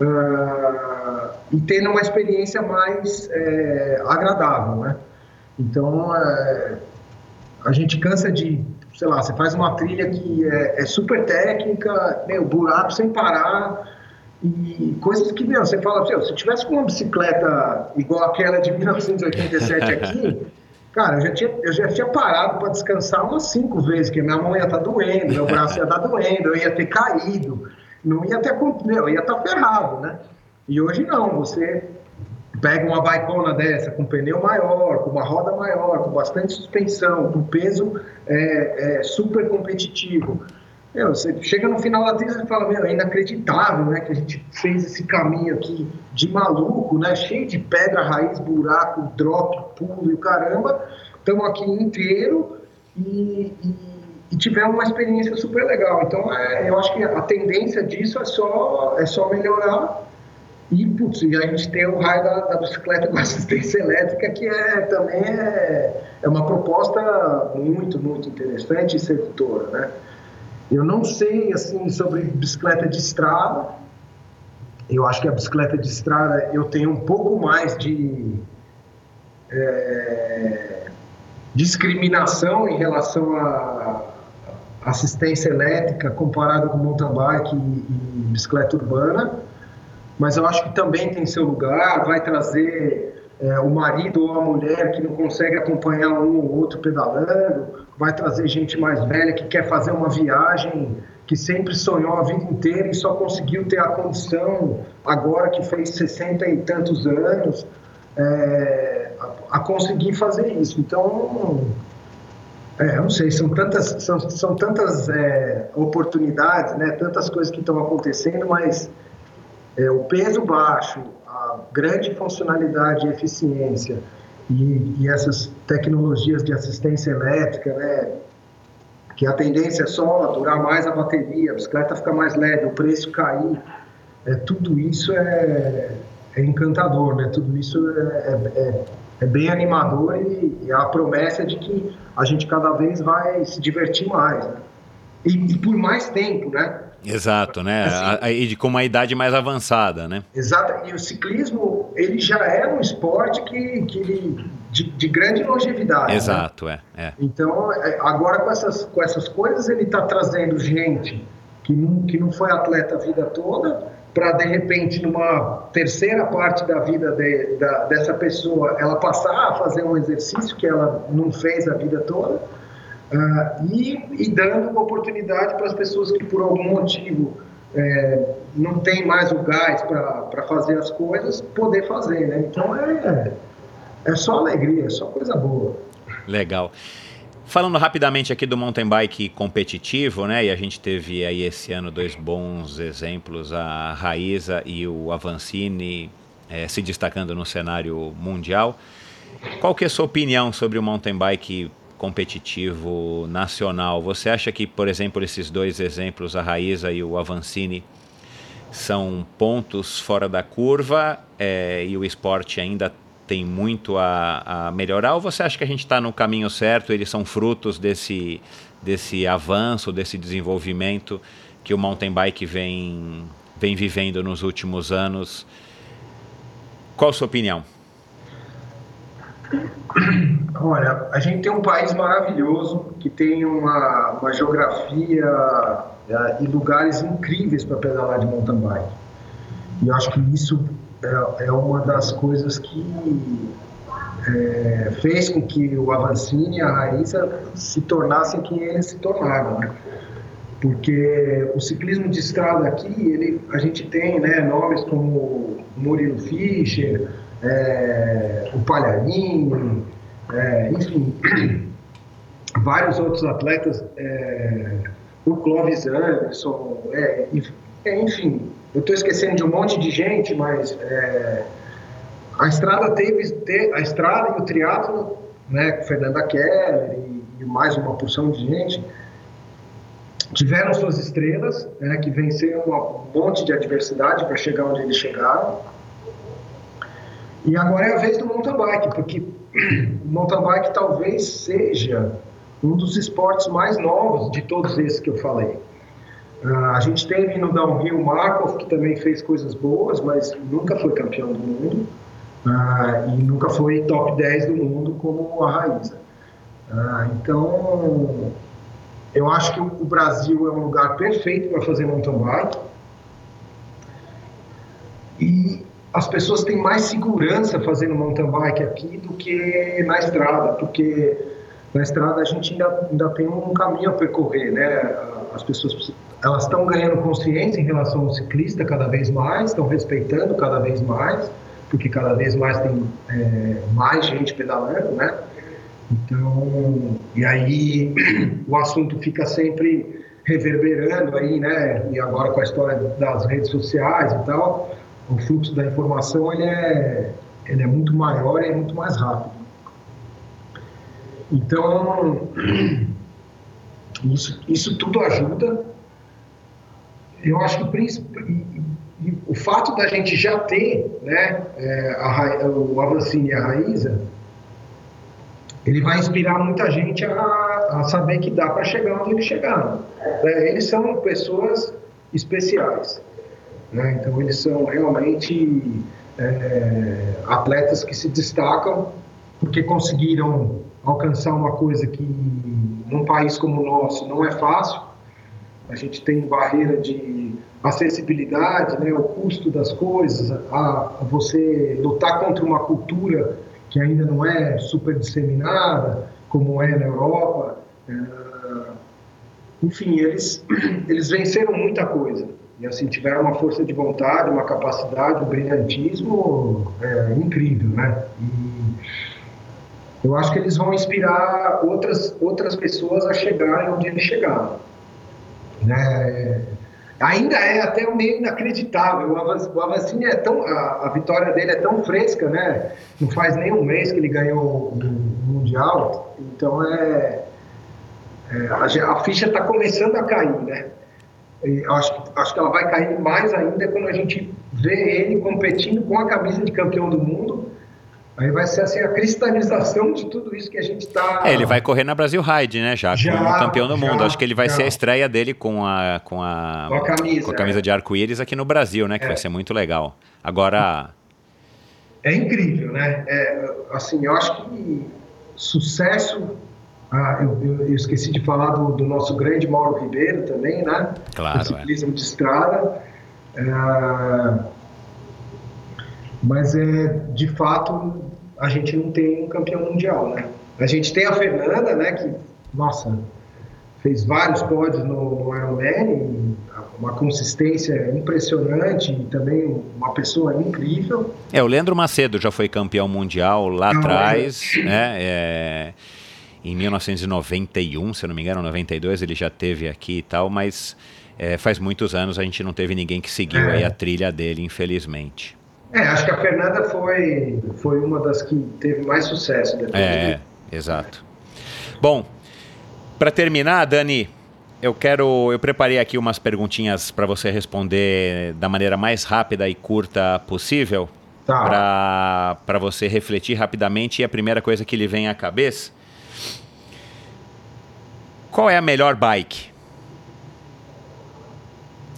uh, e tendo uma experiência mais é, agradável, né? Então, é, a gente cansa de, sei lá, você faz uma trilha que é, é super técnica, meu, buraco sem parar, e coisas que, meu, você fala, se eu tivesse com uma bicicleta igual aquela de 1987 aqui, cara, eu já tinha, eu já tinha parado para descansar umas cinco vezes, porque minha mão ia estar tá doendo, meu braço ia estar tá doendo, eu ia ter caído, não ia ter, meu, ia estar tá ferrado, né? E hoje não, você pega uma baicona dessa com pneu maior, com uma roda maior, com bastante suspensão, com peso é, é, super competitivo. Meu, você chega no final da trilha e fala, meu, é inacreditável, né, que a gente fez esse caminho aqui de maluco, né, cheio de pedra, raiz, buraco, drop, pulo e o caramba. Estamos aqui inteiro e, e, e tivemos uma experiência super legal. Então, é, eu acho que a tendência disso é só, é só melhorar e, putz, a gente tem o raio da, da, bicicleta com assistência elétrica, que é, também é, é uma proposta muito, muito interessante e sedutora, né? Eu não sei, assim, sobre bicicleta de estrada. Eu acho que a bicicleta de estrada eu tenho um pouco mais de é, discriminação em relação à assistência elétrica comparado com mountain bike e, e bicicleta urbana mas eu acho que também tem seu lugar, vai trazer é, o marido ou a mulher que não consegue acompanhar um ou outro pedalando, vai trazer gente mais velha que quer fazer uma viagem que sempre sonhou a vida inteira e só conseguiu ter a condição agora que fez 60 e tantos anos é, a, a, conseguir fazer isso. Então, é, não sei, são tantas, são, são tantas é, oportunidades, né, tantas coisas que estão acontecendo, mas é, o peso baixo, a grande funcionalidade e eficiência e, e, essas tecnologias de assistência elétrica, né, que a tendência é só durar mais a bateria, a bicicleta ficar mais leve, o preço cair, é, tudo isso é, é encantador, né? tudo isso é, é, é, é bem animador e, e, a promessa de que a gente cada vez vai se divertir mais. Né? E, e por mais tempo, né? Exato, né? Assim, e com uma idade mais avançada, né? Exato. E o ciclismo, ele já é um esporte que, que de, de grande longevidade. Né? Exato, né? é, é. Então, é, agora com essas, com essas coisas, ele está trazendo gente que não, que não foi atleta a vida toda, para de repente, numa terceira parte da vida de, da, dessa pessoa, ela passar a fazer um exercício que ela não fez a vida toda Uh, e, e, dando oportunidade para as pessoas que por algum motivo é, não tem mais o gás para fazer as coisas, poder fazer, né? Então é, é só alegria, é só coisa boa. Legal. Falando rapidamente aqui do mountain bike competitivo, né? E a gente teve aí esse ano dois bons exemplos, a Raíza e o Avancini é, se destacando no cenário mundial. Qual que é a sua opinião sobre o mountain bike competitivo nacional. Você acha que, por exemplo, esses dois exemplos, a Raíza e o Avancini, são pontos fora da curva é, e o esporte ainda tem muito a, a, melhorar? Ou você acha que a gente está no caminho certo? Eles são frutos desse, desse avanço, desse desenvolvimento que o mountain bike vem, vem vivendo nos últimos anos? Qual a sua opinião? Olha, a gente tem um país maravilhoso que tem uma, uma geografia é, e lugares incríveis para pedalar de mountain bike. E eu acho que isso é, é uma das coisas que é, fez com que o Avancini e a Raíssa se tornassem quem eles se tornaram. Né? Porque o ciclismo de estrada aqui, ele, a gente tem né, nomes como Murilo Fischer, é, o Palharini, é, enfim, vários outros atletas, é, o Clóvis Anderson, é, é, enfim, eu estou esquecendo de um monte de gente, mas é, a estrada teve, a estrada e o triatlo, né, com Fernanda Keller e, e mais uma porção de gente, tiveram suas estrelas, né, que venceram um monte de adversidade para chegar onde eles chegaram. E agora é a vez do mountain bike, porque o mountain bike talvez seja um dos esportes mais novos de todos esses que eu falei. Uh, a gente teve no downhill Markov, que também fez coisas boas, mas nunca foi campeão do mundo. Uh, e nunca foi top 10 do mundo como a Raíza. Uh, então, eu acho que o Brasil é um lugar perfeito para fazer mountain bike. E as pessoas têm mais segurança fazendo mountain bike aqui do que na estrada, porque na estrada a gente ainda, ainda tem um caminho a percorrer, né? As pessoas elas estão ganhando consciência em relação ao ciclista cada vez mais, estão respeitando cada vez mais, porque cada vez mais tem é, mais gente pedalando, né? Então, e aí o assunto fica sempre reverberando aí, né? E agora com a história das redes sociais e tal, o fluxo da informação ele é, ele é muito maior e é muito mais rápido. Então, isso, isso tudo ajuda. Eu acho que o, príncipe, o fato da gente já ter né, é, a, o Avancini e a Raíza, ele vai inspirar muita gente a, a saber que dá para chegar onde eles chegaram. É, eles são pessoas especiais. Né? Então, eles são realmente é, atletas que se destacam porque conseguiram alcançar uma coisa que num país como o nosso não é fácil. A gente tem barreira de acessibilidade, né, o custo das coisas, a, a você lutar contra uma cultura que ainda não é super disseminada, como é na Europa. É, enfim, eles, eles venceram muita coisa. E assim, tiveram uma força de vontade, uma capacidade, um brilhantismo é, incrível, né? E eu acho que eles vão inspirar outras, outras pessoas a chegarem onde eles chegaram. Né? Ainda é até meio inacreditável. O Avancini é tão. A, a, vitória dele é tão fresca, né? Não faz nem um mês que ele ganhou o Mundial. Então é. é a, a, ficha está começando a cair, né? acho, acho que ela vai cair mais ainda quando a gente vê ele competindo com a camisa de campeão do mundo. Aí vai ser assim a cristalização de tudo isso que a gente está. É, ele vai correr na Brasil Ride, né? Já, já como campeão do já, mundo. Acho que ele vai já. ser a estreia dele com a com a, com a camisa, com a camisa é. de arco-íris aqui no Brasil, né? Que é. vai ser muito legal. Agora. É incrível, né? É, assim, eu acho que sucesso ah, eu, eu, esqueci de falar do, do, nosso grande Mauro Ribeiro também, né? Claro. O ciclismo de estrada. É, mas, é, de fato, a gente não tem um campeão mundial, né? A gente tem a Fernanda, né? Que, nossa, fez vários pódios no, no Ironman, uma consistência impressionante e também uma pessoa incrível. É, o Leandro Macedo já foi campeão mundial lá não, atrás, é... né? É em 1991, se eu não me engano, 92 ele já teve aqui e tal, mas é, faz muitos anos a gente não teve ninguém que seguiu é. a trilha dele, infelizmente. É, acho que a Fernanda foi, foi uma das que teve mais sucesso. Depois é, exato. Bom, para terminar, Dani, eu quero, eu preparei aqui umas perguntinhas para você responder da maneira mais rápida e curta possível, tá. para você refletir rapidamente. E a primeira coisa que lhe vem à cabeça qual é a melhor bike?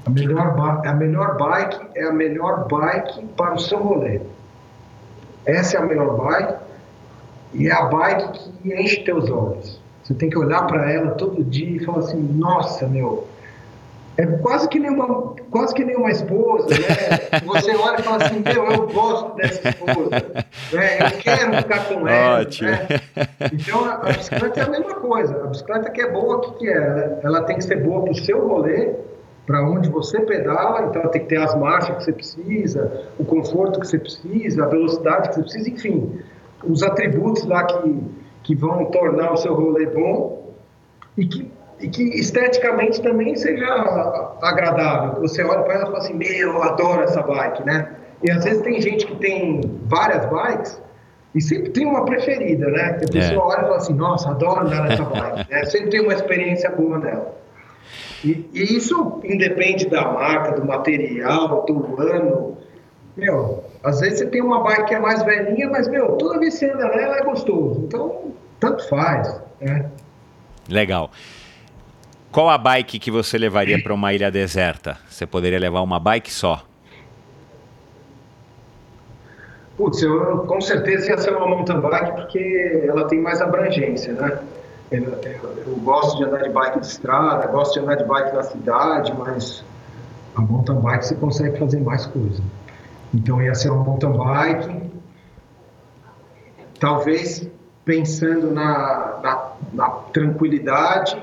A melhor, a melhor bike é a melhor bike para o seu rolê. Essa é a melhor bike e é a bike que enche teus olhos. Você tem que olhar para ela todo dia e falar assim: nossa, meu, é quase que nem uma, quase que nem uma esposa, né? Você olha e fala assim, meu, eu gosto dessa esposa, né? eu quero ficar com ela. Ótimo. Né? Então, a, a, bicicleta é a mesma coisa. A bicicleta que é boa, o que, que é? Ela, ela tem que ser boa para o seu rolê, para onde você pedala, então tem que ter as marchas que você precisa, o conforto que você precisa, a velocidade que você precisa, enfim, os atributos lá que, que vão tornar o seu rolê bom e que e que esteticamente também seja agradável. Você olha para ela e fala assim: Meu, eu adoro essa bike, né? E às vezes tem gente que tem várias bikes E sempre tem uma preferida, né? Que a pessoa é. olha e fala assim, nossa, adoro andar nessa bike. né? Sempre tem uma experiência boa nela. E, e, isso independe da marca, do material, do ano. Meu, às vezes você tem uma bike que é mais velhinha, mas, meu, toda vez que você anda nela é gostoso. Então, tanto faz, né? Legal. Qual a bike que você levaria para uma ilha deserta? Você poderia levar uma bike só? Putz, eu com certeza ia ser uma mountain bike porque ela tem mais abrangência, né? Eu, gosto de andar de bike de estrada, gosto de andar de bike na cidade, mas a mountain bike você consegue fazer mais coisa. Então ia ser uma mountain bike, talvez pensando na, na, na tranquilidade,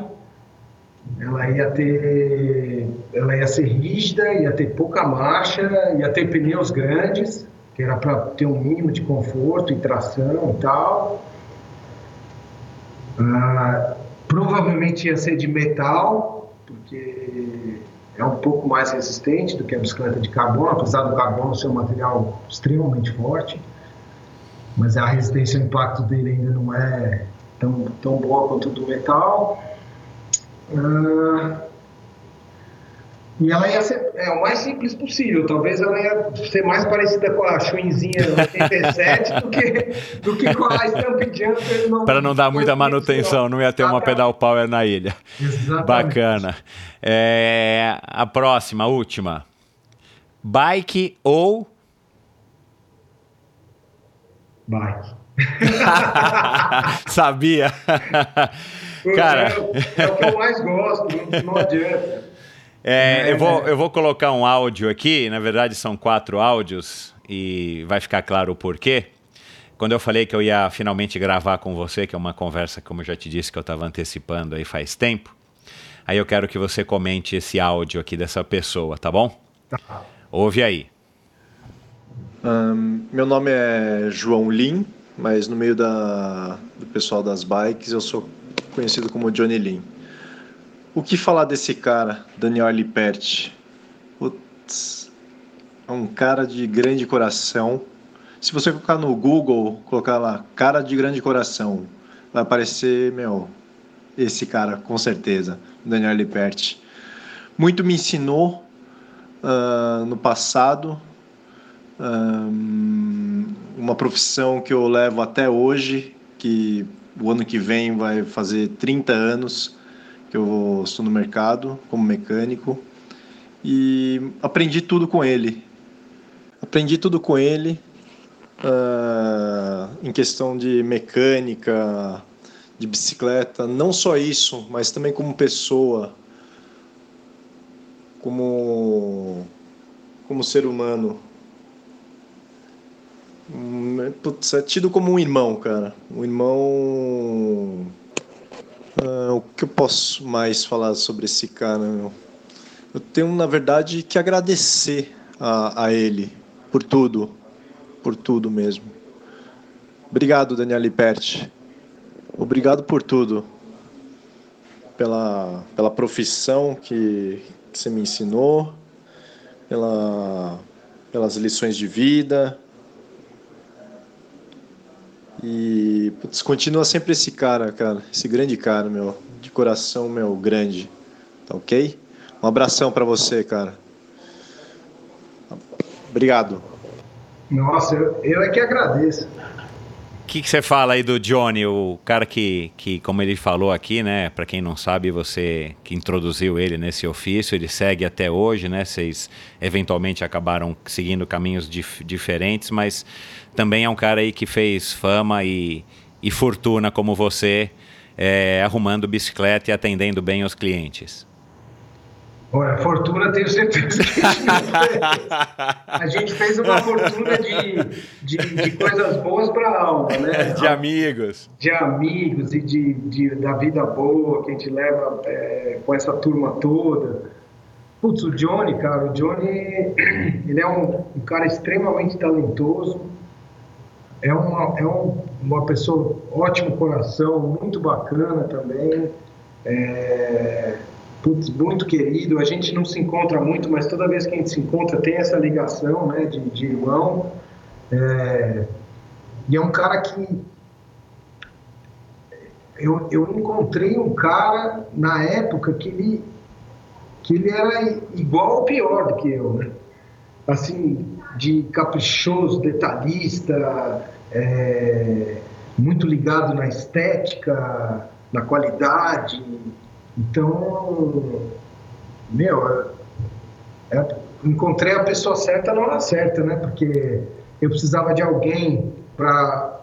ela ia ter, ela ia ser rígida, ia ter pouca marcha, ia ter pneus grandes que era para ter um mínimo de conforto e tração e tal. Ah, provavelmente ia ser de metal, porque é um pouco mais resistente do que a bicicleta de carbono, apesar do carbono ser um material extremamente forte, mas a resistência ao impacto dele ainda não é tão, tão boa quanto do metal. Ah, e ela ia ser é, o mais simples possível. Talvez ela ia ser mais parecida com a Schwinzinha 87 do que, do que com a Stamp Jumper. Para não dar muita manutenção, não ia ter uma pedal power na ilha. Exatamente. Bacana. É, a próxima, a última. Bike ou. Bike. Sabia. Cara. É, é, o que eu mais gosto, não adianta. É, eu, vou, eu vou colocar um áudio aqui, na verdade são quatro áudios e vai ficar claro o porquê. Quando eu falei que eu ia finalmente gravar com você, que é uma conversa, como eu já te disse, que eu estava antecipando aí faz tempo, aí eu quero que você comente esse áudio aqui dessa pessoa, tá bom? Tá. Ouve aí. Um, meu nome é João Lin, mas no meio da, do pessoal das bikes eu sou conhecido como Johnny Lin. O que falar desse cara, Daniel Liperti? Putz, é um cara de grande coração. Se você colocar no Google, colocar lá, cara de grande coração, vai aparecer, meu, esse cara, com certeza, Daniel Liperti. Muito me ensinou uh, no passado, um, uma profissão que eu levo até hoje, que o ano que vem vai fazer 30 anos que eu estou no mercado como mecânico e aprendi tudo com ele. Aprendi tudo com ele uh, em questão de mecânica, de bicicleta, não só isso, mas também como pessoa, como como ser humano. Hum, putz, é tido como um irmão, cara. Um irmão Uh, o que eu posso mais falar sobre esse cara? Meu? Eu tenho, na verdade, que agradecer a, a ele por tudo, por tudo mesmo. Obrigado, Daniel Liperti. Obrigado por tudo. Pela, pela profissão que, que você me ensinou, pela, pelas lições de vida, e putz, continua sempre esse cara, cara, esse grande cara, meu, de coração, meu, grande. Tá ok? Um abração para você, cara. Obrigado. Nossa, eu, eu é que agradeço. Que, que você fala aí do Johnny, o cara que, que como ele falou aqui, né? Para quem não sabe, você que introduziu ele nesse ofício, ele segue até hoje, né? Vocês eventualmente acabaram seguindo caminhos dif diferentes, mas também é um cara aí que fez fama e, e fortuna como você, é, arrumando bicicleta e atendendo bem os clientes. Olha, fortuna tenho certeza que a gente fez. A gente fez uma fortuna de, de, de coisas boas para a alma, né? De amigos. De amigos e de, de, da vida boa que a gente leva é, com essa turma toda. Putz, o Johnny, cara, o Johnny, ele é um, um cara extremamente talentoso, é uma, é um, uma pessoa, ótimo coração, muito bacana também, é, putz, muito querido. A gente não se encontra muito, mas toda vez que a gente se encontra tem essa ligação né, de, de irmão. É, e é um cara que eu, eu encontrei um cara na época que ele, que ele era igual ou pior do que eu, né? Assim, de caprichoso, detalhista, é, muito ligado na estética, na qualidade. Então, meu, é, é, encontrei a pessoa certa na hora certa, né? Porque eu precisava de alguém para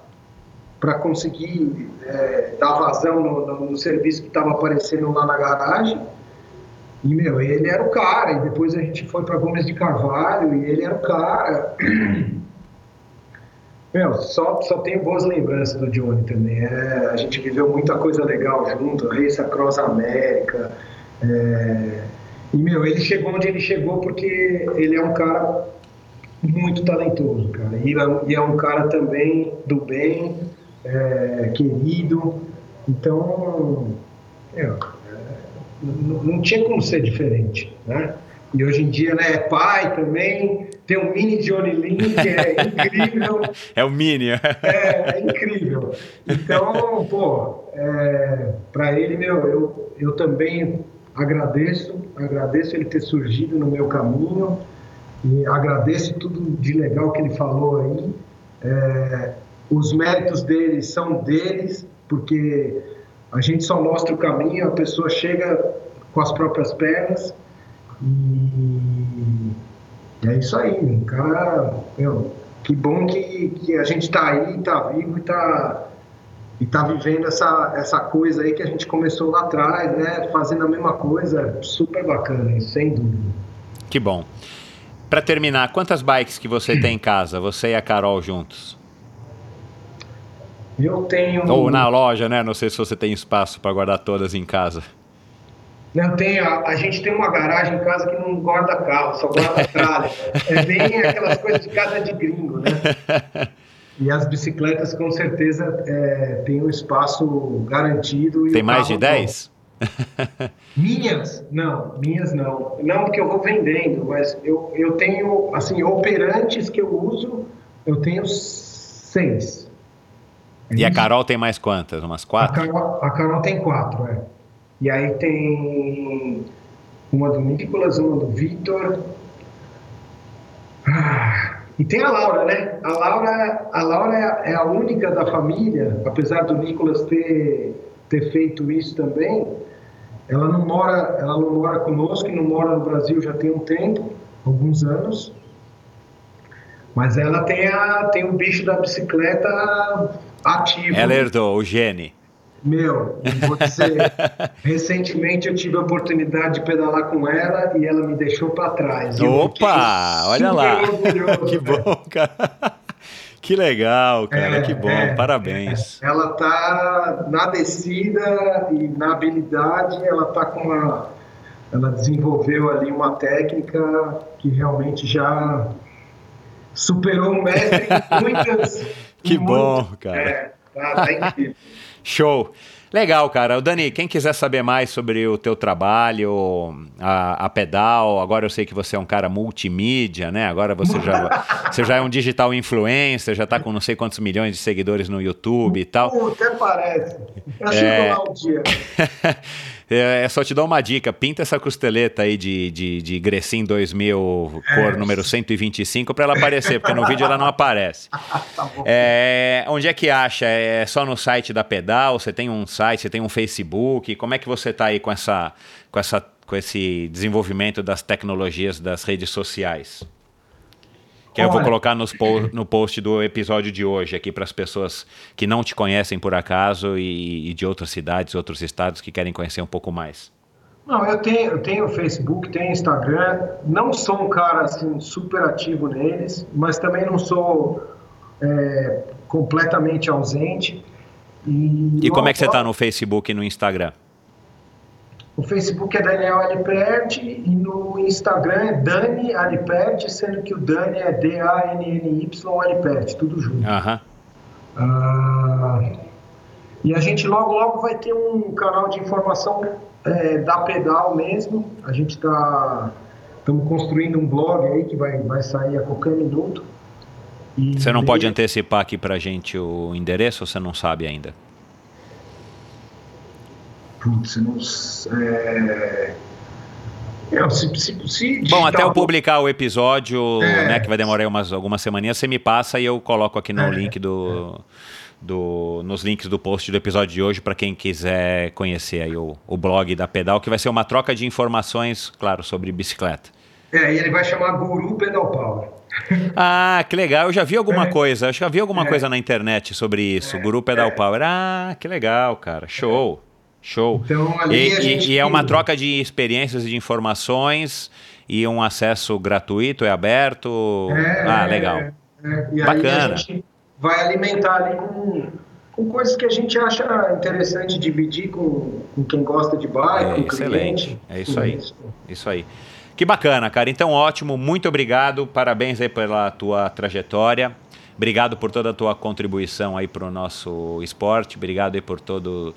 para conseguir é, dar vazão no, no, no serviço que estava aparecendo lá na garagem. E, meu, ele era o cara. E depois a gente foi para Gomes de Carvalho e ele era o cara. Meu, só, só tenho boas lembranças do Johnny também. É, a gente viveu muita coisa legal junto, Race Across América. É, e, meu, ele chegou onde ele chegou porque ele é um cara muito talentoso, cara. E, e é um cara também do bem, é, querido. Então, é, não, não, tinha como ser diferente, né? E hoje em dia, né, é pai também, tem um mini Johnny Lin, que é incrível. é o mini. é, é incrível. Então, pô, é, para ele, meu, eu, eu também agradeço, agradeço ele ter surgido no meu caminho e agradeço tudo de legal que ele falou aí. É, os méritos deles são deles, porque a gente só mostra o caminho, a pessoa chega com as próprias pernas e é isso aí, cara, meu, que bom que, que a gente está aí, está vivo e está e tá vivendo essa, essa coisa aí que a gente começou lá atrás, né? Fazendo a mesma coisa, super bacana, sem dúvida. Que bom. Para terminar, quantas bikes que você tem em casa, você e a Carol juntos? Eu tenho. Ou na loja, né? Não sei se você tem espaço para guardar todas em casa. Não tem, a, a, gente tem uma garagem em casa que não guarda carro, só guarda tralha. é bem aquelas coisas de casa de gringo, né? E as bicicletas com certeza é, tem um espaço garantido. tem mais de 10? minhas? Não, minhas não. Não, porque eu vou vendendo, mas eu, eu tenho, assim, operantes que eu uso, eu tenho seis. E a Carol tem mais quantas? Umas quatro? A Carol, a Carol tem quatro, é. E aí tem uma do Nicolas, uma do Vitor. Ah, e tem a Laura, né? A Laura, a Laura é a única da família, apesar do Nicolas ter, ter feito isso também. Ela não mora, ela não mora conosco, não mora no Brasil já tem um tempo, alguns anos. Mas ela tem, a, tem o bicho da bicicleta ativo. Ela herdou o gene. Meu, dizer, recentemente eu tive a oportunidade de pedalar com ela e ela me deixou para trás. Opa, olha lá. que bom, cara. Que legal, cara, é, que bom, é, parabéns. É. Ela tá na descida e na habilidade, ela tá com uma ela desenvolveu ali uma técnica que realmente já superou o mestre em muitas Que bom, cara. É, tá, tá incrível. Show. Legal, cara. O Dani, quem quiser saber mais sobre o teu trabalho, a, a, Pedal, agora eu sei que você é um cara multimídia, né? Agora você já, você já é um digital influencer, já tá com não sei quantos milhões de seguidores no YouTube e tal. Até parece. Eu é... lá um dia. É, é, só te dar uma dica, pinta essa costeleta aí de, de, de Grecin 2000, cor é. número 125, para ela aparecer, porque no vídeo ela não aparece. tá é, onde é que acha? É só no site da Pedal? Você tem um site, você tem um Facebook? Como é que você está aí com, essa, com, essa, com esse desenvolvimento das tecnologias das redes sociais? Que Olha, eu vou colocar nos po no post do episódio de hoje aqui para as pessoas que não te conhecem por acaso e, e, de outras cidades, outros estados que querem conhecer um pouco mais. Não, eu tenho, eu tenho Facebook, tenho Instagram. Não sou um cara assim super ativo neles, mas também não sou é, completamente ausente. E, e como é que você está no Facebook e no Instagram? O Facebook é Daniel Aliperti e no Instagram é Dani Aliperti, sendo que o Dani é D-A-N-N-Y Aliperti, tudo junto. Uhum. Ah, e a gente logo, logo vai ter um canal de informação é, da pedal mesmo. A gente está estamos construindo um blog aí que vai, vai sair a qualquer minuto. E você não pode antecipar aqui para gente o endereço ou você não sabe ainda? Putz, não é... Não, se, se, se Bom, até eu publicar o episódio, é, né, que vai demorar umas, algumas semaninhas, você me passa e eu coloco aqui no é, link do, do, nos links do post do episódio de hoje para quem quiser conhecer aí o, o blog da Pedal, que vai ser uma troca de informações, claro, sobre bicicleta. É, e ele vai chamar Guru Pedal Power. Ah, que legal. Eu já vi alguma é. coisa. Eu já vi alguma é. coisa na internet sobre isso. É. Guru Pedal é. Power. Ah, que legal, cara. Show. Show. Então, ali e, e, e é uma troca de experiências e de informações e um acesso gratuito, é aberto. É, ah, legal. É, é. Bacana. a gente vai alimentar ali com, com coisas que a gente acha interessante dividir com, com quem gosta de bike, é, excelente. Cliente, é isso aí. Isso. isso aí. Que bacana, cara. Então, ótimo. Muito obrigado. Parabéns aí pela tua trajetória. Obrigado por toda a tua contribuição aí para o nosso esporte. Obrigado aí por todo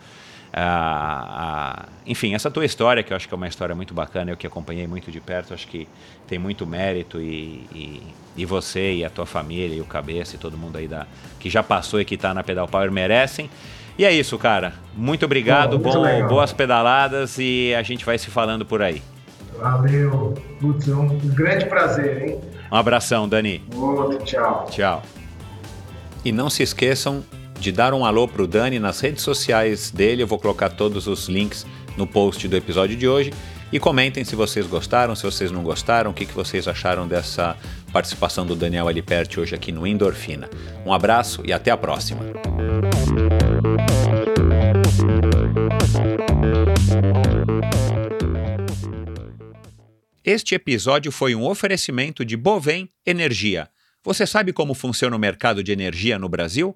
a, a, enfim, essa tua história, que eu acho que é uma história muito bacana, eu que acompanhei muito de perto, acho que tem muito mérito e, e, e você e a tua família e o Cabeça e todo mundo aí da, que já passou e que está na Pedal Power merecem. E é isso, cara. Muito obrigado, Bom, bom, boas pedaladas e a gente vai se falando por aí. Valeu. Putz, é um grande prazer, hein? Um abração, Dani. Outro, tchau. Tchau. E não se esqueçam de dar um alô pro Dani nas redes sociais dele. Eu vou colocar todos os links no post do episódio de hoje. E comentem se vocês gostaram, se vocês não gostaram, o que, que vocês acharam dessa participação do Daniel Aliperti hoje aqui no Endorfina. Um abraço e até a próxima. Este episódio foi um oferecimento de Bovem Energia. Você sabe como funciona o mercado de energia no Brasil?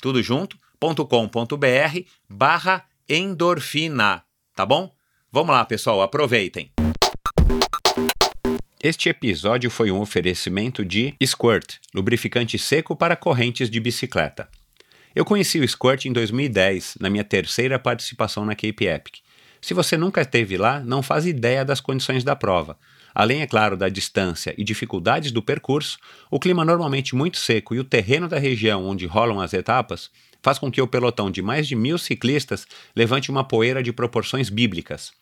tudo junto, .com.br barra endorfina, tá bom? Vamos lá, pessoal, aproveitem. Este episódio foi um oferecimento de Squirt, lubrificante seco para correntes de bicicleta. Eu conheci o Squirt em 2010, na minha terceira participação na Cape Epic. Se você nunca esteve lá, não faz ideia das condições da prova. Além, é claro, da distância e dificuldades do percurso, o clima normalmente muito seco e o terreno da região onde rolam as etapas faz com que o pelotão de mais de mil ciclistas levante uma poeira de proporções bíblicas.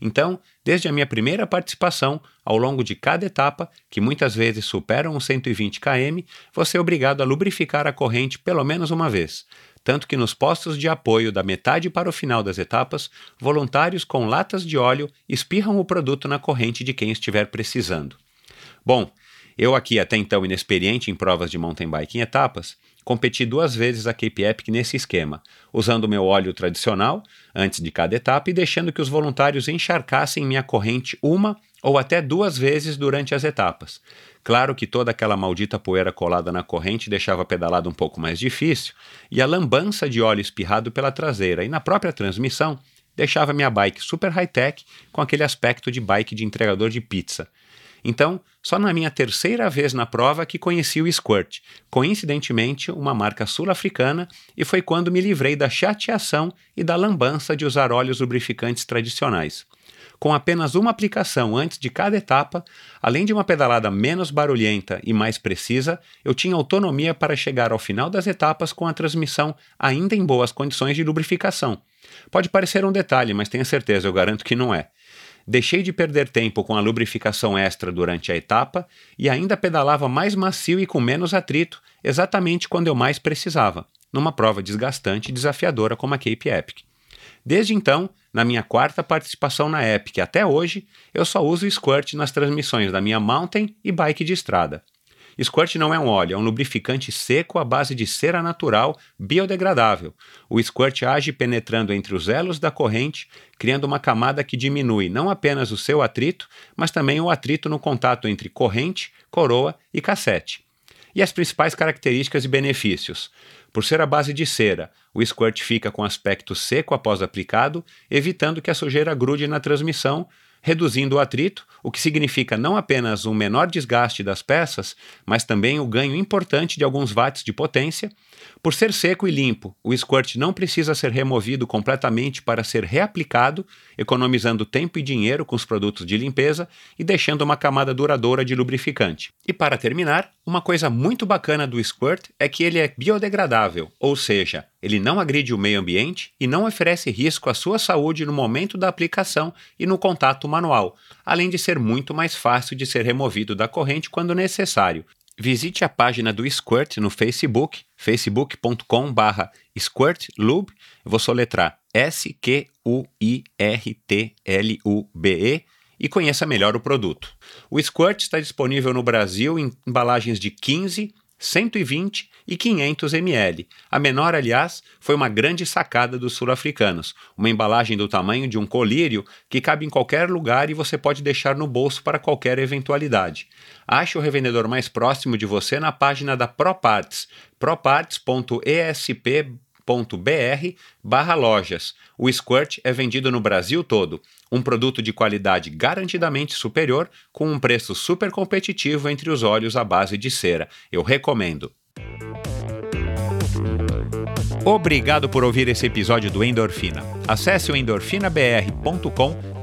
Então, desde a minha primeira participação, ao longo de cada etapa, que muitas vezes superam os 120 km, você é obrigado a lubrificar a corrente pelo menos uma vez, tanto que nos postos de apoio da metade para o final das etapas, voluntários com latas de óleo espirram o produto na corrente de quem estiver precisando. Bom, eu aqui até então inexperiente em provas de mountain bike em etapas, competi duas vezes a Cape Epic nesse esquema, usando meu óleo tradicional antes de cada etapa e deixando que os voluntários encharcassem minha corrente uma ou até duas vezes durante as etapas. Claro que toda aquela maldita poeira colada na corrente deixava a pedalada um pouco mais difícil, e a lambança de óleo espirrado pela traseira e na própria transmissão deixava minha bike super high-tech com aquele aspecto de bike de entregador de pizza. Então, só na minha terceira vez na prova que conheci o Squirt, coincidentemente uma marca sul-africana, e foi quando me livrei da chateação e da lambança de usar óleos lubrificantes tradicionais. Com apenas uma aplicação antes de cada etapa, além de uma pedalada menos barulhenta e mais precisa, eu tinha autonomia para chegar ao final das etapas com a transmissão ainda em boas condições de lubrificação. Pode parecer um detalhe, mas tenha certeza, eu garanto que não é. Deixei de perder tempo com a lubrificação extra durante a etapa e ainda pedalava mais macio e com menos atrito, exatamente quando eu mais precisava, numa prova desgastante e desafiadora como a Cape Epic. Desde então, na minha quarta participação na Epic até hoje, eu só uso Squirt nas transmissões da minha mountain e bike de estrada. Squirt não é um óleo, é um lubrificante seco à base de cera natural biodegradável. O Squirt age penetrando entre os elos da corrente, criando uma camada que diminui não apenas o seu atrito, mas também o atrito no contato entre corrente, coroa e cassete. E as principais características e benefícios. Por ser a base de cera, o squirt fica com aspecto seco após aplicado, evitando que a sujeira grude na transmissão, reduzindo o atrito, o que significa não apenas um menor desgaste das peças, mas também o ganho importante de alguns watts de potência. Por ser seco e limpo, o squirt não precisa ser removido completamente para ser reaplicado, economizando tempo e dinheiro com os produtos de limpeza e deixando uma camada duradoura de lubrificante. E para terminar, uma coisa muito bacana do squirt é que ele é biodegradável, ou seja, ele não agride o meio ambiente e não oferece risco à sua saúde no momento da aplicação e no contato manual, além de ser muito mais fácil de ser removido da corrente quando necessário. Visite a página do Squirt no Facebook, facebook.com/barra squirtlube. vou soletrar S-Q-U-I-R-T-L-U-B-E e conheça melhor o produto. O Squirt está disponível no Brasil em embalagens de 15, 120 e 500 ml. A menor, aliás, foi uma grande sacada dos sul-africanos, uma embalagem do tamanho de um colírio que cabe em qualquer lugar e você pode deixar no bolso para qualquer eventualidade. Ache o revendedor mais próximo de você na página da ProParts, proparts.esp br barra lojas. O Squirt é vendido no Brasil todo. Um produto de qualidade garantidamente superior, com um preço super competitivo entre os óleos à base de cera. Eu recomendo. Obrigado por ouvir esse episódio do Endorfina. Acesse o endorfinabr.com